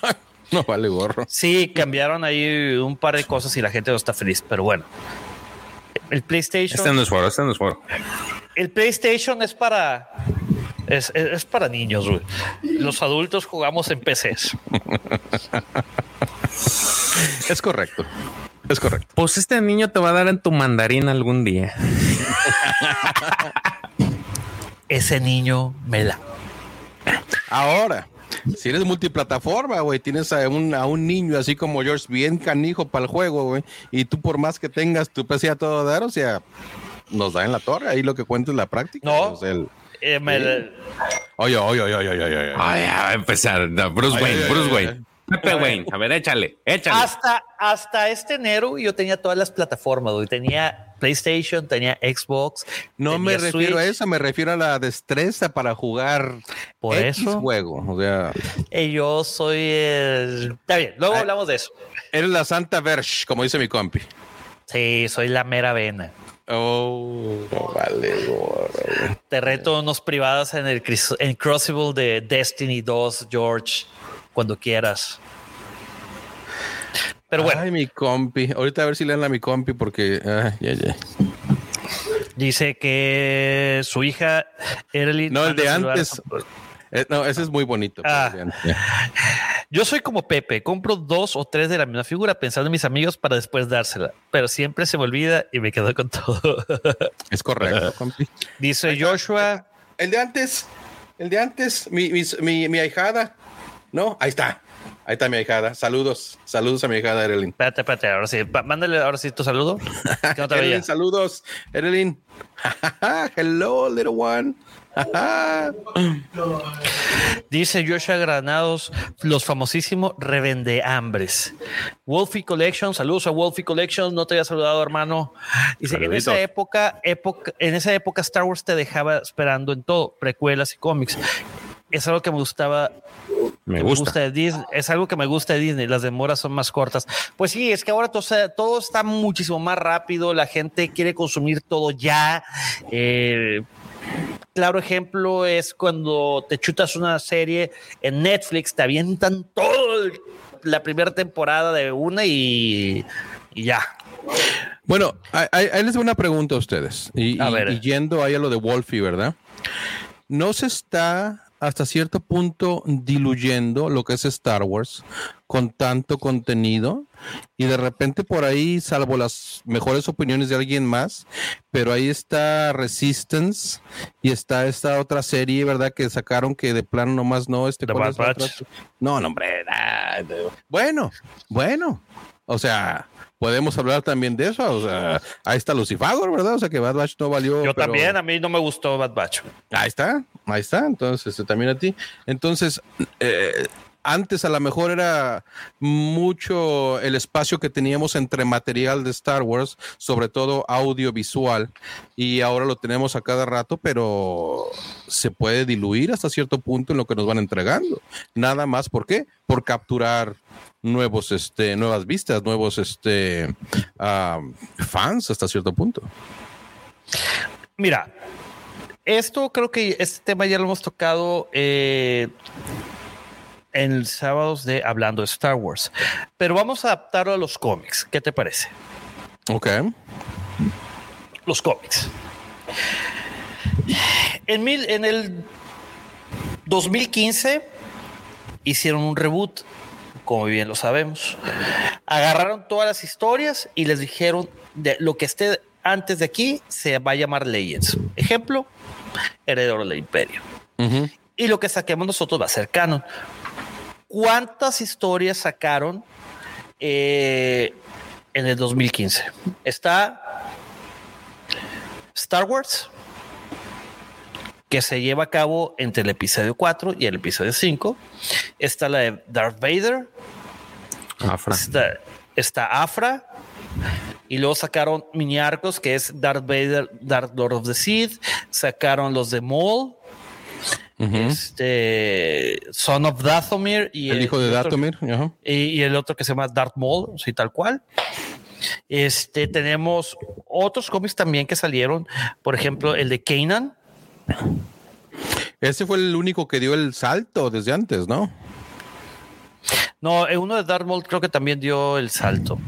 no vale gorro. Sí, cambiaron ahí un par de cosas y la gente no está feliz, pero bueno. El PlayStation. Este no es este no es El PlayStation es para. Es, para niños, güey. Los adultos jugamos en PCs. es correcto. Es correcto. Pues este niño te va a dar en tu mandarín algún día. Ese niño me la. Ahora, si eres multiplataforma, güey, tienes a un, a un niño así como George bien canijo para el juego, güey, y tú por más que tengas tu PC a todo dar, o sea, nos da en la torre, ahí lo que cuenta es la práctica. No. Eh, oye, oye, oye, oye, oye, oye. Ay, a empezar. Bruce Wayne, Bruce Wayne. Pepe Wayne, a ver, échale, échale. Hasta, hasta este enero yo tenía todas las plataformas, güey. Tenía PlayStation, tenía Xbox. No me refiero a eso, me refiero a la destreza para jugar por eso juego. O sea, y yo soy el. Está bien, luego ah, hablamos de eso. Eres la Santa Verge, como dice mi compi. Sí, soy la mera vena. Oh, vale. Te reto unos privados en el en Crucible de Destiny 2, George, cuando quieras. Pero bueno. Ay, mi compi. Ahorita a ver si leen a mi compi porque. ya, ya. Dice que su hija Early. No, el de antes. Eh, no, ese es muy bonito. Ah. Yo soy como Pepe, compro dos o tres de la misma figura pensando en mis amigos para después dársela, pero siempre se me olvida y me quedo con todo. Es correcto, compi. Dice Joshua. El de antes, el de antes, mi, mi, mi ahijada. No, ahí está. Ahí está mi hijada. Saludos. Saludos a mi hijada, Evelyn. Espérate, espérate. Ahora sí. Mándale ahora sí tu saludo. Que saludos. Evelyn. Hello, little one. Dice Joshua Granados, los famosísimos revende hambres. Wolfie Collection, saludos a Wolfie Collection, no te había saludado, hermano. Dice, en esa época, época, en esa época Star Wars te dejaba esperando en todo, precuelas y cómics. Es algo que me gustaba me gusta. de Disney. Es algo que me gusta de Disney. Las demoras son más cortas. Pues sí, es que ahora todo, todo está muchísimo más rápido. La gente quiere consumir todo ya. Eh, claro ejemplo es cuando te chutas una serie en Netflix, te avientan todo la primera temporada de una y, ya. Bueno, ahí, les doy una pregunta a ustedes. Y, a ver. y yendo ahí a lo de Wolfie, ¿verdad? ¿No se está hasta cierto punto diluyendo lo que es Star Wars con tanto contenido y de repente por ahí, salvo las mejores opiniones de alguien más, pero ahí está Resistance y está esta otra serie, ¿verdad? Que sacaron que de plano nomás no, este... No, no, hombre, bueno, bueno, o sea, podemos hablar también de eso. O sea, ahí está Lucifago, ¿verdad? O sea, que Bad Batch no valió. Yo también, a mí no me gustó Bad Batch. Ahí está, ahí está. Entonces, este, también a ti. Entonces, eh, antes a lo mejor era mucho el espacio que teníamos entre material de Star Wars, sobre todo audiovisual, y ahora lo tenemos a cada rato, pero se puede diluir hasta cierto punto en lo que nos van entregando. Nada más, ¿por qué? Por capturar nuevos, este, nuevas vistas, nuevos este, fans hasta cierto punto. Mira, esto creo que este tema ya lo hemos tocado eh, en sábados de Hablando de Star Wars, pero vamos a adaptarlo a los cómics. ¿Qué te parece? Ok. Los cómics. En, mil, en el 2015 hicieron un reboot como bien lo sabemos. Agarraron todas las historias y les dijeron de lo que esté antes de aquí se va a llamar Legends. Ejemplo, Heredero del Imperio. Y lo que saquemos nosotros va a ser canon. ¿Cuántas historias sacaron eh, en el 2015? Está Star Wars, que se lleva a cabo entre el episodio 4 y el episodio 5. Está la de Darth Vader. Afra. Está, Afra. Y luego sacaron mini arcos que es Darth Vader, Darth Lord of the Sith. Sacaron los de Maul. Este Son of Dathomir y el, hijo de Dathomir y, el otro que se llama Darth Maul, así tal cual. Este tenemos otros cómics también que salieron, por ejemplo, el de Kanan, ese fue el único que dio el salto desde antes, ¿no? No, uno de Darth Maul creo que también dio el salto.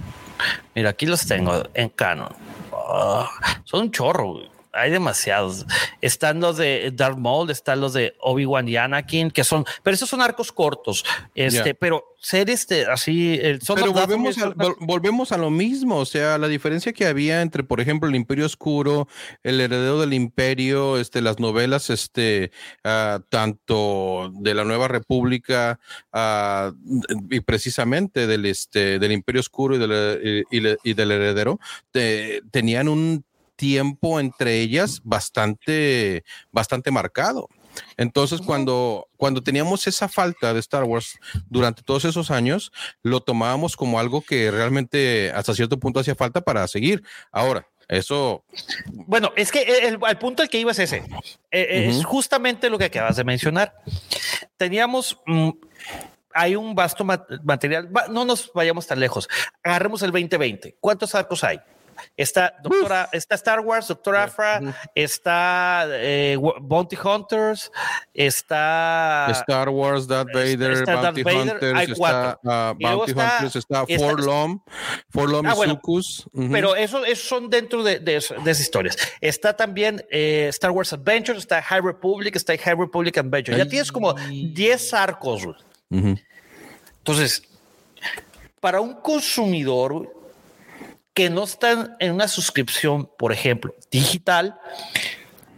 Mira, aquí los tengo en canon. Ah, son un chorro hay demasiados. Están los de Darth Maul, están los de Obi-Wan y Anakin, que son, pero esos son arcos cortos. Este, pero ser este así, el Pero volvemos a, volvemos a lo mismo. O sea, la diferencia que había entre, por ejemplo, el Imperio Oscuro, el heredero del Imperio, este, las novelas, este, uh, tanto de la Nueva República uh, y precisamente del, este, del Imperio Oscuro y del, y, del heredero, tenían un tiempo entre ellas bastante, bastante marcado. Entonces, cuando, cuando teníamos esa falta de Star Wars durante todos esos años, lo tomábamos como algo que realmente hasta cierto punto hacía falta para seguir. Ahora, eso. Bueno, es que el, punto al que iba es ese. Eh, eh, es justamente lo que acabas de mencionar. Teníamos. Mm, hay un vasto material. No nos vayamos tan lejos. Agarremos el 2020. ¿Cuántos arcos hay? Está Doctora, está Star Wars, Doctor Afra, está eh, Bounty Hunters, está Star Wars, Darth Vader, Bounty Hunters, está uh, Bounty Hunters, está Forlom, Forlom ah, y Sucus. Pero esos eso son dentro de, de, esas historias. Está también eh, Star Wars Adventures, está High Republic, está High Republic Adventures. Ya tienes como 10 arcos. Entonces, para un consumidor, que no están en una suscripción, por ejemplo, digital,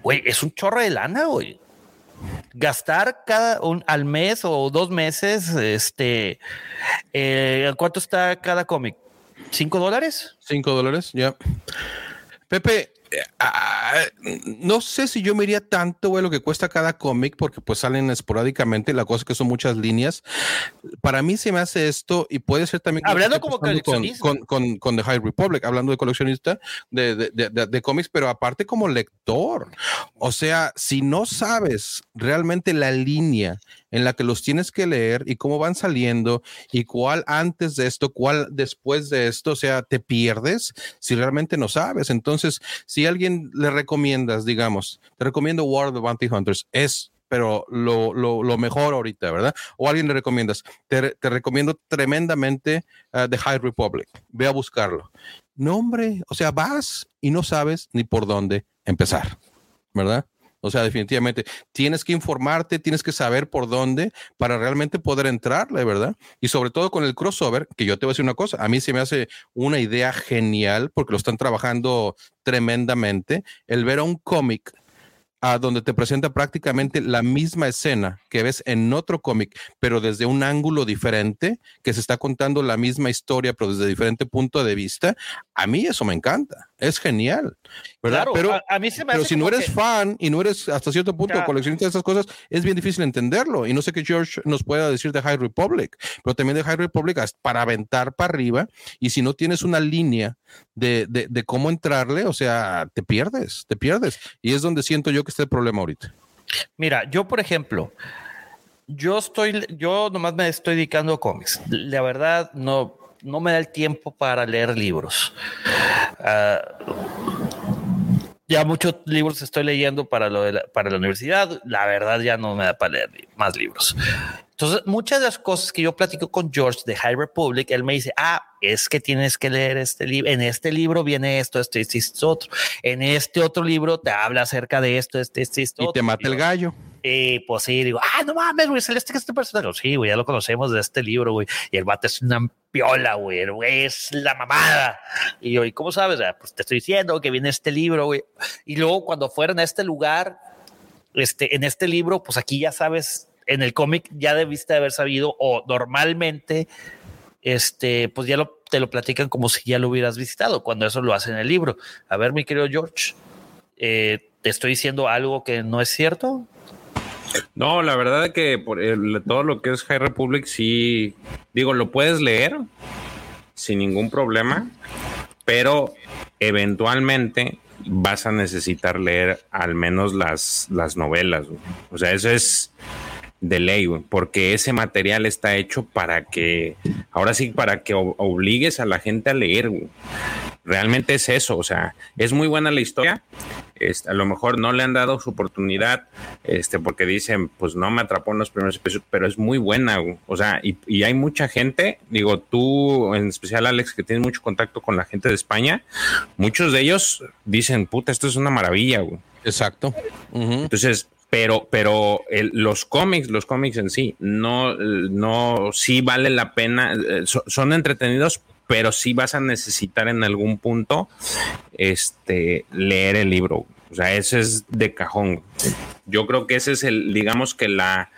güey, es un chorro de lana, güey. Gastar cada un al mes o dos meses, este, eh, ¿cuánto está cada cómic? ¿Cinco dólares? Cinco dólares, ya. Pepe, Ah, no sé si yo me iría tanto, güey, lo que cuesta cada cómic, porque pues salen esporádicamente, la cosa es que son muchas líneas. Para mí se me hace esto y puede ser también... Hablando como coleccionista. Con, con, The High Republic, hablando de coleccionista de, de, de, cómics, pero aparte como lector. O sea, si no sabes realmente la línea en la que los tienes que leer y cómo van saliendo y cuál antes de esto, cuál después de esto, o sea, te pierdes si realmente no sabes. Entonces, si alguien le recomiendas, digamos, te recomiendo World of Bounty Hunters, es pero lo, lo, mejor ahorita, ¿verdad? O alguien le recomiendas, te, te recomiendo tremendamente uh, The High Republic, ve a buscarlo. No, hombre, o sea, vas y no sabes ni por dónde empezar, ¿verdad? O sea, definitivamente tienes que informarte, tienes que saber por dónde para realmente poder entrarle, ¿verdad? Y sobre todo con el crossover, que yo te voy a decir una cosa, a mí se me hace una idea genial porque lo están trabajando tremendamente, el ver a un cómic a donde te presenta prácticamente la misma escena que ves en otro cómic, pero desde un ángulo diferente, que se está contando la misma historia, pero desde diferente punto de vista. A mí eso me encanta, es genial, ¿verdad? pero a, mí se me pero si no eres fan y no eres hasta cierto punto coleccionista de esas cosas, es bien difícil entenderlo. Y no sé qué George nos pueda decir de High Republic, pero también de High Republic para aventar para arriba. Y si no tienes una línea de, de, de cómo entrarle, o sea, te pierdes, te pierdes. Y es donde siento yo que está el problema ahorita. Mira, yo, por ejemplo, yo estoy, yo nomás me estoy dedicando a cómics. La verdad, no, no me da el tiempo para leer libros. Ah, ya muchos libros estoy leyendo para, lo de la, para la universidad. La verdad, ya no me da para leer más libros. Entonces, muchas de las cosas que yo platico con George de High Republic, él me dice, ah, es que tienes que leer este libro. En este libro viene esto, esto, esto, esto, otro. En este otro libro te habla acerca de esto, este, este, esto. Y te mata el gallo. Y pues sí, digo, ah, no mames, güey, Celeste, que este personaje. Sí, güey, ya lo conocemos de este libro, güey. Y el bate es una piola, güey. El güey es la mamada. Y yo, ¿y cómo sabes? Ah, pues te estoy diciendo que viene este libro, güey. Y luego cuando fueron a este lugar, este, en este libro, pues aquí ya sabes, en el cómic ya debiste haber sabido, o normalmente, este, pues ya lo, te lo platican como si ya lo hubieras visitado, cuando eso lo hace en el libro. A ver, mi querido George, eh, ¿te estoy diciendo algo que no es cierto? No, la verdad que por todo lo que es High Republic, sí, digo, lo puedes leer sin ningún problema, pero eventualmente vas a necesitar leer al menos las, las novelas. O sea, eso es de ley, porque ese material está hecho para que, ahora sí, para que obligues a la gente a leer. Realmente es eso, o sea, es muy buena la historia. Este, a lo mejor no le han dado su oportunidad, este, porque dicen, pues no me atrapó en los primeros episodios, pero es muy buena, o sea, y, y, hay mucha gente, digo, tú en especial, Alex, que tienes mucho contacto con la gente de España, muchos de ellos dicen, puta, esto es una maravilla, güey. Exacto. Entonces, pero, pero los cómics, los cómics en sí, no, no, sí vale la pena, eh, son entretenidos, pero sí vas a necesitar en algún punto este, leer el libro. O sea, ese es de cajón. Yo creo que ese es el, digamos que la,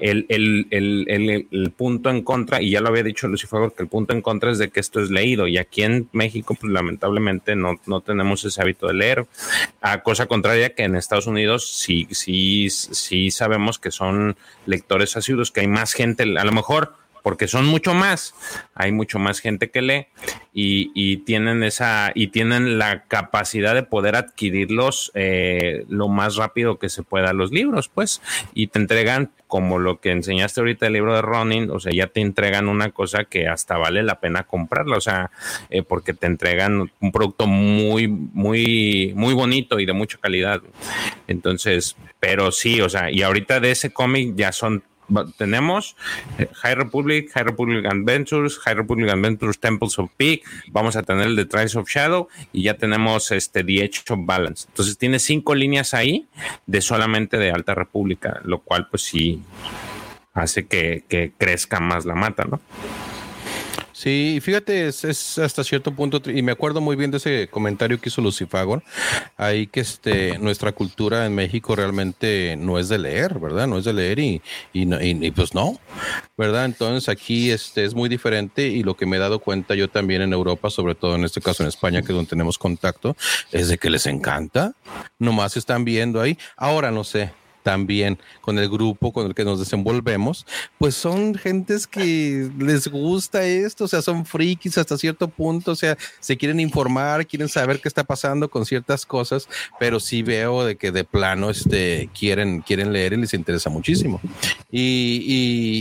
el, el, el, el punto en contra, y ya lo había dicho Lucifer, que el punto en contra es de que esto es leído, y aquí en México, pues lamentablemente no, no tenemos ese hábito de leer. A cosa contraria que en Estados Unidos sí, sí, sí sabemos que son lectores asiduos, que hay más gente, a lo mejor porque son mucho más, hay mucho más gente que lee y, tienen esa y tienen la capacidad de poder adquirirlos eh, lo más rápido que se pueda los libros, pues, y te entregan como lo que enseñaste ahorita el libro de Ronin, o sea, ya te entregan una cosa que hasta vale la pena comprarla, o sea, eh, porque te entregan un producto muy, muy, muy bonito y de mucha calidad. Entonces, pero sí, o sea, y ahorita de ese cómic ya son tenemos eh, High Republic, High Republic Adventures, High Republic Adventures Temples of Peak, vamos a tener el de Trials of Shadow y ya tenemos este The of Balance. Entonces tiene cinco líneas ahí de solamente de Alta República, lo cual pues sí hace que, que crezca más la mata, ¿no? Sí, fíjate, es, hasta cierto punto, y me acuerdo muy bien de ese comentario que hizo Lucifagor, ahí que este, nuestra cultura en México realmente no es de leer, ¿verdad? No es de leer y, y, pues no, ¿verdad? Entonces aquí este, es muy diferente y lo que me he dado cuenta yo también en Europa, sobre todo en este caso en España, que es donde tenemos contacto, es de que les encanta, nomás están viendo ahí. Ahora no sé, también con el grupo con el que nos desenvolvemos, pues son gentes que les gusta esto, o sea, son frikis hasta cierto punto, o sea, se quieren informar, quieren saber qué está pasando con ciertas cosas, pero sí veo de que de plano este, quieren, quieren leer y les interesa muchísimo. Y,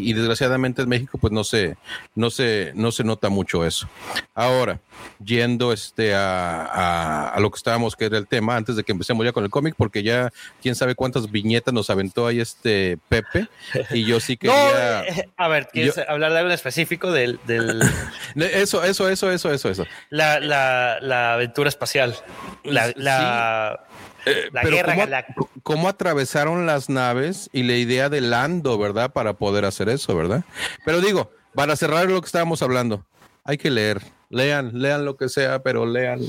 y, desgraciadamente en México, pues no se, no se, no se nota mucho eso. Ahora, yendo este a, a, a lo que estábamos, que era el tema, antes de que empecemos ya con el cómic, porque ya quién sabe cuántas viñetas nos aventó ahí este Pepe y yo sí quería... Eh, a ver, ¿quieres hablar de algo específico del, Eso, eso, eso, eso, eso, eso. La, la, la aventura espacial. La, la... Eh, guerra cómo, cómo, atravesaron las naves y la idea de Lando, ¿verdad? Para poder hacer eso, ¿verdad? Pero digo, para cerrar lo que estábamos hablando, hay que leer. Lean, lean lo que sea, pero lean.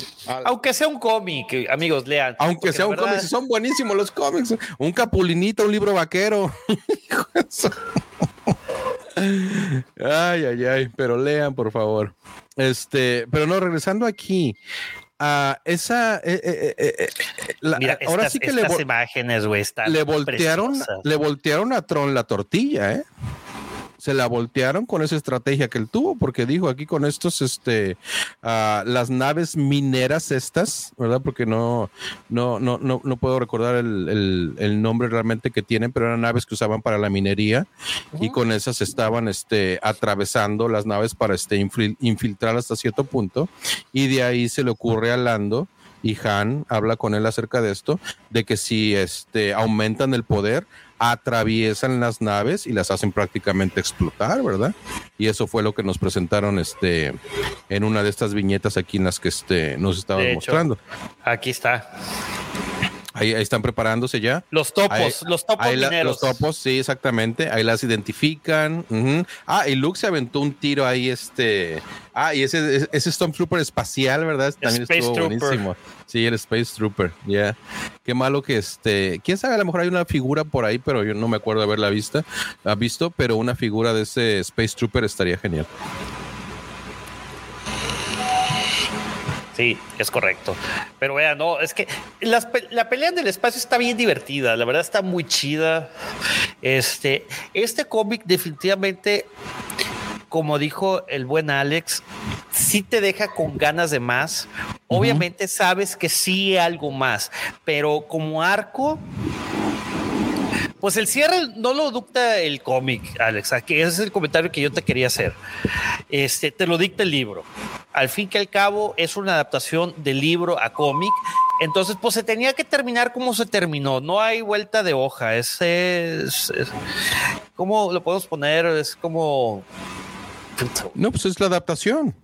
Aunque sea un cómic, amigos, lean. Aunque sea un cómic, son buenísimos los cómics. Un capulinito, un libro vaquero. ay, ay, ay, pero lean, por favor. Este, pero no, regresando aquí. a esa eh, eh, eh, Mira, ahora sí que le, imágenes, güey, le voltearon, le voltearon a Tron la tortilla, ¿eh? Se la voltearon con esa estrategia que él tuvo, porque dijo aquí con estos, este, uh, las naves mineras estas, ¿verdad? Porque no, no, no, no, no puedo recordar el, el, el, nombre realmente que tienen, pero eran naves que usaban para la minería y con esas estaban, este, atravesando las naves para, este, infiltrar hasta cierto punto y de ahí se le ocurre a Lando y Han habla con él acerca de esto, de que si este, aumentan el poder, atraviesan las naves y las hacen prácticamente explotar, ¿verdad? Y eso fue lo que nos presentaron este en una de estas viñetas aquí en las que este nos estaban mostrando. Aquí está. Ahí, están preparándose ya. Los topos, los topos Los topos, sí, exactamente. Ahí las identifican. Ah, y Luke se aventó un tiro ahí, este. Ah, y ese, ese Stormtrooper espacial, ¿verdad? También estuvo buenísimo. Sí, el Space Trooper, ya. Qué malo que este. Quién sabe, a lo mejor hay una figura por ahí, pero yo no me acuerdo haberla vista, ha visto, pero una figura de ese Space Trooper estaría genial. Sí, es correcto. Pero vea, no, es que la pelea del espacio está bien divertida, la verdad está muy chida. Este, este cómic definitivamente, como dijo el buen Alex, sí te deja con ganas de más. Obviamente sabes que sí algo más, pero como arco, pues el cierre no lo dicta el cómic, Alex. Aquí ese es el comentario que yo te quería hacer. Este, te lo dicta el libro. Al fin que al cabo es una adaptación del libro a cómic. Entonces, pues se tenía que terminar como se terminó. No hay vuelta de hoja. Es, es, ¿cómo lo podemos poner? Es como. No, pues es la adaptación.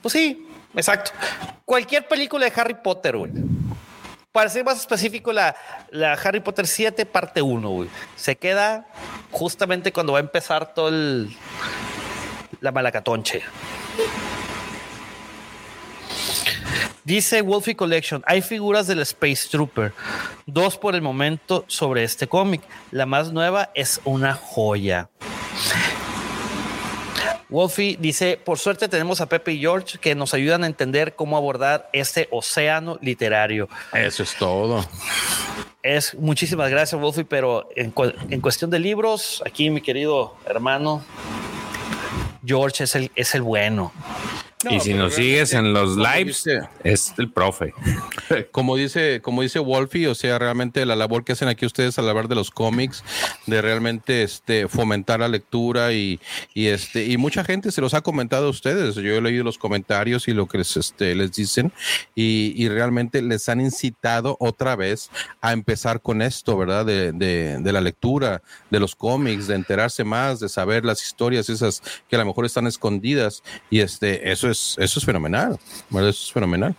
Pues sí, exacto. Cualquier película de Harry Potter, güey para ser más específico, la, la Harry Potter 7, parte 1, Se queda justamente cuando va a empezar todo el, la malacatonche. Dice Wolfie Collection, hay figuras del Space Trooper, dos por el momento sobre este cómic. La más nueva es una joya. Wolfie dice, por suerte tenemos a Pepe y George que nos ayudan a entender cómo abordar este océano literario. Eso es todo. Es muchísimas gracias, Wolfie, pero en, en cuestión de libros, aquí mi querido hermano, George es el, es el bueno y si nos sigues en los lives, es el profe. Como dice, como dice Wolfie, o sea, realmente la labor que hacen aquí ustedes al hablar de los cómics, de realmente este fomentar la lectura y, y este, y mucha gente se los ha comentado a ustedes. Yo he leído los comentarios y lo que les, este, les dicen, y, y realmente les han incitado otra vez a empezar con esto, ¿verdad? De, de, de la lectura, de los cómics, de enterarse más, de saber las historias esas que a lo mejor están escondidas. Y este, eso eso es fenomenal, Eso es fenomenal.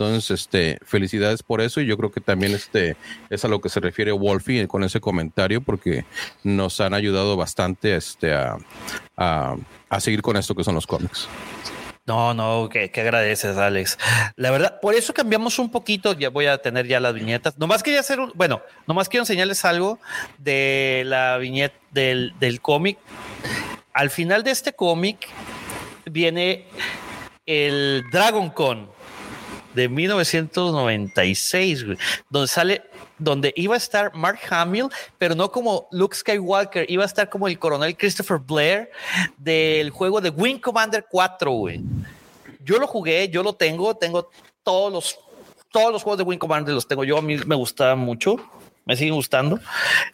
Entonces, este, felicidades por eso y yo creo que también este es a lo que se refiere Wolfie con ese comentario porque nos han ayudado bastante este, a, a, seguir con esto que son los cómics. No, no, que, agradeces, Alex. La verdad, por eso cambiamos un poquito. Ya voy a tener ya las viñetas. Nomás quería hacer un, bueno, nomás quiero enseñarles algo de la viñeta del, del cómic. Al final de este cómic viene el Dragon Con de 1996, donde sale, donde iba a estar Mark Hamill, pero no como Luke Skywalker, iba a estar como el coronel Christopher Blair del juego de Wing Commander 4, güey. Yo lo jugué, yo lo tengo, tengo todos los, todos los juegos de Wing Commander los tengo yo, a mí me gustaba mucho, me siguen gustando,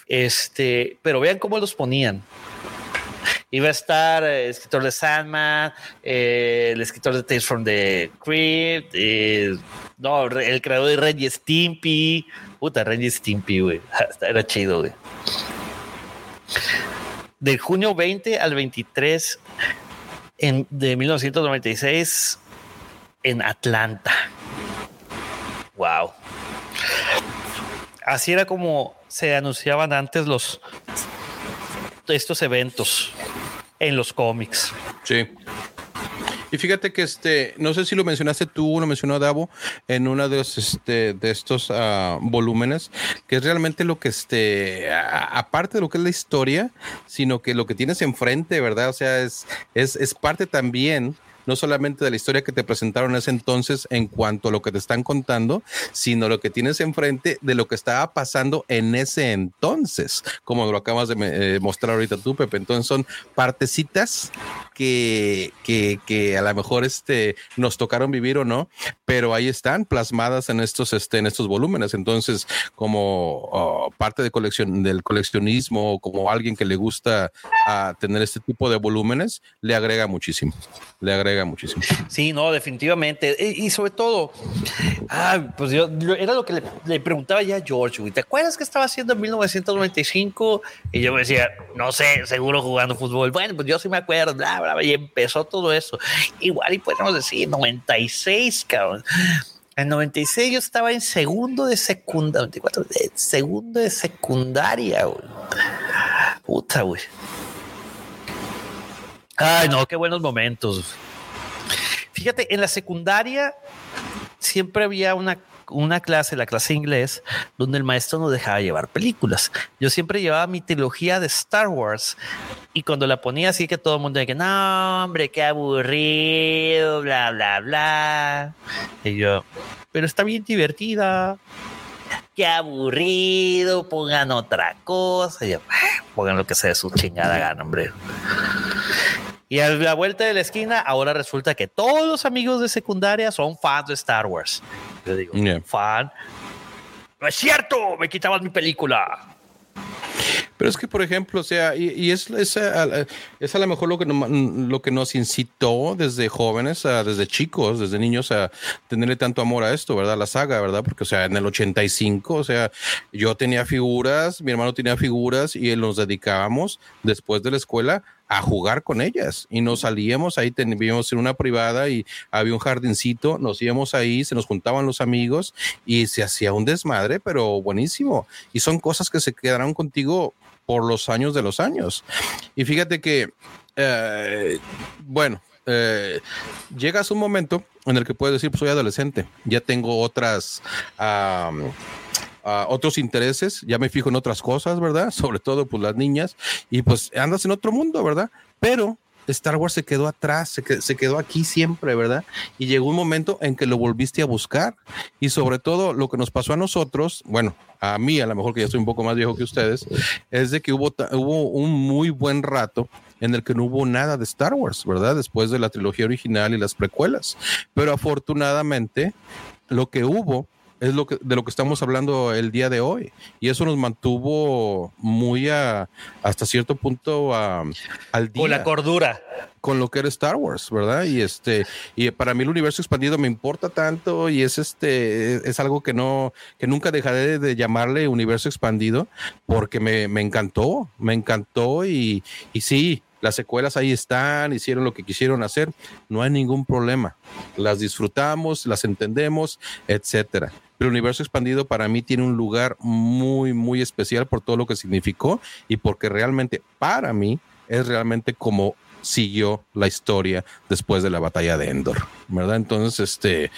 este, pero vean cómo los ponían. Iba a estar el eh, escritor de Sandman, eh, el escritor de Tales from the Crypt, eh, no, el creador de Reggie Stimpy. Puta, Reggie Stimpy, güey. Era chido, güey. Del junio 20 al 23 en, de 1996 en Atlanta. Wow. Así era como se anunciaban antes los estos eventos en los cómics. Sí. Y fíjate que este, no sé si lo mencionaste tú, lo mencionó Davo en uno de, este, de estos ah, volúmenes, que es realmente lo que, este, aparte de lo que es la historia, sino que lo que tienes enfrente, ¿verdad? O sea, es, es, es parte también no solamente de la historia que te presentaron en ese entonces en cuanto a lo que te están contando, sino lo que tienes enfrente de lo que estaba pasando en ese entonces, como lo acabas de eh, mostrar ahorita tú, Pepe. Entonces son partecitas que, que, a lo mejor este, nos tocaron vivir o no, pero ahí están plasmadas en estos, este, en estos volúmenes. Entonces, como oh, parte de colección, del coleccionismo, como alguien que le gusta ah, tener este tipo de volúmenes, le agrega muchísimo. Le agrega muchísimo. Sí, no, definitivamente. Y, sobre todo, pues yo, era lo que le, preguntaba ya a George, ¿te acuerdas que estaba haciendo en 1995? Y yo me decía, no sé, seguro jugando fútbol. Bueno, pues yo sí me acuerdo, bla, bla, y empezó todo eso. Igual y podemos decir 96, cabrón. En 96 yo estaba en segundo de secundaria, segundo de secundaria, güey. Puta, güey. Ay, no, qué buenos momentos. Fíjate, en la secundaria siempre había una, una clase, la clase de inglés, donde el maestro nos dejaba llevar películas. Yo siempre llevaba mi trilogía de Star Wars y cuando la ponía así que todo el mundo decía, no, hombre, qué aburrido, bla, bla, bla. Y yo, pero está bien divertida. Qué aburrido, pongan otra cosa. Y yo, ah, pongan lo que sea de su chingada gana, hombre. Y a la vuelta de la esquina, ahora resulta que todos los amigos de secundaria son fans de Star Wars. Yo digo, fan. No es cierto, me quitabas mi película. Pero es que, por ejemplo, o sea, y, es, es, a, es, a, lo mejor lo que, lo que nos incitó desde jóvenes, desde chicos, desde niños, a tenerle tanto amor a esto, ¿verdad? La saga, ¿verdad? Porque, o sea, en el 85, o sea, yo tenía figuras, mi hermano tenía figuras y nos dedicábamos después de la escuela a jugar con ellas y nos salíamos ahí teníamos en una privada y había un jardincito nos íbamos ahí se nos juntaban los amigos y se hacía un desmadre pero buenísimo y son cosas que se quedarán contigo por los años de los años. Y fíjate que, eh, bueno, eh, llegas un momento en el que puedes decir, pues soy adolescente, ya tengo otras... otros intereses, ya me fijo en otras cosas, ¿verdad? Sobre todo, pues las niñas, y pues andas en otro mundo, ¿verdad? Pero Star Wars se quedó atrás, se, se, quedó aquí siempre, ¿verdad? Y llegó un momento en que lo volviste a buscar. Y sobre todo lo que nos pasó a nosotros, bueno, a mí a lo mejor que ya soy un poco más viejo que ustedes, es de que hubo, hubo un muy buen rato en el que no hubo nada de Star Wars, ¿verdad? Después de la trilogía original y las precuelas. Pero afortunadamente, lo que hubo es lo que, de lo que estamos hablando el día de hoy. Y eso nos mantuvo muy a, hasta cierto punto al día. Con la cordura. Con lo que era Star Wars, ¿verdad? Y este, y para mí el universo expandido me importa tanto y es este, es algo que no, que nunca dejaré de llamarle universo expandido porque me, me encantó, me encantó y, y sí, las secuelas ahí están, hicieron lo que quisieron hacer, no hay ningún problema. Las disfrutamos, las entendemos, etcétera. El universo expandido para mí tiene un lugar muy, muy especial por todo lo que significó y porque realmente para mí es realmente como siguió la historia después de la batalla de Endor, ¿verdad? Entonces, este,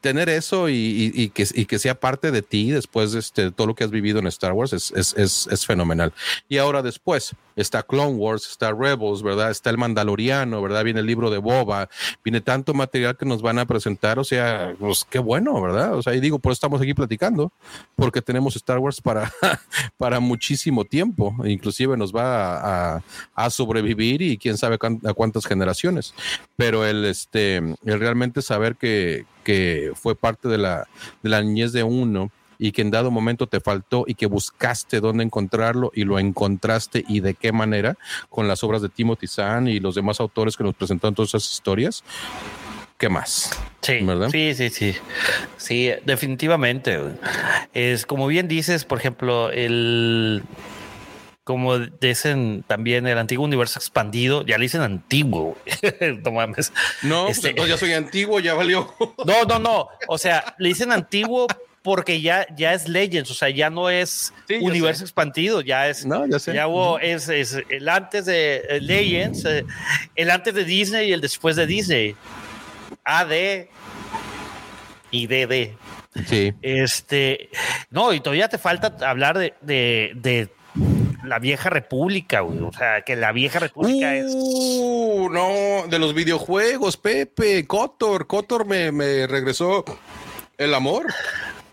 tener eso y, que, que, sea parte de ti después de este, todo lo que has vivido en Star Wars es, es, es fenomenal. Y ahora después, está Clone Wars, está Rebels, ¿verdad? Está el Mandaloriano, ¿verdad? Viene el libro de Boba, viene tanto material que nos van a presentar, o sea, pues qué bueno, ¿verdad? O sea, y digo, por estamos aquí platicando, porque tenemos Star Wars para, para muchísimo tiempo, inclusive nos va a, a, sobrevivir y quién sabe a cuántas generaciones, pero el, este, el realmente saber que, que fue parte de la, de la niñez de uno, y que en dado momento te faltó y que buscaste dónde encontrarlo y lo encontraste y de qué manera con las obras de Timothy Zahn y los demás autores que nos presentaron todas esas historias. ¿Qué más? Sí, ¿verdad? sí, sí, sí. Sí, definitivamente. Es como bien dices, por ejemplo, el como dicen también el antiguo universo expandido, ya le dicen antiguo. no mames. No, pues este, ya soy antiguo, ya valió. no, no, no. O sea, le dicen antiguo porque ya, ya es Legends, o sea, ya no es universo expandido, ya es, no, ya, sé. ya hubo, es, es, el antes de eh, Legends, eh, el antes de Disney y el después de Disney. AD y DD. Sí. Este, no, y todavía te falta hablar de, de, de la vieja república. O sea, que la vieja república es. Uh, no, de los videojuegos, Pepe, Cotor, Cotor me, me regresó el amor.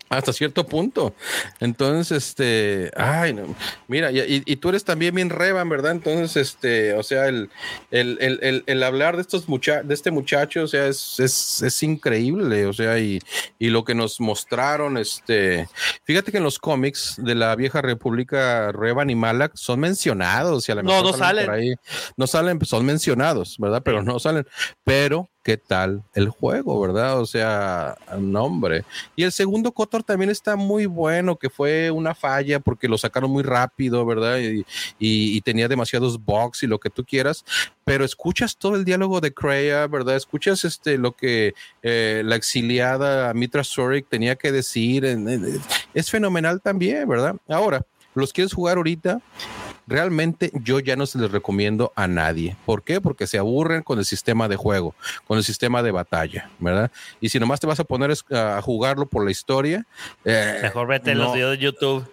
Hasta cierto punto. Entonces, este, ay, no, mira, y, y, tú eres también bien reban, ¿verdad? Entonces, este, o sea, el, el, el, el hablar de estos muchachos, de este muchacho, o sea, es, es, es increíble, o sea, y, y, lo que nos mostraron, este, fíjate que en los cómics de la vieja república, Revan y Malak son mencionados, y a no, no salen. no salen, son mencionados, ¿verdad? Pero no salen, pero qué tal el juego, ¿verdad? O sea, nombre. Y el segundo Cotor también está muy bueno, que fue una falla porque lo sacaron muy rápido, ¿verdad? Y, tenía demasiados bugs y lo que tú quieras, pero escuchas todo el diálogo de Kreia, ¿verdad? Escuchas este, lo que eh, la exiliada Mitra Sorik tenía que decir. es fenomenal también, ¿verdad? Ahora, los quieres jugar ahorita, realmente yo ya no se les recomiendo a nadie. ¿Por qué? Porque se aburren con el sistema de juego, con el sistema de batalla, ¿verdad? Y si nomás te vas a poner a jugarlo por la historia, eh, mejor vete en los videos de YouTube.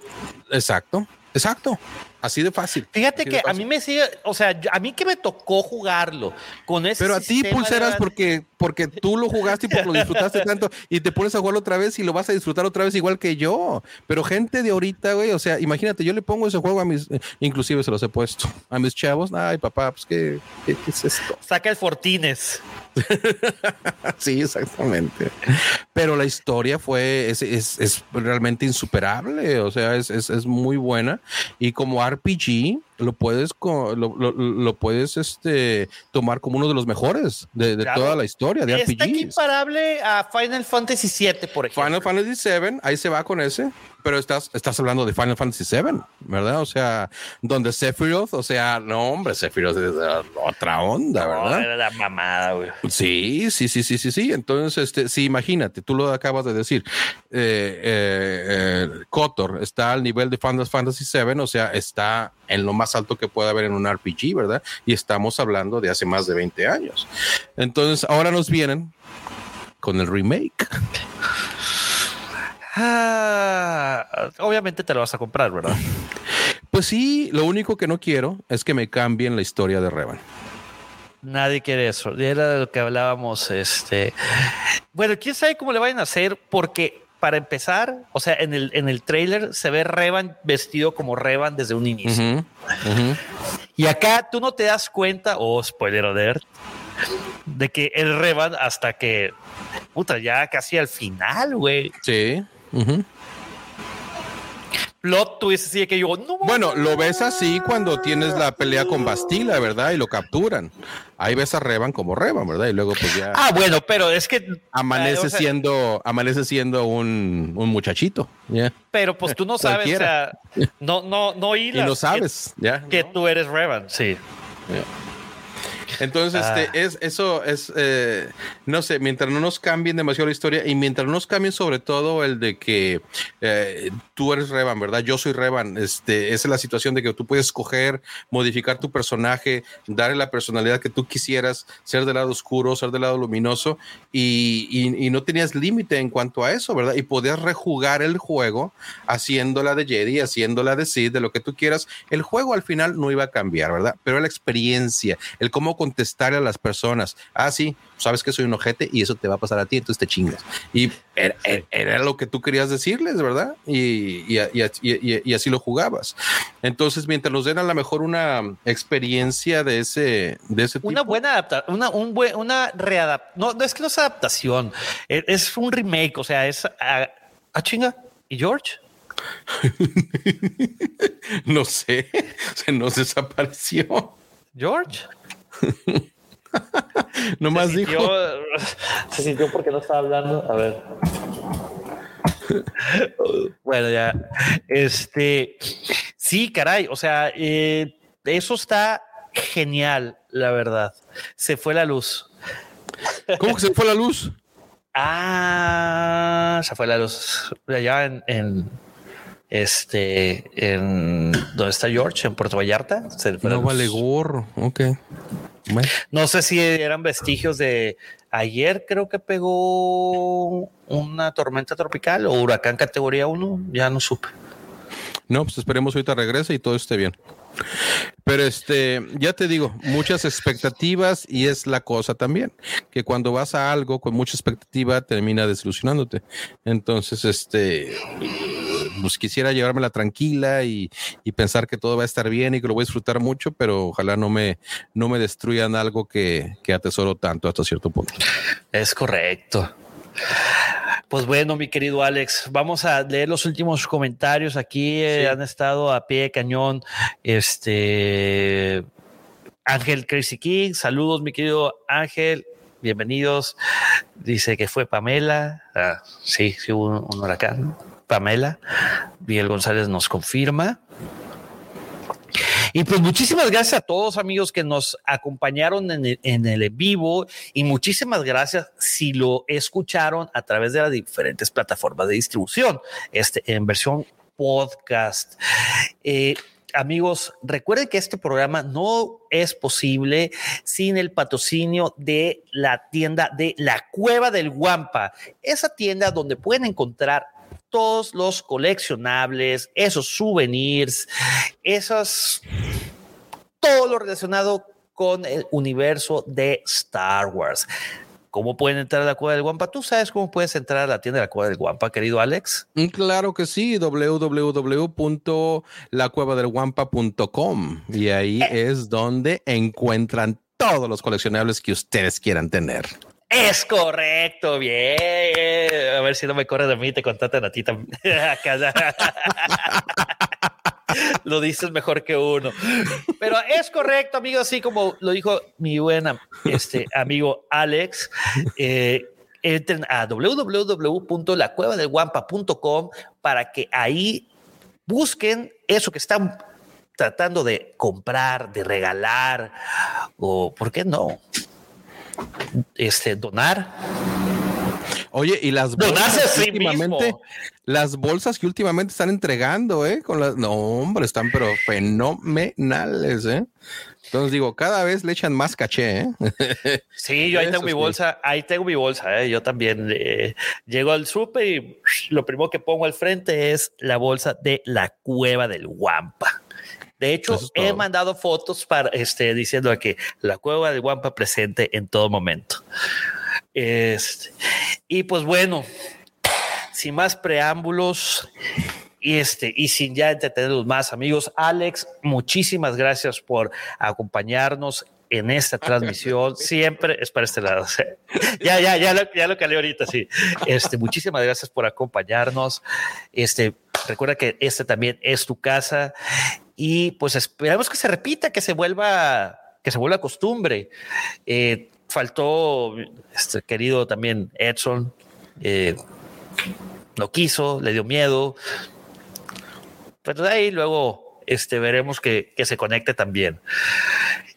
Exacto, exacto. Así de fácil. Fíjate que a mí me sigue, o sea, a mí que me tocó jugarlo con ese. Pero a ti pulseras porque, porque tú lo jugaste y porque lo disfrutaste tanto y te pones a jugarlo otra vez y lo vas a disfrutar otra vez igual que yo. Pero gente de ahorita, güey, o sea, imagínate, yo le pongo ese juego a mis, inclusive se los he puesto a mis chavos. Ay, papá, pues qué, qué, es esto. Saca el Fortines. sí, exactamente. Pero la historia fue, es, es, es realmente insuperable, o sea, es, es, muy buena. Y como RPG, lo puedes lo, lo, puedes este tomar como uno de los mejores de, toda la historia de Está equiparable a Final Fantasy VII, por ejemplo. Final Fantasy VII, ahí se va con ese, pero estás, estás hablando de Final Fantasy VII, ¿verdad? O sea, donde Sephiroth, o sea, no, hombre, Sephiroth es otra onda, ¿verdad? Era la mamada, güey. Sí, sí, sí, sí, sí, sí. Entonces, este, sí, imagínate, tú lo acabas de decir. Eh, eh, eh, Kotor está al nivel de Final Fantasy VII, o sea, está en lo más alto que puede haber en un RPG, ¿verdad? Y estamos hablando de hace más de 20 años. Entonces, ahora nos vienen con el remake. Ah, obviamente te lo vas a comprar, ¿verdad? Pues sí, lo único que no quiero es que me cambien la historia de Revan. Nadie quiere eso. Era de lo que hablábamos. Este, bueno, quién sabe cómo le vayan a hacer, porque para empezar, o sea, en el, en el trailer se ve Revan vestido como Revan desde un inicio. Y acá tú no te das cuenta, o oh, spoiler alert, de que el Revan hasta que, puta, ya casi al final, güey. Sí. Plot twist así que yo no. Bueno, lo ves así cuando tienes la pelea con Bastila, ¿verdad? Y lo capturan. Ahí ves a Revan como Revan, ¿verdad? Y luego pues ya. Ah, bueno, pero es que amanece siendo amanece siendo un, un muchachito, ¿ya? Pero pues tú no sabes, o sea, no no no y no sabes, ya. Que tú eres Revan, sí. Entonces, este, ah. es, eso es, eh, no sé, mientras no nos cambien demasiado la historia y mientras no nos cambien sobre todo el de que eh, tú eres Revan, ¿verdad? Yo soy Revan. Este, esa es la situación de que tú puedes escoger, modificar tu personaje, darle la personalidad que tú quisieras, ser del lado oscuro, ser del lado luminoso y, y, no tenías límite en cuanto a eso, ¿verdad? Y podías rejugar el juego haciéndola de Jedi, haciéndola de Sith, de lo que tú quieras. El juego al final no iba a cambiar, ¿verdad? Pero la experiencia, el cómo contestar a las personas. Ah, sí, sabes que soy un ojete y eso te va a pasar a ti, entonces te chingas. Y era, lo que tú querías decirles, ¿verdad? Y, y, así lo jugabas. Entonces, mientras nos den a lo mejor una experiencia de ese, de ese tipo. Una buena adaptación, una, un buen, una readaptación. No, no es que no es adaptación, e, es, un remake, o sea, es a, ah, ah, chinga. ¿Y George? no sé, se nos desapareció. George. no más dijo. Se sintió porque no estaba hablando. A ver. bueno, ya. Este. Sí, caray. O sea, eh, eso está genial, la verdad. Se fue la luz. ¿Cómo que se fue la luz? Ah, se fue la luz. Allá en este, en donde está George, en Puerto Vallarta. no vale gorro. Ok. No sé si eran vestigios de ayer, creo que pegó una tormenta tropical o huracán categoría 1. Ya no supe. No, pues esperemos ahorita regrese y todo esté bien. Pero este, ya te digo, muchas expectativas y es la cosa también, que cuando vas a algo con mucha expectativa termina desilusionándote. Entonces, este, pues quisiera llevármela tranquila y, pensar que todo va a estar bien y que lo voy a disfrutar mucho, pero ojalá no me, no me destruyan algo que, que atesoro tanto hasta cierto punto. Es correcto. Pues bueno, mi querido Alex, vamos a leer los últimos comentarios aquí. Eh, han estado a pie de cañón. Este Ángel Crazy King, saludos, mi querido Ángel. bienvenidos. Dice que fue Pamela. Ah, sí, sí hubo un, huracán. Pamela. Miguel González nos confirma. Y pues muchísimas gracias a todos amigos que nos acompañaron en el, en el vivo y muchísimas gracias si lo escucharon a través de las diferentes plataformas de distribución, este, en versión podcast. Eh, amigos, recuerden que este programa no es posible sin el patrocinio de la tienda de la Cueva del Guampa, esa tienda donde pueden encontrar todos los coleccionables, esos souvenirs, esos, todo lo relacionado con el universo de Star Wars. ¿Cómo pueden entrar a la Cueva del Guampa? ¿Tú sabes cómo puedes entrar a la tienda de la Cueva del Guampa, querido Alex? Mm, claro que sí, www.lacuevadelguampa.com y ahí eh. es donde encuentran todos los coleccionables que ustedes quieran tener. Es correcto, bien. A ver si no me corre de mí y te contatan a ti también. lo dices mejor que uno. Pero es correcto, amigo, así como lo dijo mi buena este, amigo Alex. Eh, entren a www.lacuevadelguampa.com para que ahí busquen eso que están tratando de comprar, de regalar o, ¿por qué no? Este, donar. Oye, y las bolsas últimamente, las bolsas que últimamente están entregando, ¿eh? Con las, no, hombre, están pero fenomenales, ¿eh? Entonces digo, cada vez le echan más caché, ¿eh? Sí, yo ahí tengo mi bolsa, ahí tengo mi bolsa, ¿eh? Yo también eh, llego al súper y lo primero que pongo al frente es la bolsa de la cueva del Guampa. De hecho, he mandado fotos para este, diciendo que la cueva de Guampa presente en todo momento. Este, y pues bueno, sin más preámbulos, y este, y sin ya entretenerlos más, amigos, Alex, muchísimas gracias por acompañarnos en esta transmisión. Siempre es para este lado. ya, ya, ya lo, ya lo calé ahorita, sí. Este, muchísimas gracias por acompañarnos. Este, recuerda que este también es tu casa y pues esperamos que se repita, que se vuelva, que se vuelva costumbre. Eh, faltó este querido también Edson, eh, no quiso, le dio miedo, pero de ahí luego este, veremos que, que se conecte también.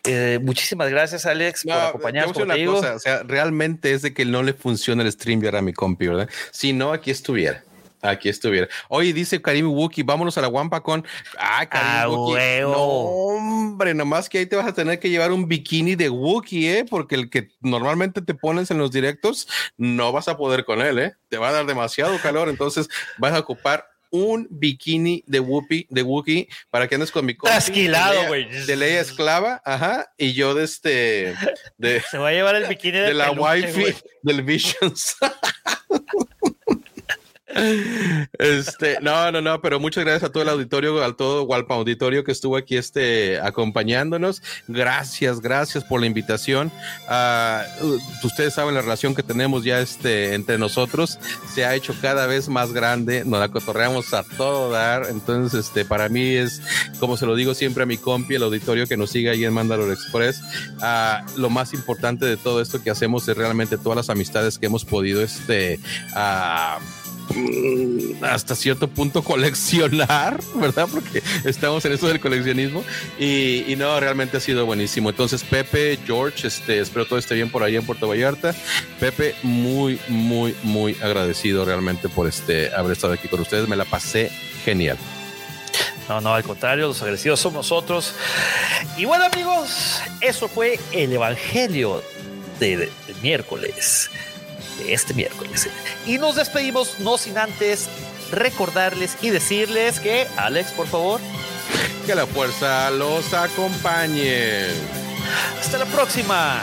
Eh, muchísimas gracias, Alex, por acompañarnos. o sea, realmente es de que no le funciona el stream a mi compi, ¿verdad? Si no, aquí estuviera. Aquí estuviera. Oye, dice Karim Wookie, vámonos a la Guampa con. Ah, Karim Wookie. No, hombre, nomás que ahí te vas a tener que llevar un bikini de Wookie, ¿eh? Porque el que normalmente te pones en los directos, no vas a poder con él, ¿eh? Te va a dar demasiado calor, entonces vas a ocupar un bikini de Whoopi, de Wookie, para que andes con mi Trasquilado, güey. De, ley esclava, ajá, y yo de este. De, Se va a llevar el bikini de, la wifi del Visions. Este, no, no, no, pero muchas gracias a todo el auditorio, a todo Walpa Auditorio que estuvo aquí este, acompañándonos. Gracias, gracias por la invitación. Uh, ustedes saben la relación que tenemos ya este, entre nosotros. Se ha hecho cada vez más grande, nos la cotorreamos a todo dar. Entonces, este, para mí es, como se lo digo siempre a mi compi, el auditorio que nos sigue ahí en Mandalore Express. Uh, lo más importante de todo esto que hacemos es realmente todas las amistades que hemos podido este, Mm, hasta cierto punto coleccionar, ¿verdad? Porque estamos en eso del coleccionismo y, no, realmente ha sido buenísimo. Entonces, Pepe, George, este, espero todo esté bien por ahí en Puerto Vallarta. Pepe, muy, muy, muy agradecido realmente por este haber estado aquí con ustedes. Me la pasé genial. No, no, al contrario, los agradecidos somos nosotros. Y bueno, amigos, eso fue el Evangelio de miércoles este miércoles. Y nos despedimos no sin antes recordarles y decirles que, Alex, por favor. Que la fuerza los acompañe. Hasta la próxima.